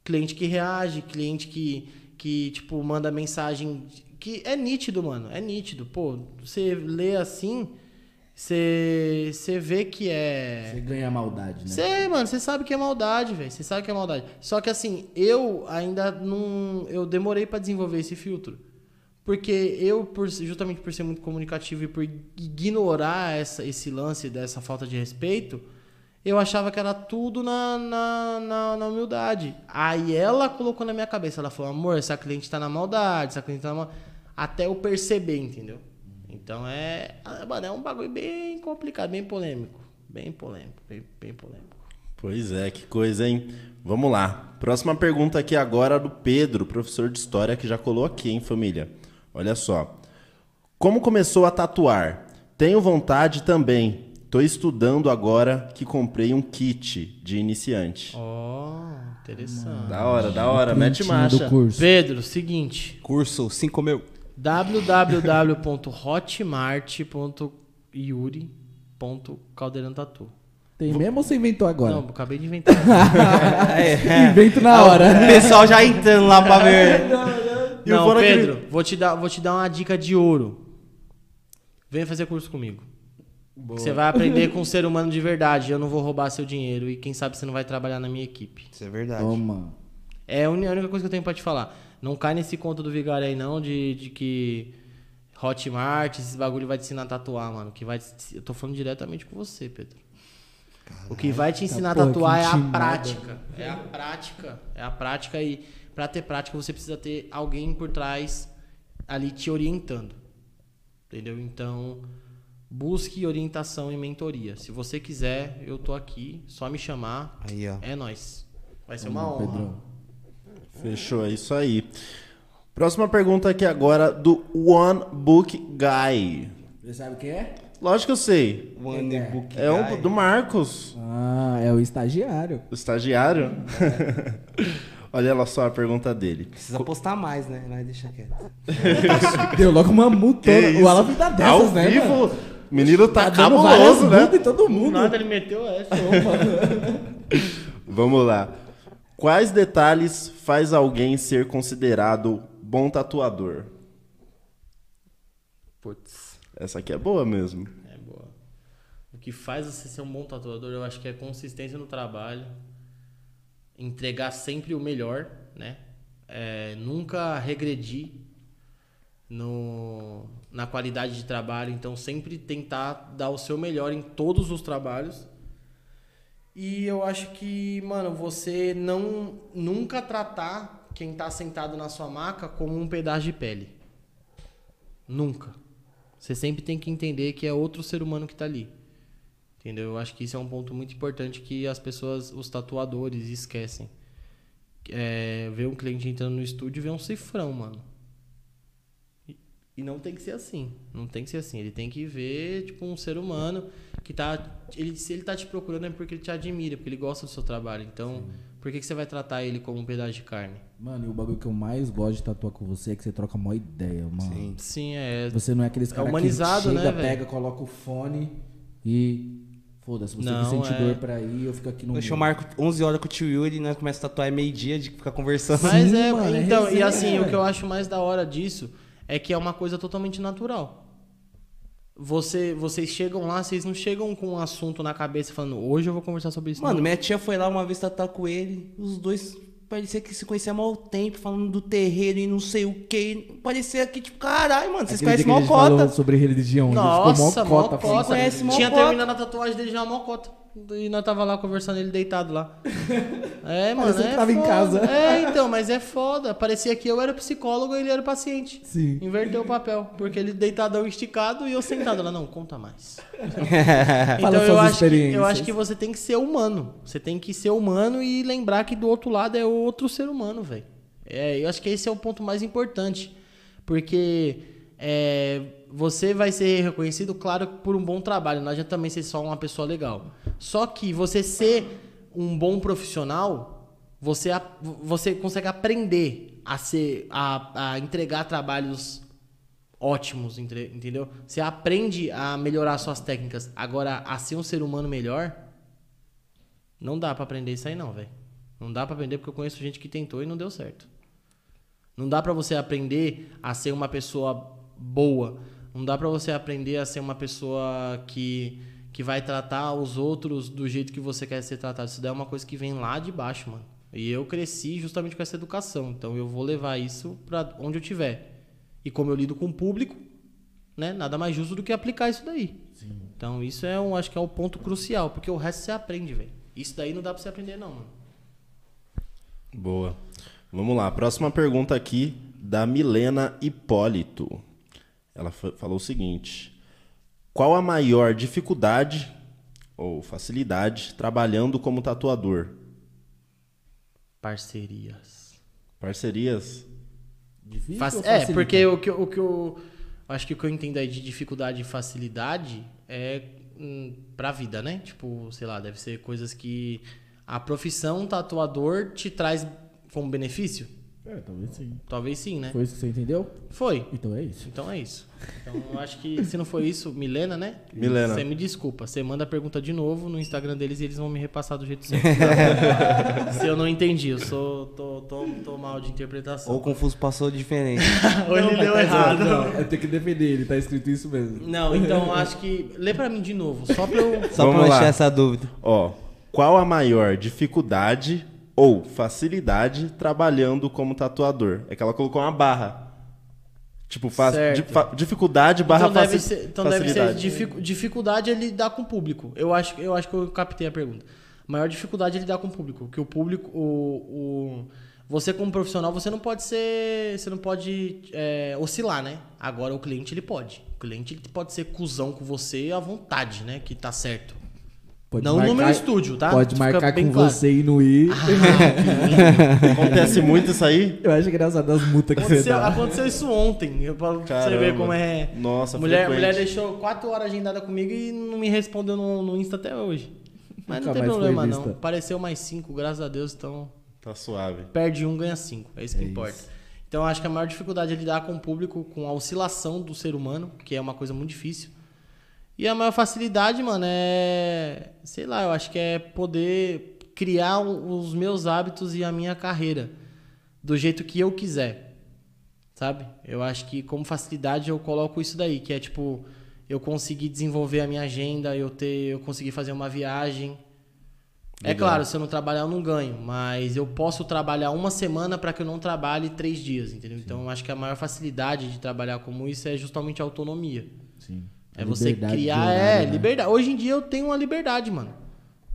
Cliente que reage, cliente que, que tipo, manda mensagem que é nítido, mano. É nítido. Pô, você lê assim, você, você vê que é. Você ganha maldade, né? Você, mano, você sabe que é maldade, velho. Você sabe que é maldade. Só que assim, eu ainda não. Eu demorei pra desenvolver esse filtro. Porque eu, por, justamente por ser muito comunicativo e por ignorar essa, esse lance dessa falta de respeito, eu achava que era tudo na, na, na, na humildade. Aí ela colocou na minha cabeça, ela falou, amor, essa cliente tá na maldade, essa cliente tá na maldade. Até eu perceber, entendeu? Então é. ah, Mano, é um bagulho bem complicado, bem polêmico. Bem polêmico, bem, bem polêmico. Pois é, que coisa, hein? Vamos lá. Próxima pergunta aqui agora do Pedro, professor de história, que já colou aqui, hein, família? Olha só. Como começou a tatuar? Tenho vontade também. Tô estudando agora que comprei um kit de iniciante. Ó, interessante. Da hora, da hora. Mete marcha. do curso. Pedro, seguinte. Curso 5 mil. www.hotmart.yuri.caldeirantatu. Tem mesmo ou você inventou agora? Não, acabei de inventar. Invento na hora. O pessoal já entrando lá pra ver. E o Não, fora que Pedro, vou, te dar, vou te dar uma dica de ouro. Vem fazer curso comigo. Você vai aprender com um ser humano de verdade. Eu não vou roubar seu dinheiro e quem sabe você não vai trabalhar na minha equipe. Isso é verdade. Toma. É a única coisa que eu tenho pra te falar. Não cai nesse conto do vigário aí, não, de, de que Hotmart, esses bagulho vai te ensinar a tatuar, mano. Que vai te- eu tô falando diretamente com você, Pedro. o que vai te ensinar a porra, tatuar é a prática. É a prática. É a prática e pra ter prática você precisa ter alguém por trás ali te orientando. Entendeu? Então, busque orientação e mentoria. Se você quiser, eu tô aqui, só me chamar. Aí, ó. É nóis. Vai ser uma honra. Pedrão. Fechou, é isso aí. Próxima pergunta aqui agora do One Book Guy. Você sabe quem é? Lógico que eu sei. One Book É Guy. o do Marcos, Ah, é o estagiário. o estagiário. Olha lá só a pergunta dele. Precisa postar mais, né? Mas deixa quieto. Deu logo uma multona. O? Alan dá dessas, Ao né, vivo, mano? o menino tá, várias cabuloso, né? em todo Do mundo. nada ele meteu essa. Vamos lá. Quais detalhes faz alguém ser considerado bom tatuador? Putz, Essa aqui é boa mesmo. é boa. O que faz você ser um bom tatuador, eu acho que é consistência no trabalho, entregar sempre o melhor, né? É, nunca regredir no, na qualidade de trabalho, então sempre tentar dar o seu melhor em todos os trabalhos. E eu acho que, mano, você não nunca tratar quem tá sentado na sua maca como um pedaço de pele. Nunca. Você sempre tem que entender que é outro ser humano que tá ali. Entendeu? Eu acho que isso é um ponto muito importante que as pessoas, os tatuadores, esquecem. É, ver um cliente entrando no estúdio e ver um cifrão, mano. E, e não tem que ser assim. Não tem que ser assim. Ele tem que ver, tipo, um ser humano que tá. Ele, se ele tá te procurando é porque ele te admira, porque ele gosta do seu trabalho. Então, por que, que você vai tratar ele como um pedaço de carne? Mano, e o bagulho que eu mais gosto de tatuar com você é que você troca uma ideia, mano. Sim. Sim, é. Você não é aqueles caras humanizado, que chega, né, pega, coloca o fone e... Foda-se, você Não, sente é. dor pra ir, eu fico aqui no Deixa eu marco 11 horas com o tio Yuri e nós começamos a tatuar é meio-dia de ficar conversando. Mas Sim, é, mano, é então, e resenha, assim, o velho. que eu acho mais da hora disso é que é uma coisa totalmente natural. Você, vocês chegam lá, vocês não chegam com um assunto na cabeça falando, hoje eu vou conversar sobre isso. Mano, não. minha tia foi lá uma vez tatuar com ele. Os dois parecia que se conheciam há mau tempo, falando do terreiro e não sei o que. Parecia que, tipo, caralho, mano, vocês Aquele conhecem que a mal gente falou sobre religião. Nossa, ele ficou mó mó cota. cota. Conhece mó Tinha terminado a tatuagem dele já mó cota. E nós tava lá conversando, ele deitado lá. É, mano. Parecia que é tava em foda. casa. É, então, mas é foda. Parecia que eu era psicólogo e ele era paciente. Sim. Inverteu o papel. Porque ele deitadão esticado e eu sentado lá. Não, conta mais. Então eu acho, que, eu acho que você tem que ser humano. Você tem que ser humano e lembrar que do outro lado é outro ser humano, velho. É, eu acho que esse é o ponto mais importante. Porque é, você vai ser reconhecido, claro, por um bom trabalho. Não adianta também ser só uma pessoa legal. Só que você ser um bom profissional, você, você consegue aprender a, ser, a, a entregar trabalhos ótimos, entendeu? Você aprende a melhorar suas técnicas. Agora, a ser um ser humano melhor, não dá pra aprender isso aí não, velho. Não dá pra aprender porque eu conheço gente que tentou e não deu certo. Não dá pra você aprender a ser uma pessoa boa. Não dá pra você aprender a ser uma pessoa que que vai tratar os outros do jeito que você quer ser tratado. Isso daí é uma coisa que vem lá de baixo, mano. E eu cresci justamente com essa educação. Então eu vou levar isso pra onde eu tiver. E como eu lido com o público, né? Nada mais justo do que aplicar isso daí. Então isso é um, acho que é o ponto crucial, porque o resto você aprende, velho. Isso daí não dá pra você aprender não, mano. Boa. Vamos lá. Próxima pergunta aqui da Milena Hipólito. Ela fa- falou o seguinte: Qual a maior dificuldade ou facilidade trabalhando como tatuador? Parcerias. Parcerias? Difícil Fac- É, porque o que, eu- o que eu. Acho que o que eu entendo aí de dificuldade e facilidade é hum, pra vida, né? Tipo, sei lá, deve ser coisas que a profissão tatuador te traz como benefício? É, talvez sim. Talvez sim, né? Foi isso que você entendeu? Foi. Então é isso. Então é isso. Então eu acho que se não foi isso, Milena, né? Milena. Você me desculpa. Você manda a pergunta de novo no Instagram deles e eles vão me repassar do jeito certo. se eu não entendi, eu sou. tô, tô, tô mal de interpretação. Ou o Confuso passou diferente. Ou ele leu errado. Eu tenho que defender ele, tá escrito isso mesmo. Não, então eu acho que. Lê pra mim de novo, só pra eu. Só Vamos pra lá. deixar essa dúvida. Ó, qual a maior dificuldade ou facilidade trabalhando como tatuador? É que ela colocou uma barra. Tipo, fa Certo. di- fa- dificuldade barra então deve ser, então deve ser facilidade. dificu- dificuldade é lidar com o público. Eu acho, eu acho que eu captei a pergunta. A maior dificuldade é lidar com o público, que o público, o, o- você como profissional, você não pode ser, você não pode é, oscilar, né? Agora o cliente ele pode. O cliente ele pode ser cuzão com você à vontade, né? Que tá certo. Pode não no meu estúdio, tá? Pode marcar com claro. você e não ir. Acontece muito isso aí? Eu acho engraçado as multas que você Aconteceu, dá. aconteceu isso ontem. Eu- Pra você Caramba. ver como é. Nossa, mulher, frequente. mulher deixou quatro horas agendada comigo e não me respondeu no, no Insta até hoje. Mas Nunca não tem problema, não. Apareceu mais cinco, graças a Deus, então. Tá suave. Perde um, ganha cinco. É isso que É importa. isso. Então, eu acho que a maior dificuldade é lidar com o público, com a oscilação do ser humano, que é uma coisa muito difícil. E a maior facilidade, mano, é. Sei lá, eu acho que é poder criar os meus hábitos e a minha carreira do jeito que eu quiser. Sabe? Eu acho que como facilidade eu coloco isso daí, que é tipo, eu conseguir desenvolver a minha agenda, eu ter, eu conseguir fazer uma viagem. É Legal. claro, se eu não trabalhar eu não ganho, mas eu posso trabalhar uma semana para que eu não trabalhe três dias, entendeu? Então eu acho que a maior facilidade de trabalhar como isso é justamente a autonomia. Sim. É você criar, horário, é, né? liberdade. Hoje em dia eu tenho uma liberdade, mano.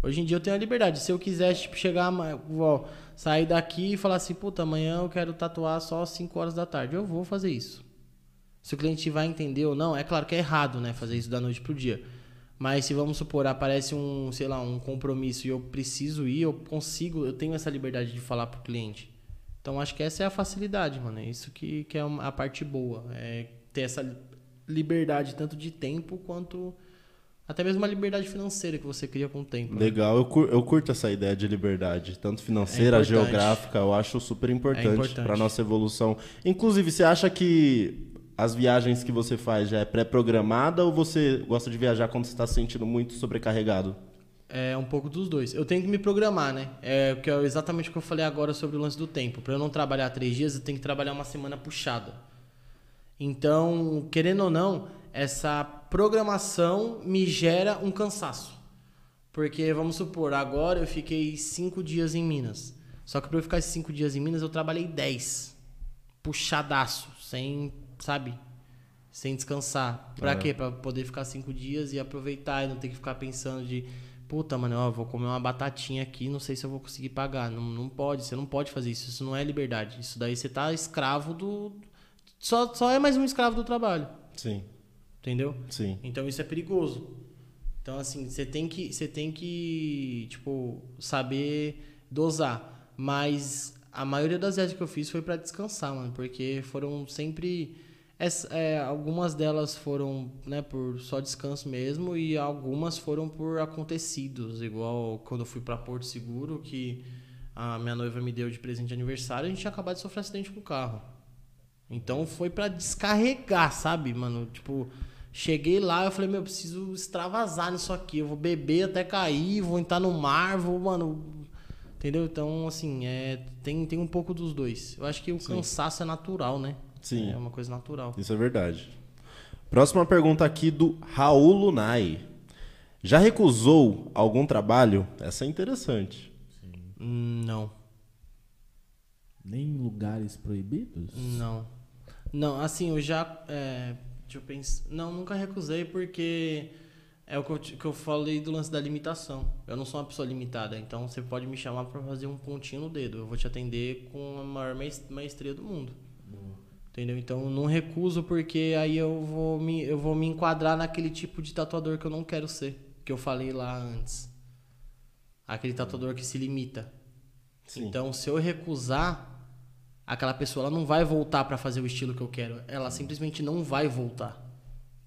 Hoje em dia eu tenho a liberdade. Se eu quiser, tipo, chegar, ó, sair daqui e falar assim, puta, amanhã eu quero tatuar só às 5 horas da tarde, eu vou fazer isso. Se o cliente vai entender ou não, é claro que é errado, né, fazer isso da noite pro dia. Mas se vamos supor, aparece um, sei lá, um compromisso e eu preciso ir, eu consigo, eu tenho essa liberdade de falar pro cliente. Então acho que essa é a facilidade, mano. É isso que, que é a parte boa. É ter essa liberdade tanto de tempo quanto até mesmo uma liberdade financeira que você cria com o tempo. né? Legal, eu, cur- eu curto essa ideia de liberdade, tanto financeira, É geográfica, eu acho super importante, importante. para nossa evolução. Inclusive, você acha que as viagens que você faz já é pré-programada ou você gosta de viajar quando você está se sentindo muito sobrecarregado? É um pouco dos dois. Eu tenho que me programar, né? É que é exatamente o que eu falei agora sobre o lance do tempo. Para eu não trabalhar três dias, eu tenho que trabalhar uma semana puxada. Então, querendo ou não, essa programação me gera um cansaço. Porque, vamos supor, agora eu fiquei cinco dias em Minas. Só que para eu ficar esses cinco dias em Minas, eu trabalhei dez. Puxadaço, sem, sabe? Sem descansar. Pra É. quê? Pra poder ficar cinco dias e aproveitar e não ter que ficar pensando de puta, mano, ó, vou comer uma batatinha aqui, não sei se eu vou conseguir pagar. Não, não pode, você não pode fazer isso. Isso não é liberdade. Isso daí você tá escravo do. Só, só é mais um escravo do trabalho. Sim, Entendeu? sim. Então isso é perigoso. Então, assim, você tem que, você tem que, tipo, saber dosar. Mas a maioria das vezes que eu fiz foi pra descansar, mano. Porque foram sempre. essa- é, algumas delas foram, né, por só descanso mesmo. E algumas foram por acontecidos. Igual quando eu fui pra Porto Seguro, que a minha noiva me deu de presente de aniversário, a gente tinha acabado de sofrer acidente com o carro. Então foi pra descarregar, sabe, mano? Tipo, cheguei lá, eu falei, meu, eu preciso extravasar nisso aqui. Eu vou beber até cair, vou entrar no mar, vou, mano. Entendeu? Então, assim, é, tem, tem um pouco dos dois. Eu acho que o cansaço é natural, né? Sim. É uma coisa natural. Isso é verdade. Próxima pergunta aqui do Raul Lunai. Já recusou algum trabalho? Essa é interessante. Hum, Não, Nem em lugares proibidos? não. Não, assim, eu já. É, deixa eu pensar. Não, nunca recusei porque. É o que eu, que eu falei do lance da limitação. Eu não sou uma pessoa limitada, então você pode me chamar pra fazer um pontinho no dedo. Eu vou te atender com a maior maes- maestria do mundo. Entendeu? Então eu não recuso porque aí eu vou, me, eu vou me enquadrar naquele tipo de tatuador que eu não quero ser. Que eu falei lá antes. Aquele tatuador que se limita. Sim. Então se eu recusar, aquela pessoa ela não vai voltar pra fazer o estilo que eu quero. Ela simplesmente não vai voltar.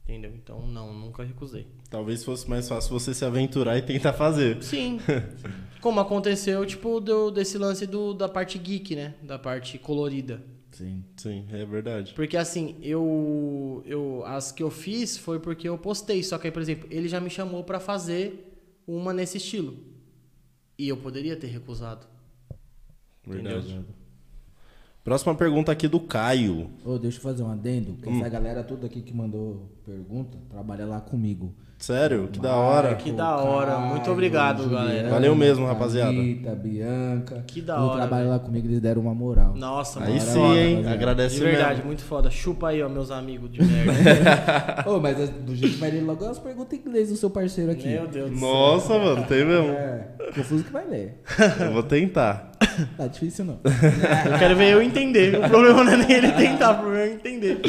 Entendeu? Então não, nunca recusei. Talvez fosse mais fácil você se aventurar e tentar fazer. Sim. Como aconteceu, tipo, do, desse lance do, da parte geek, né? Da parte colorida. Sim. Sim, é verdade. Porque assim, eu, eu. As que eu fiz foi porque eu postei. Só que aí, por exemplo, ele já me chamou pra fazer uma nesse estilo. E eu poderia ter recusado. Verdade. Próxima pergunta aqui do Caio. Ô, deixa eu fazer um adendo. Hum. Essa galera toda aqui que mandou pergunta trabalha lá comigo. Sério? Que da hora. Que da hora. Muito obrigado, galera. Valeu mesmo, rapaziada. Rita, Bianca. Que da hora, trabalha velho. lá comigo, eles deram uma moral. Nossa, Aí sim, hein? rapaziada. Agradece De verdade, mesmo. muito foda. Chupa aí, ó, meus amigos de merda. Ô, mas as- do jeito que vai ler logo as perguntas em inglês do seu parceiro aqui. Meu Deus do céu. Nossa, mano, tem mesmo. É, confuso que vai ler. Eu vou tentar. Tá difícil não. Eu quero ver eu entender. O problema não é nem ele tentar, o problema é eu entender.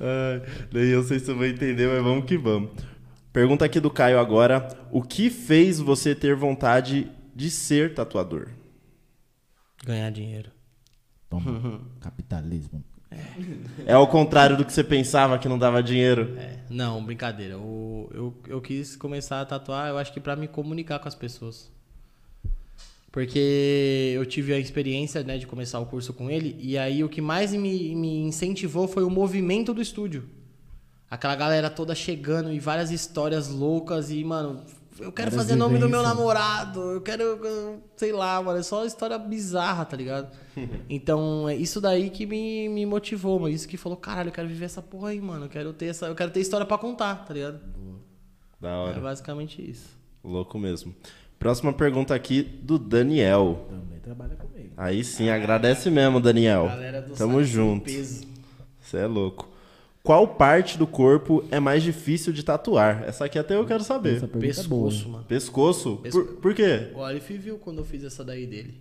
Ai, daí eu sei se eu vou entender, mas vamos que vamos. Pergunta aqui do Caio agora. O que fez você ter vontade de ser tatuador? Ganhar dinheiro. Toma. Capitalismo. É ao contrário do que você pensava que não dava dinheiro. É, não, brincadeira. O- eu, eu quis começar a tatuar, eu acho que pra me comunicar com as pessoas. Porque eu tive a experiência né, de começar o curso com ele, e aí o que mais me, me incentivou foi o movimento do estúdio. Aquela galera toda chegando e várias histórias loucas, e, mano, eu quero Várias fazer nome do meu namorado, eu quero, eu- sei lá, mano, é só história bizarra, tá ligado? então, é isso daí que me, me motivou, mano. Isso que falou, caralho, eu quero viver essa porra aí, mano. Eu quero ter essa, eu quero ter história pra contar, tá ligado? Da É hora. basicamente isso. Louco mesmo. Próxima pergunta aqui do Daniel. Também trabalha comigo. Aí sim, agradece mesmo, Daniel. Galera do Tamo junto. Peso. Você é louco. Qual parte do corpo é mais difícil de tatuar? Essa aqui até eu quero saber. É. Pescoço, mano. Pescoço? Pesco- Por, por quê? O Alif viu quando eu fiz essa daí dele.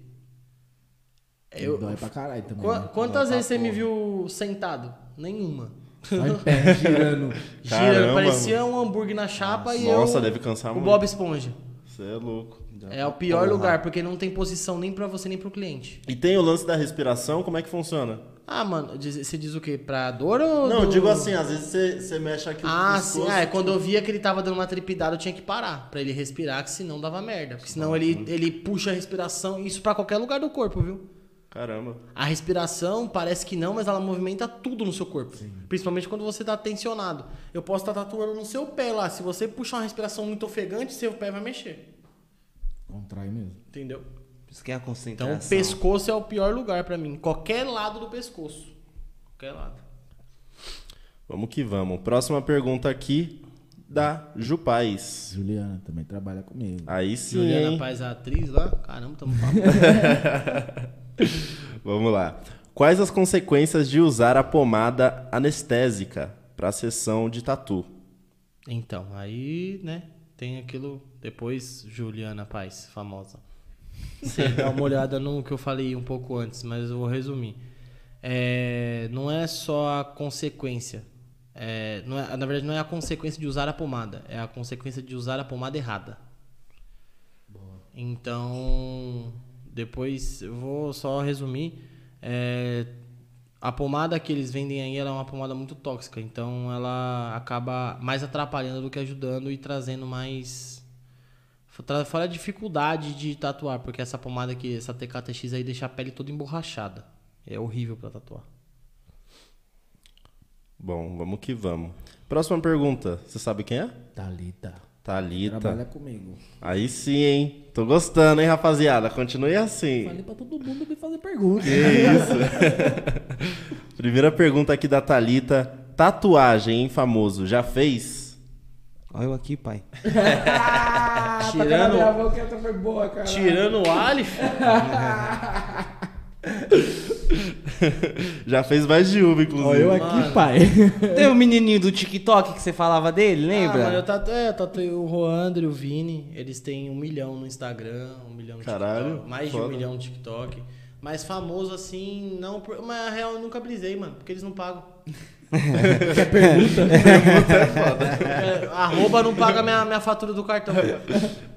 Eu... Dói pra caralho também. Qua- né? quantas vezes você me viu sentado? Nenhuma. Só em pé, girando. Caramba, Girando, parecia um hambúrguer na chapa e eu. Nossa, deve cansar O muito. Bob Esponja. Você é louco. É o pior lugar, porque não tem posição nem pra você nem pro cliente. E tem o lance da respiração, como é que funciona? Ah, mano, você diz o quê? Pra dor ou. Não, eu do- digo assim, às vezes você, você mexe aqui o Ah, sim. Ah, é, quando eu via que ele tava dando uma tripidada, eu tinha que parar pra ele respirar, que senão dava merda. Porque senão ele, ele puxa a respiração, isso pra qualquer lugar do corpo, viu? Caramba. A respiração parece que não, mas ela movimenta tudo no seu corpo. Principalmente quando você tá tensionado. Eu posso estar tatuando no seu pé lá. Se você puxar uma respiração muito ofegante, seu pé vai mexer. Contrai mesmo. Entendeu? Isso que é a Então, concentração. o pescoço é o pior lugar pra mim. Qualquer lado do pescoço. Qualquer lado. Vamos que vamos. Próxima pergunta aqui da Ju Paz. Juliana também trabalha comigo. Aí sim, Juliana hein? Paz, a atriz lá. Caramba, tamo falando. Vamos lá. Quais as consequências de usar a pomada anestésica para a sessão de tatu? então, aí, né? tem aquilo. Depois, Juliana Paz, famosa. Você dá uma olhada no que eu falei um pouco antes, mas eu vou resumir. É, não é só a consequência. É, é- na verdade, não é a consequência de usar a pomada, é a consequência de usar a pomada errada. Então, depois eu vou só resumir. É, a pomada que eles vendem aí ela é uma pomada muito tóxica, então ela acaba mais atrapalhando do que ajudando e trazendo mais. Fora a dificuldade de tatuar, porque essa pomada aqui, essa TKTX aí, deixa a pele toda emborrachada. É horrível pra tatuar. Bom, vamos que vamos. Próxima pergunta. Você sabe quem é? Thalita. Thalita. Trabalha comigo. Aí sim, hein? Tô gostando, hein, rapaziada? Continue assim. Falei pra todo mundo me fazer pergunta. Que isso? Primeira pergunta aqui da Thalita. Tatuagem, hein, famoso? Já fez? Olha eu aqui, pai. Ah, Tirando- minha avó que essa foi boa, cara. Tirando o Alif, Já fez mais de uma, inclusive. Ó, eu aqui, Mano. pai. Tem o menininho do TikTok que você falava dele, Ah, mano, lembra? eu tatu... é, eu tatuei o Roandro e o Vini. Eles têm um milhão no Instagram, um milhão no Caralho, TikTok. Mais de foda. um milhão no TikTok. Mas famoso assim, não. por- Mas na real eu nunca brisei, mano, porque eles não pagam. É, arroba não paga minha, minha fatura do cartão.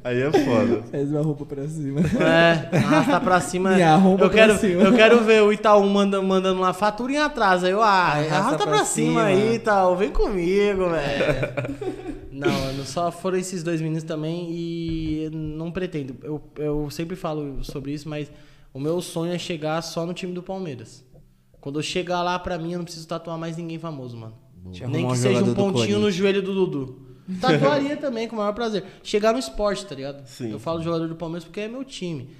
Aí é foda. Fez minha roupa pra cima. É, arrasta pra cima. Eu quero, cima. eu quero ver o Itaú mandando, mandando uma fatura em atraso. Aí eu, ah, Arrasta arrasta, pra pra, cima, cima. aí, Itaú. Vem comigo, velho. não, mano, só foram esses dois meninos também e não pretendo. Eu, eu sempre falo sobre isso, mas o meu sonho é chegar só no time do Palmeiras. Quando eu chegar lá, pra mim, eu não preciso tatuar mais ninguém famoso, mano. Nem que um seja um pontinho no joelho do Dudu. Tatuaria também, com o maior prazer. Chegar no esporte, tá ligado? Sim. Eu falo jogador do Palmeiras porque é meu time.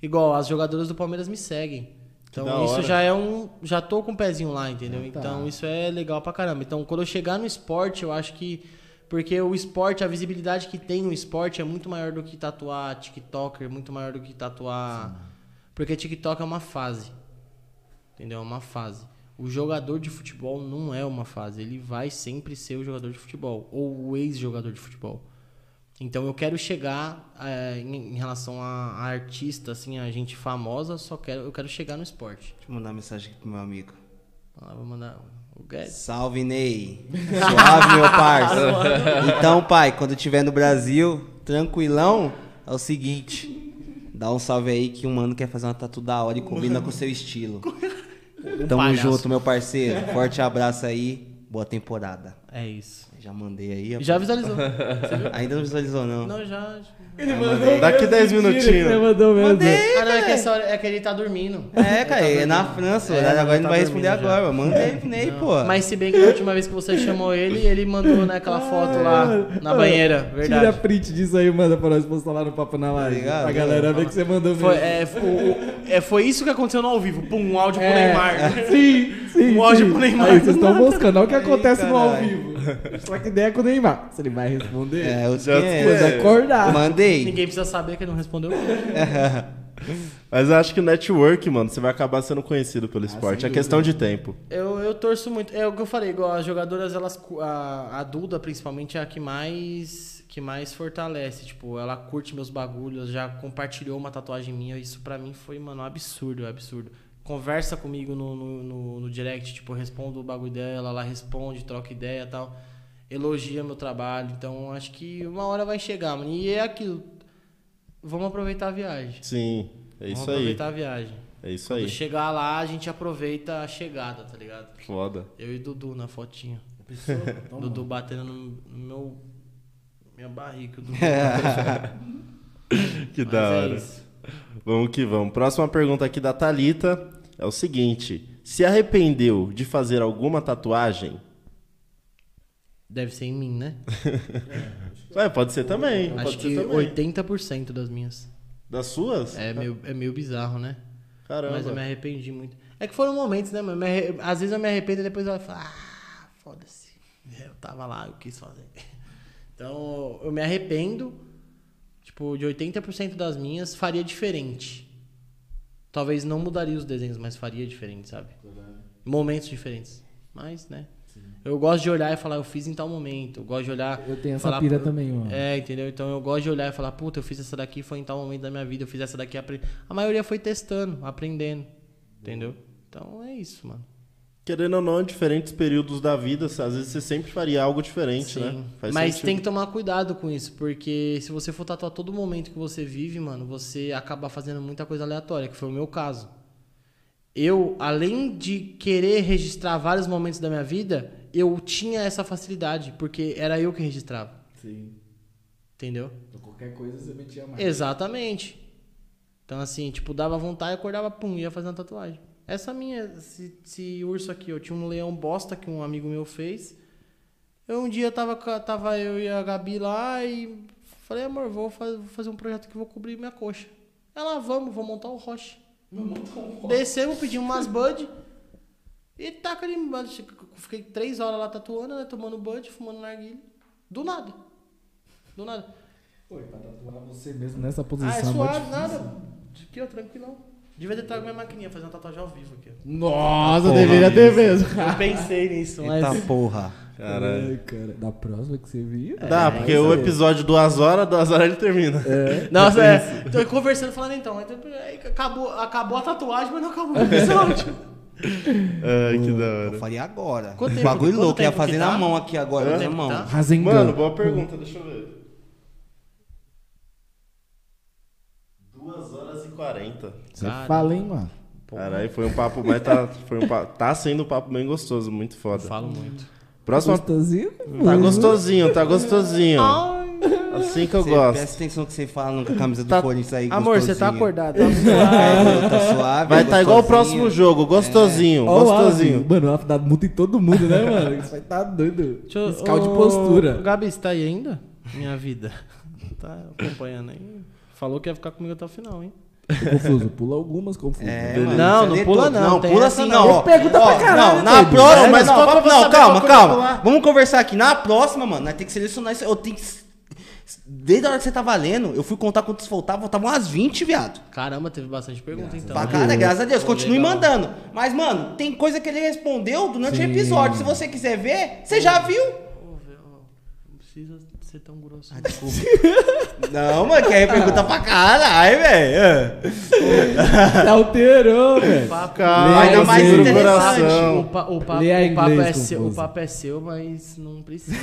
Igual, as jogadoras do Palmeiras me seguem. Então isso já é um. Já tô com o pezinho lá, entendeu? Ah, tá. Então isso é legal pra caramba. Então quando eu chegar no esporte, eu acho que. Porque o esporte, a visibilidade que tem o esporte é muito maior do que tatuar TikToker, muito maior do que tatuar. Porque TikTok é uma fase. Entendeu? É uma fase. O jogador de futebol não é uma fase. Ele vai sempre ser o jogador de futebol. Ou o ex-jogador de futebol. Então eu quero chegar é, em, em relação a, a artista, assim, a gente famosa, só quero, eu quero chegar no esporte. Deixa eu mandar uma mensagem aqui pro meu amigo. Ah, vou mandar o Guedes. Salve, Ney. Suave, meu parça. Então, pai, quando estiver no Brasil, tranquilão, é o seguinte. Dá um salve aí que um mano quer fazer uma tatu da hora e combina com o seu estilo. Tamo palhaço. junto, meu parceiro. Forte abraço aí. Boa temporada. É isso. Já mandei aí. rapaz. Já visualizou? Ainda não visualizou, não. não, já. Daqui 10 Você minutinhos. mandou mesmo. Mandei, Ah, não, é que, essa hora- é que ele tá dormindo. É, cara, é na França. É, né? agora ele não tá vai responder já. agora. mas Mandei Ney, pô. Mas se bem que na última vez que você chamou ele, ele mandou né, aquela foto lá na banheira, Tira verdade. print disso aí, manda pra nós postar lá no Papo na Live. ligado? pra galera ver que você mandou mesmo. Foi, é, foi, o- é, foi isso que aconteceu no ao vivo. Pum, um áudio pro É, Neymar. Sim, sim. Um áudio sim. pro Neymar. Aí vocês estão buscando, olha o que Aí, acontece no ao vivo. Só que ideia com o Neymar. Se ele vai responder, É, eu Já depois acordar. Mandei. Ninguém precisa saber que ele não respondeu. Mas eu acho que o network, mano, você vai acabar sendo conhecido pelo esporte. sem É questão de tempo. Eu, eu torço muito. É o que eu falei, igual as jogadoras, elas. A, a Duda, principalmente, é a que mais. Que mais fortalece. Tipo, ela curte meus bagulhos, já compartilhou uma tatuagem minha. Isso pra mim foi, mano, um absurdo, um absurdo. Conversa comigo no, no, no- no direct, tipo, eu respondo o bagulho dela, ela responde, troca ideia e tal. Elogia meu trabalho. Então, acho que uma hora vai chegar, mano. E é aquilo. Vamos aproveitar a viagem. Sim, é Vamos isso aí. aproveitar a viagem. É isso Quando aí. chegar lá, a gente aproveita a chegada, tá ligado? Foda. Eu e Dudu na fotinha. Dudu batendo no, meu. Minha barriga. Dudu. Que Mas da é hora. isso. Vamos que vamos. Próxima pergunta aqui da Thalita é o seguinte: se arrependeu de fazer alguma tatuagem? Deve ser em mim, né? É, pode ser também. Acho pode que ser também. 80% das minhas. Das suas? É meio, é meio bizarro, né? Caramba. Mas eu me arrependi muito. É que foram momentos, né, mano? Arre- Às vezes eu me arrependo e depois eu falo, ah, foda-se. Eu tava lá, eu quis fazer. Então, eu me arrependo. Tipo, de 80% das minhas, faria diferente. Talvez não mudaria os desenhos, mas faria diferente, sabe? Momentos diferentes. Mas, né? Eu gosto de olhar e falar, eu fiz em tal momento. Eu gosto de olhar. Eu tenho essa falar, pira também, mano. É, entendeu? Então eu gosto de olhar e falar, puta, eu fiz essa daqui, foi em tal momento da minha vida, eu fiz essa daqui. apre- A maioria foi testando, aprendendo. Entendeu? Então é isso, mano. Querendo ou não, em diferentes períodos da vida, às vezes você sempre faria algo diferente, né? Faz Mas sentido. tem que tomar cuidado com isso, porque se você for tatuar todo momento que você vive, mano, você acaba fazendo muita coisa aleatória, que foi o meu caso. Eu, além de querer registrar vários momentos da minha vida, eu tinha essa facilidade, porque era eu que registrava. Sim. Entendeu? Então, qualquer coisa você metia mais. Exatamente. Então, assim, tipo, dava vontade, acordava, pum, ia fazer uma tatuagem. Essa minha, esse, esse urso aqui, eu tinha um leão bosta que um amigo meu fez. Eu um dia tava, tava eu e a Gabi lá e falei, amor, vou faz- vou fazer um projeto que vou cobrir minha coxa. Ela, vamos, vou montar o roche. Descemos, pedimos umas bud. E taca ali, mano. Fiquei três horas lá tatuando, né? Tomando bud, fumando narguilha. Do nada. Do nada. E pra tatuar você mesmo nessa posição. Ah, é muito suave, nada. Aqui, ó, tranquilão. Devia ter trago minha maquininha, fazer uma tatuagem ao vivo aqui. Nossa, Porra, deveria ter mesmo. Eu pensei nisso, mas. Eita porra. Caralho. Ai, cara. Da próxima que você vir. Dá, porque o episódio duas horas, duas horas ele termina. Nossa, é. Tô conversando falando então. Acabou, acabou a tatuagem, mas não acabou o episódio. Ai, que da Eu hora. faria agora. Quanto tempo- Bagulho quanto louco, ia fazer na tá? mão aqui agora, na mão. tá? Mano, boa pergunta, deixa eu ver. Duas horas e quarenta. Você Cara. fala, hein, mano? Caralho, foi um papo, mas tá, foi um pa- tá sendo um papo bem gostoso, muito foda. Falo muito. Próxima. Gostosinho? Tá gostosinho, tá gostosinho. Assim que eu Você gosto. Presta atenção que você fala com a camisa do Tá- Corinthians aí, Amor, você tá acordado. Tá É, tá suave, Vai estar igual o próximo jogo, gostosinho, o gostosinho. Alves. Mano, o dá multa em todo mundo, né, mano? Isso vai tá doido. Eu- Fiscal de postura. Gabi, você tá aí ainda? Minha vida. Tá acompanhando aí? Falou que ia ficar comigo até o final, hein? Tô confuso. Pula algumas confusas. É, Não, não pula não, Não, pula assim não. não, ó. Pergunta Ó, pra caralho, Não, na doido. próxima, mas não, não, não, calma, calma. Vamos conversar aqui. Na próxima, mano, nós tem que selecionar isso. Eu tenho que... Desde a hora que você tá valendo, eu fui contar quantos faltavam, faltavam umas 20, viado. Caramba, teve bastante pergunta então. Pra cara, graças a Deus. Pô, Continue legal. mandando. Mas, mano, tem coisa que ele respondeu durante o Sim. episódio. Se você quiser ver, você já viu. Ô, velho, ó, Não precisa ser tão grosso. Não, mano, que aí pergunta pra caralho, velho. Se alterou, velho. Ainda mais o interessante. O, pa- o papo, o, papo é seu, o papo é seu, mas não precisa.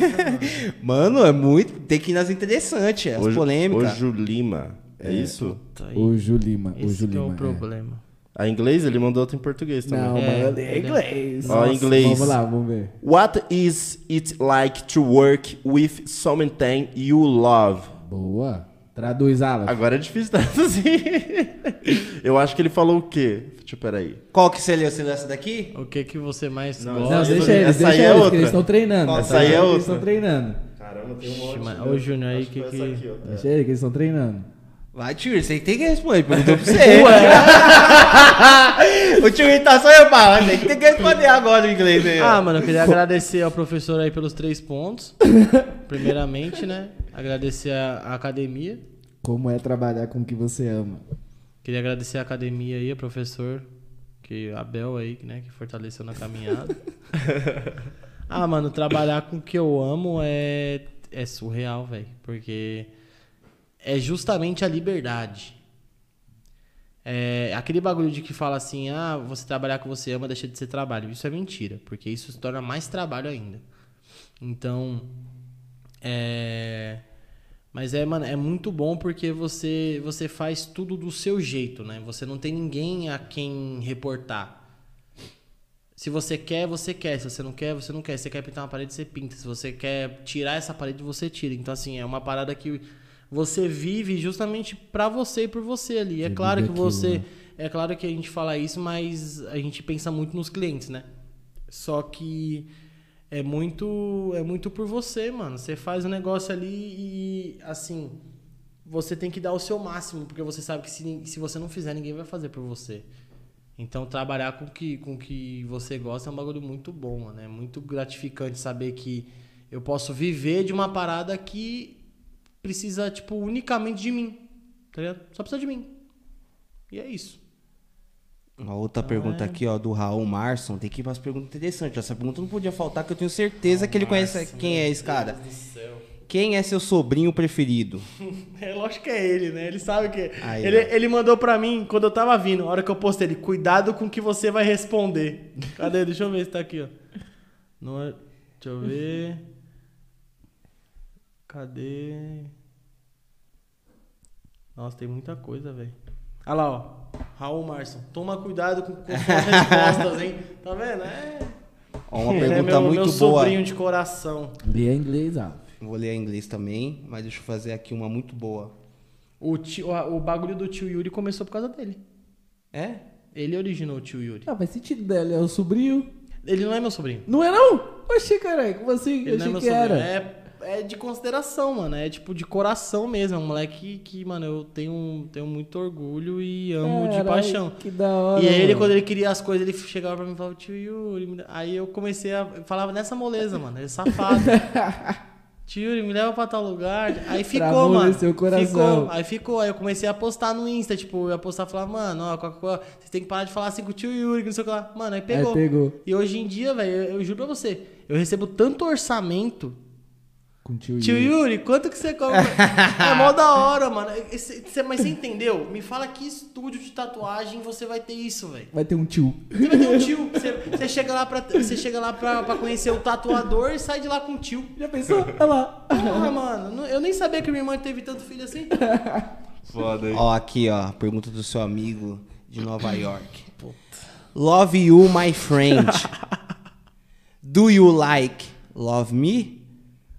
mano. Mano, é muito. Tem que ir nas interessantes, as polêmicas. Ô, Julima, é isso? Tá. O Julima. O Esse que é Julima. o problema. A inglês, ele mandou outra em português também. Não, É, mano, li ele- inglês. Ó, Nossa, inglês. Vamos lá, vamos ver. What is it like to work with something you love? Boa. Traduz, Alan. Agora é difícil traduzir. Eu acho que ele falou o quê? Deixa eu, peraí. Qual que leu essa daqui? O que que você mais Não, gosta? Não, Essa deixa aí- eles, essa deixa aí é eles, que outra. eles estão treinando. Essa aí é Eles outra. estão treinando. Caramba, tem um mas- Ô, Júnior, aí, que que... Deixa eles, que eles estão treinando. Vai, tio, você tem que responder. Perguntou pra você. o tio tá só eu falando. Tem que ter que responder agora o inglês aí. Ah, mano, eu queria agradecer ao professor aí pelos três pontos. Primeiramente, né? Agradecer a, a academia. Como é trabalhar com o que você ama? Queria agradecer a academia aí, ao professor, que a Bel aí, né, que fortaleceu na caminhada. ah, mano, trabalhar com o que eu amo é, é surreal, velho. Porque é justamente a liberdade. É aquele bagulho de que fala assim, ah, você trabalhar com você ama deixa de ser trabalho. Isso é mentira, porque isso se torna mais trabalho ainda. Então, é... Mas é, mano, é muito bom porque você você faz tudo do seu jeito, né? Você não tem ninguém a quem reportar. Se você quer, você quer. Se você não quer, você não quer. Se você quer pintar uma parede, você pinta. Se você quer tirar essa parede, você tira. Então, assim, é uma parada que você vive justamente pra você e por você ali. É claro que aquilo, você. né? É claro que a gente fala isso, mas a gente pensa muito nos clientes, né? Só que é muito é muito por você, mano. Você faz o negócio ali e assim, você tem que dar o seu máximo, porque você sabe que se, se você não fizer, ninguém vai fazer por você. Então trabalhar com que com que você gosta é um bagulho muito bom, mano. É muito gratificante saber que eu posso viver de uma parada que precisa tipo unicamente de mim. Tá ligado? Só precisa de mim. E é isso. Uma outra pergunta aqui, ó, do Raul Marson. Tem que ir para as perguntas interessantes. Essa pergunta não podia faltar, que eu tenho certeza que ele conhece quem é esse cara. Deus do céu. Quem é seu sobrinho preferido? É lógico que é ele, né? Ele sabe que. Aí, ele, ó. ele mandou pra mim quando eu tava vindo, a hora que eu postei ele, cuidado com o que você vai responder. Cadê? Deixa eu ver se tá aqui, ó. Não é... Deixa eu ver. Cadê? Nossa, tem muita coisa, velho. Olha lá, ó. Raul Marson. Toma cuidado com, com suas respostas, hein? Tá vendo? É. Ó, uma é pergunta meu, muito meu boa. sobrinho de coração. Lê em inglês, ah. Vou ler em inglês também, mas deixa eu fazer aqui uma muito boa. O, tio, o bagulho do tio Yuri começou por causa dele. É? Ele originou o tio Yuri. Ah, faz sentido dela, é o sobrinho. Ele não é meu sobrinho. Não é não? Oxi, caralho, como assim? Ele Eu não é achei meu que sobrinho. era. É, é de consideração, mano. É tipo de coração mesmo. É um moleque que, mano, eu tenho, tenho muito orgulho e amo de paixão. Que da hora. E aí ele, quando ele queria as coisas, ele chegava pra mim e falava, tio Yuri. Aí eu comecei a. eu falava nessa moleza, mano. Ele é safado. tio Yuri, me leva pra tal lugar. Aí ficou, Travou no mano. seu coração. Ficou. Aí ficou. Aí eu comecei a postar no Insta. Tipo, eu ia postar e falar, mano, ó. Vocês têm que parar de falar assim com o tio Yuri, não sei o que lá. Mano, aí pegou. Aí pegou. E hoje em dia, velho, eu, eu juro pra você, eu recebo tanto orçamento. Com o tio, Tio Yuri. Yuri, quanto que você cobra? é mó da hora, mano. Esse- cê- mas você entendeu? Me fala que estúdio de tatuagem você vai ter isso, velho. Vai ter um tio. Você vai ter um tio. Você, chega lá, pra, você chega lá pra, pra conhecer o tatuador e sai de lá com um tio. Já pensou? Olha lá. Porra, mano. não- Eu nem sabia que minha irmã teve tanto filho assim. Foda aí. Ó, aqui, ó, pergunta do seu amigo de Nova York. Love you, my friend. Do you like love me?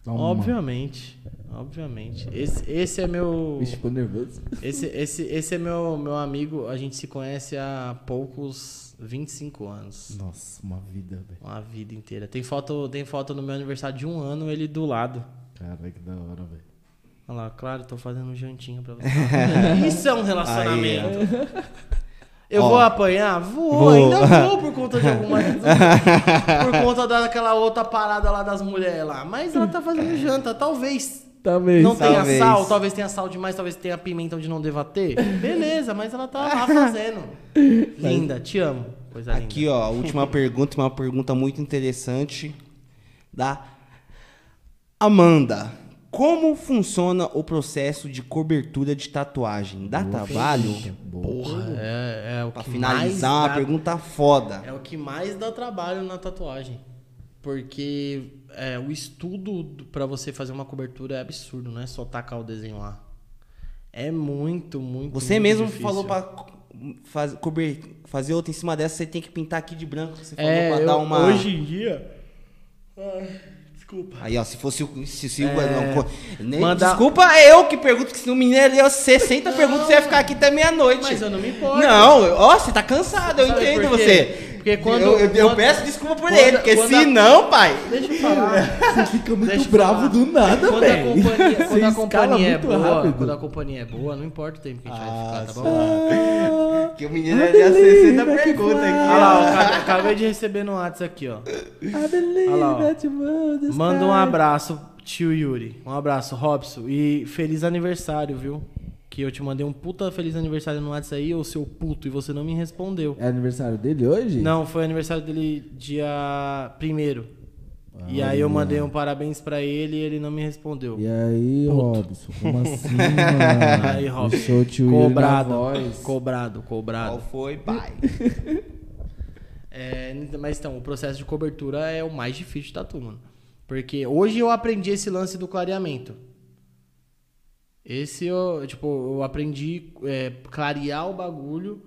Obviamente. Obviamente. Esse, esse é meu. Bicho, ficou nervoso. Esse, esse, esse é meu, meu amigo. A gente se conhece há poucos 25 anos. Nossa, uma vida, velho. Uma vida inteira. Tem foto, tem foto no meu aniversário de um ano, ele do lado. Caralho, que da hora, velho. Olha lá, claro, tô fazendo um jantinho pra você. Isso é um relacionamento. Eu Ó. vou apanhar? Vou, Vou. ainda vou por conta de alguma Por conta daquela outra parada lá das mulheres lá. Mas ela tá fazendo janta, talvez. Talvez. Não tenha Talvez. sal, talvez tenha sal demais, talvez tenha pimenta onde não deva ter. Beleza, mas ela tá lá fazendo. Linda, te amo. Coisa Aqui, linda. ó, última pergunta, uma pergunta muito interessante da Amanda. Como funciona o processo de cobertura de tatuagem? Dá trabalho? Porra, é, é o Pra que finalizar, mais uma dá- pergunta foda. É o que mais dá trabalho na tatuagem. Porque é, o estudo do- pra você fazer uma cobertura é absurdo, não é só tacar o desenho lá. É muito, muito. Você muito mesmo difícil. falou pra faz- cober- fazer outra em cima dessa, você tem que pintar aqui de branco. Você falou É, pra eu- dar uma. hoje em dia. Desculpa. Aí, ó, se fosse o. Se, se, É. não, nem- Manda- Desculpa eu que pergunto, que se o menino ali, ó, 60 perguntas, você ia ficar aqui até meia-noite. Mas eu não me importo. Não, ó, você tá cansado, eu Sabe entendo você. Porque quando- Eu, eu- eu quando- peço desculpa por quando- ele, porque se a- não, pai. Deixa eu falar. Você fica muito Deixa bravo do nada, Quando a velho. companhia, quando a companhia é boa, rápido. quando a companhia é boa, não importa o tempo que a gente vai ficar, tá bom? Ah, Que o menino ali é 60 believe I can perguntas aqui. Olha lá, ó. acabei, de receber no WhatsApp aqui, ó. Olha lá, ó. Manda um abraço, tio Yuri. Um abraço, Robson. E feliz aniversário, viu? Que eu te mandei um puta feliz aniversário no WhatsApp aí, ô seu puto, e você não me respondeu. É aniversário dele hoje? Não, foi aniversário dele dia primeiro. E aí eu mandei um parabéns pra ele e ele não me respondeu. E aí, Puto. Robson, como assim, mano? Aí, Robson. Tio Cobrado, cobrado, cobrado. Qual foi, pai? É, mas então, o processo de cobertura é o mais difícil de tatu, mano. Porque hoje eu aprendi esse lance do clareamento. Esse eu, tipo, eu aprendi é, clarear o bagulho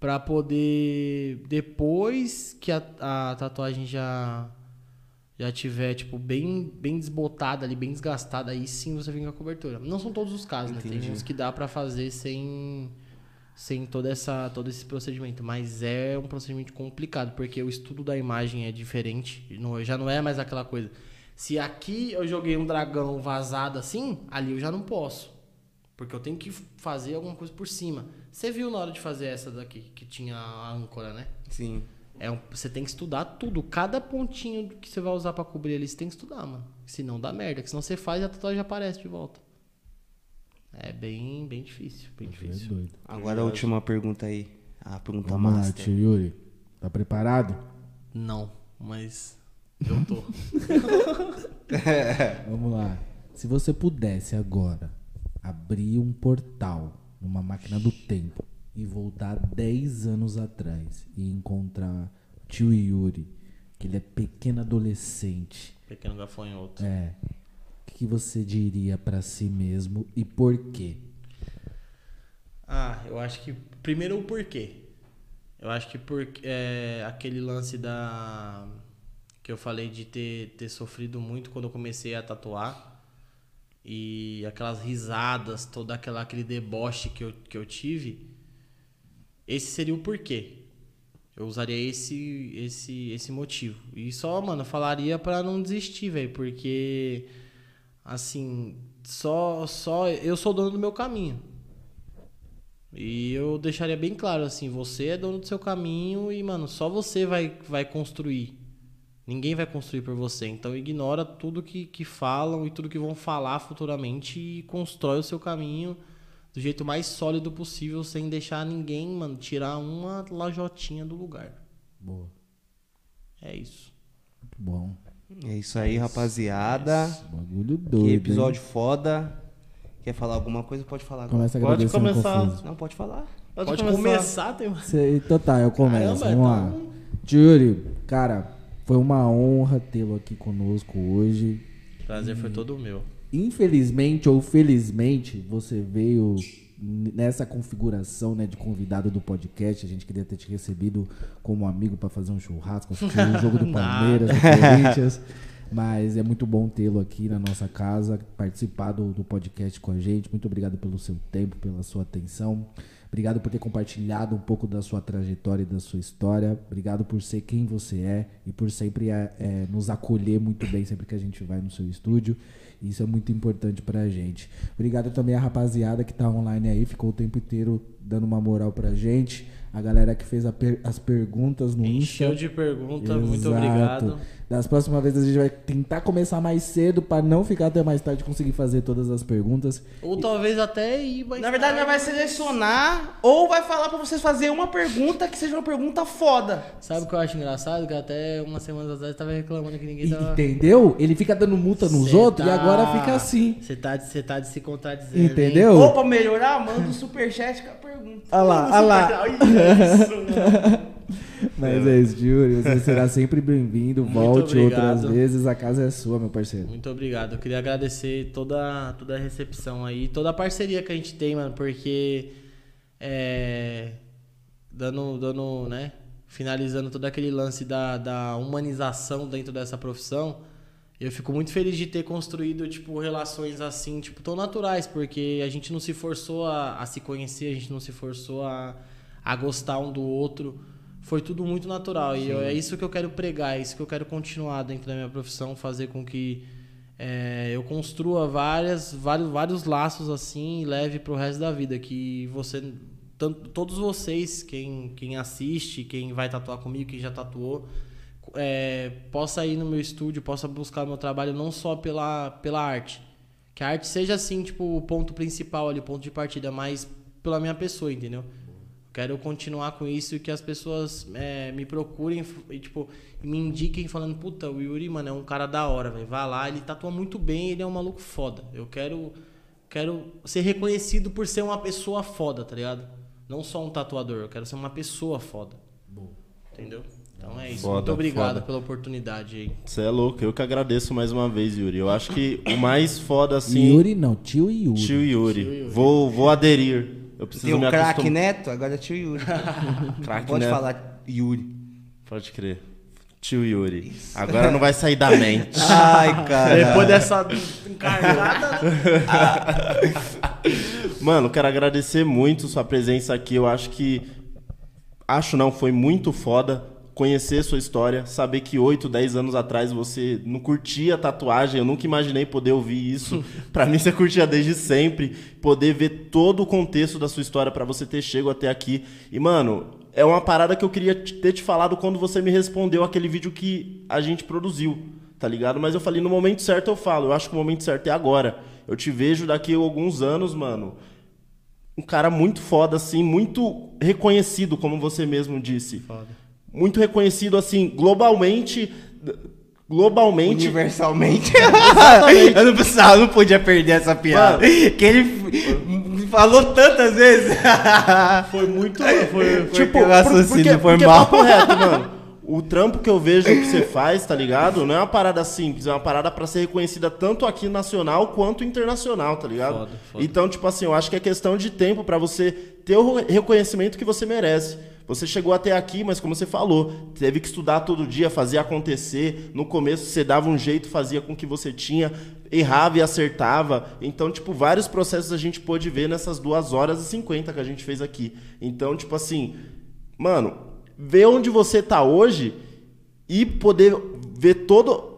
pra poder depois que a, a tatuagem já já tiver tipo bem bem desbotada ali, bem desgastada, aí sim você vem com a cobertura. Não são todos os casos, né? Tem uns que dá pra fazer sem sem toda essa todo esse procedimento, mas é um procedimento complicado porque o estudo da imagem é diferente, não, já não é mais aquela coisa. Se aqui eu joguei um dragão vazado assim, ali eu já não posso. Porque eu tenho que fazer alguma coisa por cima. Você viu na hora de fazer essa daqui, que tinha a âncora, né? Sim. É um- você tem que estudar tudo. Cada pontinho que você vai usar pra cobrir ali, você tem que estudar, mano. Senão dá merda. Que senão você faz e a tatuagem aparece de volta. É bem, bem difícil. Bem É difícil. doido. Agora a última pergunta aí. A pergunta Vamos lá, master. tio Yuri. Tá preparado? Não, mas eu tô. Vamos lá. Se você pudesse agora abrir um portal numa máquina do tempo e voltar 10 anos atrás e encontrar o tio Yuri, que ele é pequeno adolescente, Pequeno gafanhoto. é, o que você diria pra si mesmo e por quê? Ah, eu acho que. Primeiro o porquê. Eu acho que por, é, aquele lance da. Que eu falei de ter, ter sofrido muito quando eu comecei a tatuar. E aquelas risadas, todo aquela, aquele deboche que eu, que eu tive. Esse seria o porquê. Eu usaria esse, esse, esse motivo. E só, mano, falaria pra não desistir, velho. Porque. Assim. Só, só. Eu sou dono do meu caminho. E eu deixaria bem claro assim, você é dono do seu caminho e, mano, só você vai, vai construir. Ninguém vai construir por você. Então ignora tudo que, que falam e tudo que vão falar futuramente e constrói o seu caminho do jeito mais sólido possível, sem deixar ninguém, mano, tirar uma lajotinha do lugar. Boa. É isso. Muito bom. É isso aí, rapaziada. Bagulho doido. Que hein? episódio foda. Quer falar alguma coisa? Pode falar agora. Começa Pode começar. Não, pode falar. Pode, começar, tem Cê- Então tá, eu começo. Caramba, Vamos lá. então- Tio Yuri, cara, foi uma honra tê-lo aqui conosco hoje. Prazer foi todo meu. Infelizmente ou felizmente, você veio nessa configuração né, de convidado do podcast. A gente queria ter te recebido como amigo para fazer um churrasco, assistir o jogo do Palmeiras, do Corinthians. Mas é muito bom tê-lo aqui na nossa casa, participar do, do podcast com a gente. Muito obrigado pelo seu tempo, pela sua atenção. Obrigado por ter compartilhado um pouco da sua trajetória e da sua história. Obrigado por ser quem você é e por sempre é, é, nos acolher muito bem sempre que a gente vai no seu estúdio. Isso é muito importante pra gente. Obrigado também à rapaziada que tá online aí, ficou o tempo inteiro dando uma moral pra gente. A galera que fez a per- as perguntas no Encheu Insta. de pergunta, muito Exato. obrigado. Das próximas vezes a gente vai tentar começar mais cedo pra não ficar até mais tarde e conseguir fazer todas as perguntas. Ou talvez até ir mais Na verdade, nós tarde. vai selecionar ou vai falar pra vocês fazer uma pergunta que seja uma pergunta foda. Sabe o que eu acho engraçado? Que até umas semanas atrás tava reclamando que ninguém E- tava. entendeu? Ele fica dando multa nos Cê outros e tá- agora fica assim. Você tá, de- tá de se contradizer. hein? Entendeu? Ou pra melhorar, manda um superchat com a pergunta. Olha lá, olha lá. Isso, mano. Mas é isso, Júlio. Você será sempre bem-vindo. Volte outras vezes. A casa é sua, meu parceiro. Muito obrigado. Eu queria agradecer toda, toda a recepção aí, toda a parceria que a gente tem, mano, porque é, dando, dando, né, finalizando todo aquele lance da, da humanização dentro dessa profissão, eu fico muito feliz de ter construído, tipo, relações assim, tipo, tão naturais, porque a gente não se forçou a, a se conhecer, a gente não se forçou a, a gostar um do outro. Foi tudo muito natural. E eu- é isso que eu quero pregar, é isso que eu quero continuar dentro da minha profissão, fazer com que é, eu construa várias, vários, vários laços assim e leve pro resto da vida. Que você, tanto, todos vocês, quem, quem assiste, quem vai tatuar comigo, quem já tatuou, é, possa ir no meu estúdio, possa buscar o meu trabalho não só pela, pela arte. Que a arte seja assim, tipo, o ponto principal ali, o ponto de partida, mas pela minha pessoa, entendeu? Quero continuar com isso e que as pessoas é, me procurem e, tipo, me indiquem falando, puta, o Yuri, mano, é um cara da hora, velho. Vai lá, ele tatua muito bem, ele é um maluco foda. Eu quero, quero ser reconhecido por ser uma pessoa foda, tá ligado? Não só um tatuador, eu quero ser uma pessoa foda. Entendeu? Então é isso. Foda, muito obrigado foda. pela oportunidade aí. Você é louco, eu que agradeço mais uma vez, Yuri. Eu acho que o mais foda assim. Yuri não, tio Yuri. Tio Yuri. Tio Yuri. Vou, vou aderir. Eu preciso Tem o me craque acostumar. Neto, agora é tio Yuri. Craque Pode Neto. falar Yuri. Pode crer. Tio Yuri. Agora não vai sair da mente. Ai, cara. Depois dessa encarnada, né? Mano, quero agradecer muito sua presença aqui. Eu acho que. Acho não, foi muito foda conhecer sua história. Saber que 8, 10 anos atrás você não curtia tatuagem. Eu nunca imaginei poder ouvir isso. pra mim, você curtia desde sempre. Poder ver todo o contexto da sua história pra você ter chego até aqui. E, mano, é uma parada que eu queria te- ter te falado quando você me respondeu aquele vídeo que a gente produziu. Tá ligado? Mas eu falei, no momento certo eu falo. Eu acho que o momento certo é agora. Eu te vejo daqui a alguns anos, mano um cara muito foda, assim, muito reconhecido, como você mesmo disse. Foda. Muito reconhecido, assim, globalmente. Globalmente. Universalmente. eu não precisava, eu não podia perder essa piada. Que ele falou tantas vezes. Foi muito. Foi, foi Tipo, o raciocínio foi porque, mal. papo reto, mano. O trampo que eu vejo que você faz, tá ligado? Não é uma parada simples, é uma parada pra ser reconhecida tanto aqui nacional quanto internacional, tá ligado? Foda, foda. Então, tipo assim, eu acho que é questão de tempo pra você ter o reconhecimento que você merece. Você chegou até aqui, mas como você falou, teve que estudar todo dia, fazer acontecer. No começo você dava um jeito, fazia com que você tinha, errava e acertava. Então, tipo, vários processos a gente pôde ver nessas duas horas e 50 que a gente fez aqui. Então, tipo assim, mano, ver onde você tá hoje e poder ver todo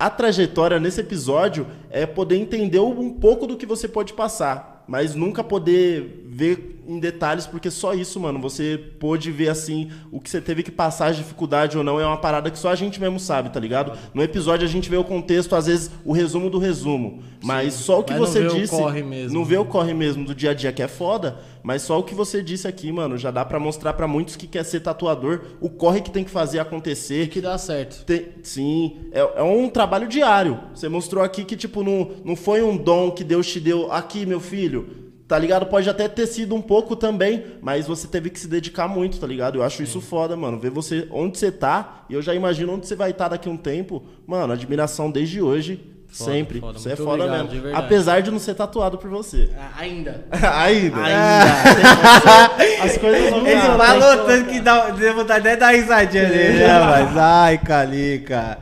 a trajetória nesse episódio é poder entender um pouco do que você pode passar, mas nunca poder ver em detalhes, porque só isso, mano, você pôde ver assim o que você teve que passar, as dificuldade ou não, é uma parada que só a gente mesmo sabe, tá ligado? No episódio a gente vê o contexto, às vezes o resumo do resumo, mas só o que não você vê o disse, corre mesmo. não vê o corre mesmo do dia a dia que é foda, mas só o que você disse aqui, mano, já dá pra mostrar pra muitos que quer ser tatuador o corre que tem que fazer acontecer, que dá certo. tem- sim, é, é um trabalho diário. Você mostrou aqui que, tipo, não, não foi um dom que Deus te deu aqui, meu filho. Tá ligado? Pode até ter sido um pouco também, mas você teve que se dedicar muito, tá ligado? Eu acho isso foda, mano. Ver você onde você tá, e eu já imagino onde você vai estar daqui a um tempo. Mano, admiração desde hoje, Foda, sempre. foda. Você é Muito foda obrigado, de mesmo. verdade. Apesar de não ser tatuado por você. Ainda. Ainda. Ainda. As coisas não Ele mudam. falou tanto que dá, deu vontade até de dar risadinha nele, né, mas ai, Calica.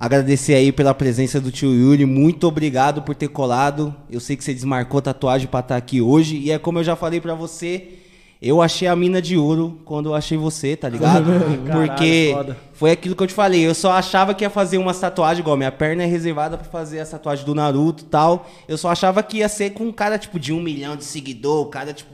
Agradecer aí pela presença do tio Yuri, muito obrigado por ter colado. Eu sei que você desmarcou tatuagem pra estar aqui hoje e é como eu já falei pra você, eu achei a mina de ouro quando eu achei você, tá ligado? Porque foda. foi aquilo que eu te falei, eu só achava que ia fazer umas tatuagens igual minha perna é reservada pra fazer as tatuagens do Naruto e tal. Eu só achava que ia ser com um cara tipo de um milhão de seguidor, o cara tipo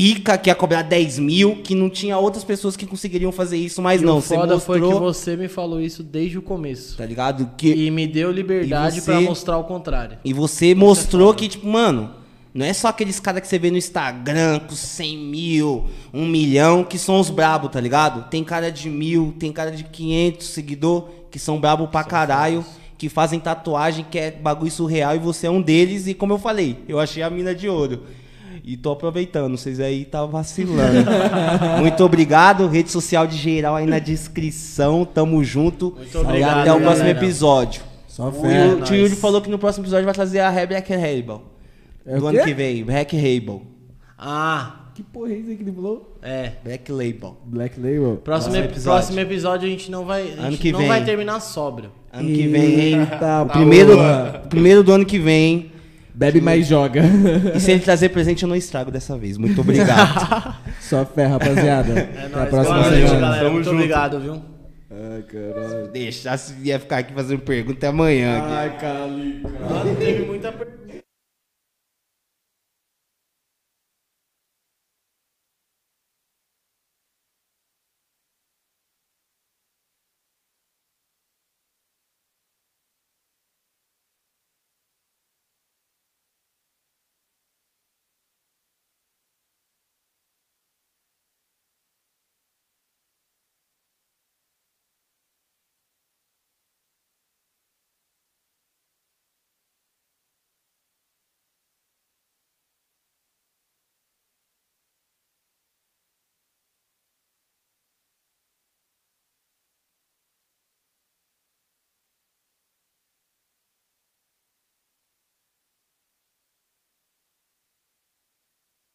pica que ia cobrar 10 mil, que não tinha outras pessoas que conseguiriam fazer isso, mas E não, o você foda mostrou, foi que você me falou isso desde o começo. tá ligado? Que, E me deu liberdade você- pra mostrar o contrário. e você mostrou que, tipo, mano, não é só aqueles caras que você vê no Instagram com 100 mil, 1 milhão, que são os brabos, tá ligado? Tem cara de mil, tem cara de 500 seguidor, que são brabo pra caralho, que fazem tatuagem, que é bagulho surreal, e você é um deles, e como eu falei, eu achei a mina de ouro. E tô aproveitando, vocês aí tá vacilando. Muito obrigado, rede social de geral aí na descrição, tamo junto. Muito E obrigado, até o próximo galera. episódio. Só O fé. Yu- tio Yuri falou que no próximo episódio vai trazer a Rebecca Hable. É do o ano quê? que vem, Black Label. Ah, Que porra é isso aí que ele falou? é. Black Label. Black Label. Próximo, Próximo ep- episódio. próximo episódio a gente não vai, a Ano gente que não vem. vai terminar sóbrio. Ano que vem, hein? O primeiro, primeiro do ano que vem, hein? Bebe mais joga. E se ele trazer presente, eu não estrago dessa vez. Muito obrigado. Só fé, rapaziada. É Até a nóis. próxima Boa noite, semana. galera. Tamo Muito junto. obrigado, viu? Ai, caralho. Deixar se vier ficar aqui fazendo pergunta é amanhã. Ai, Calica. Teve muita pergunta.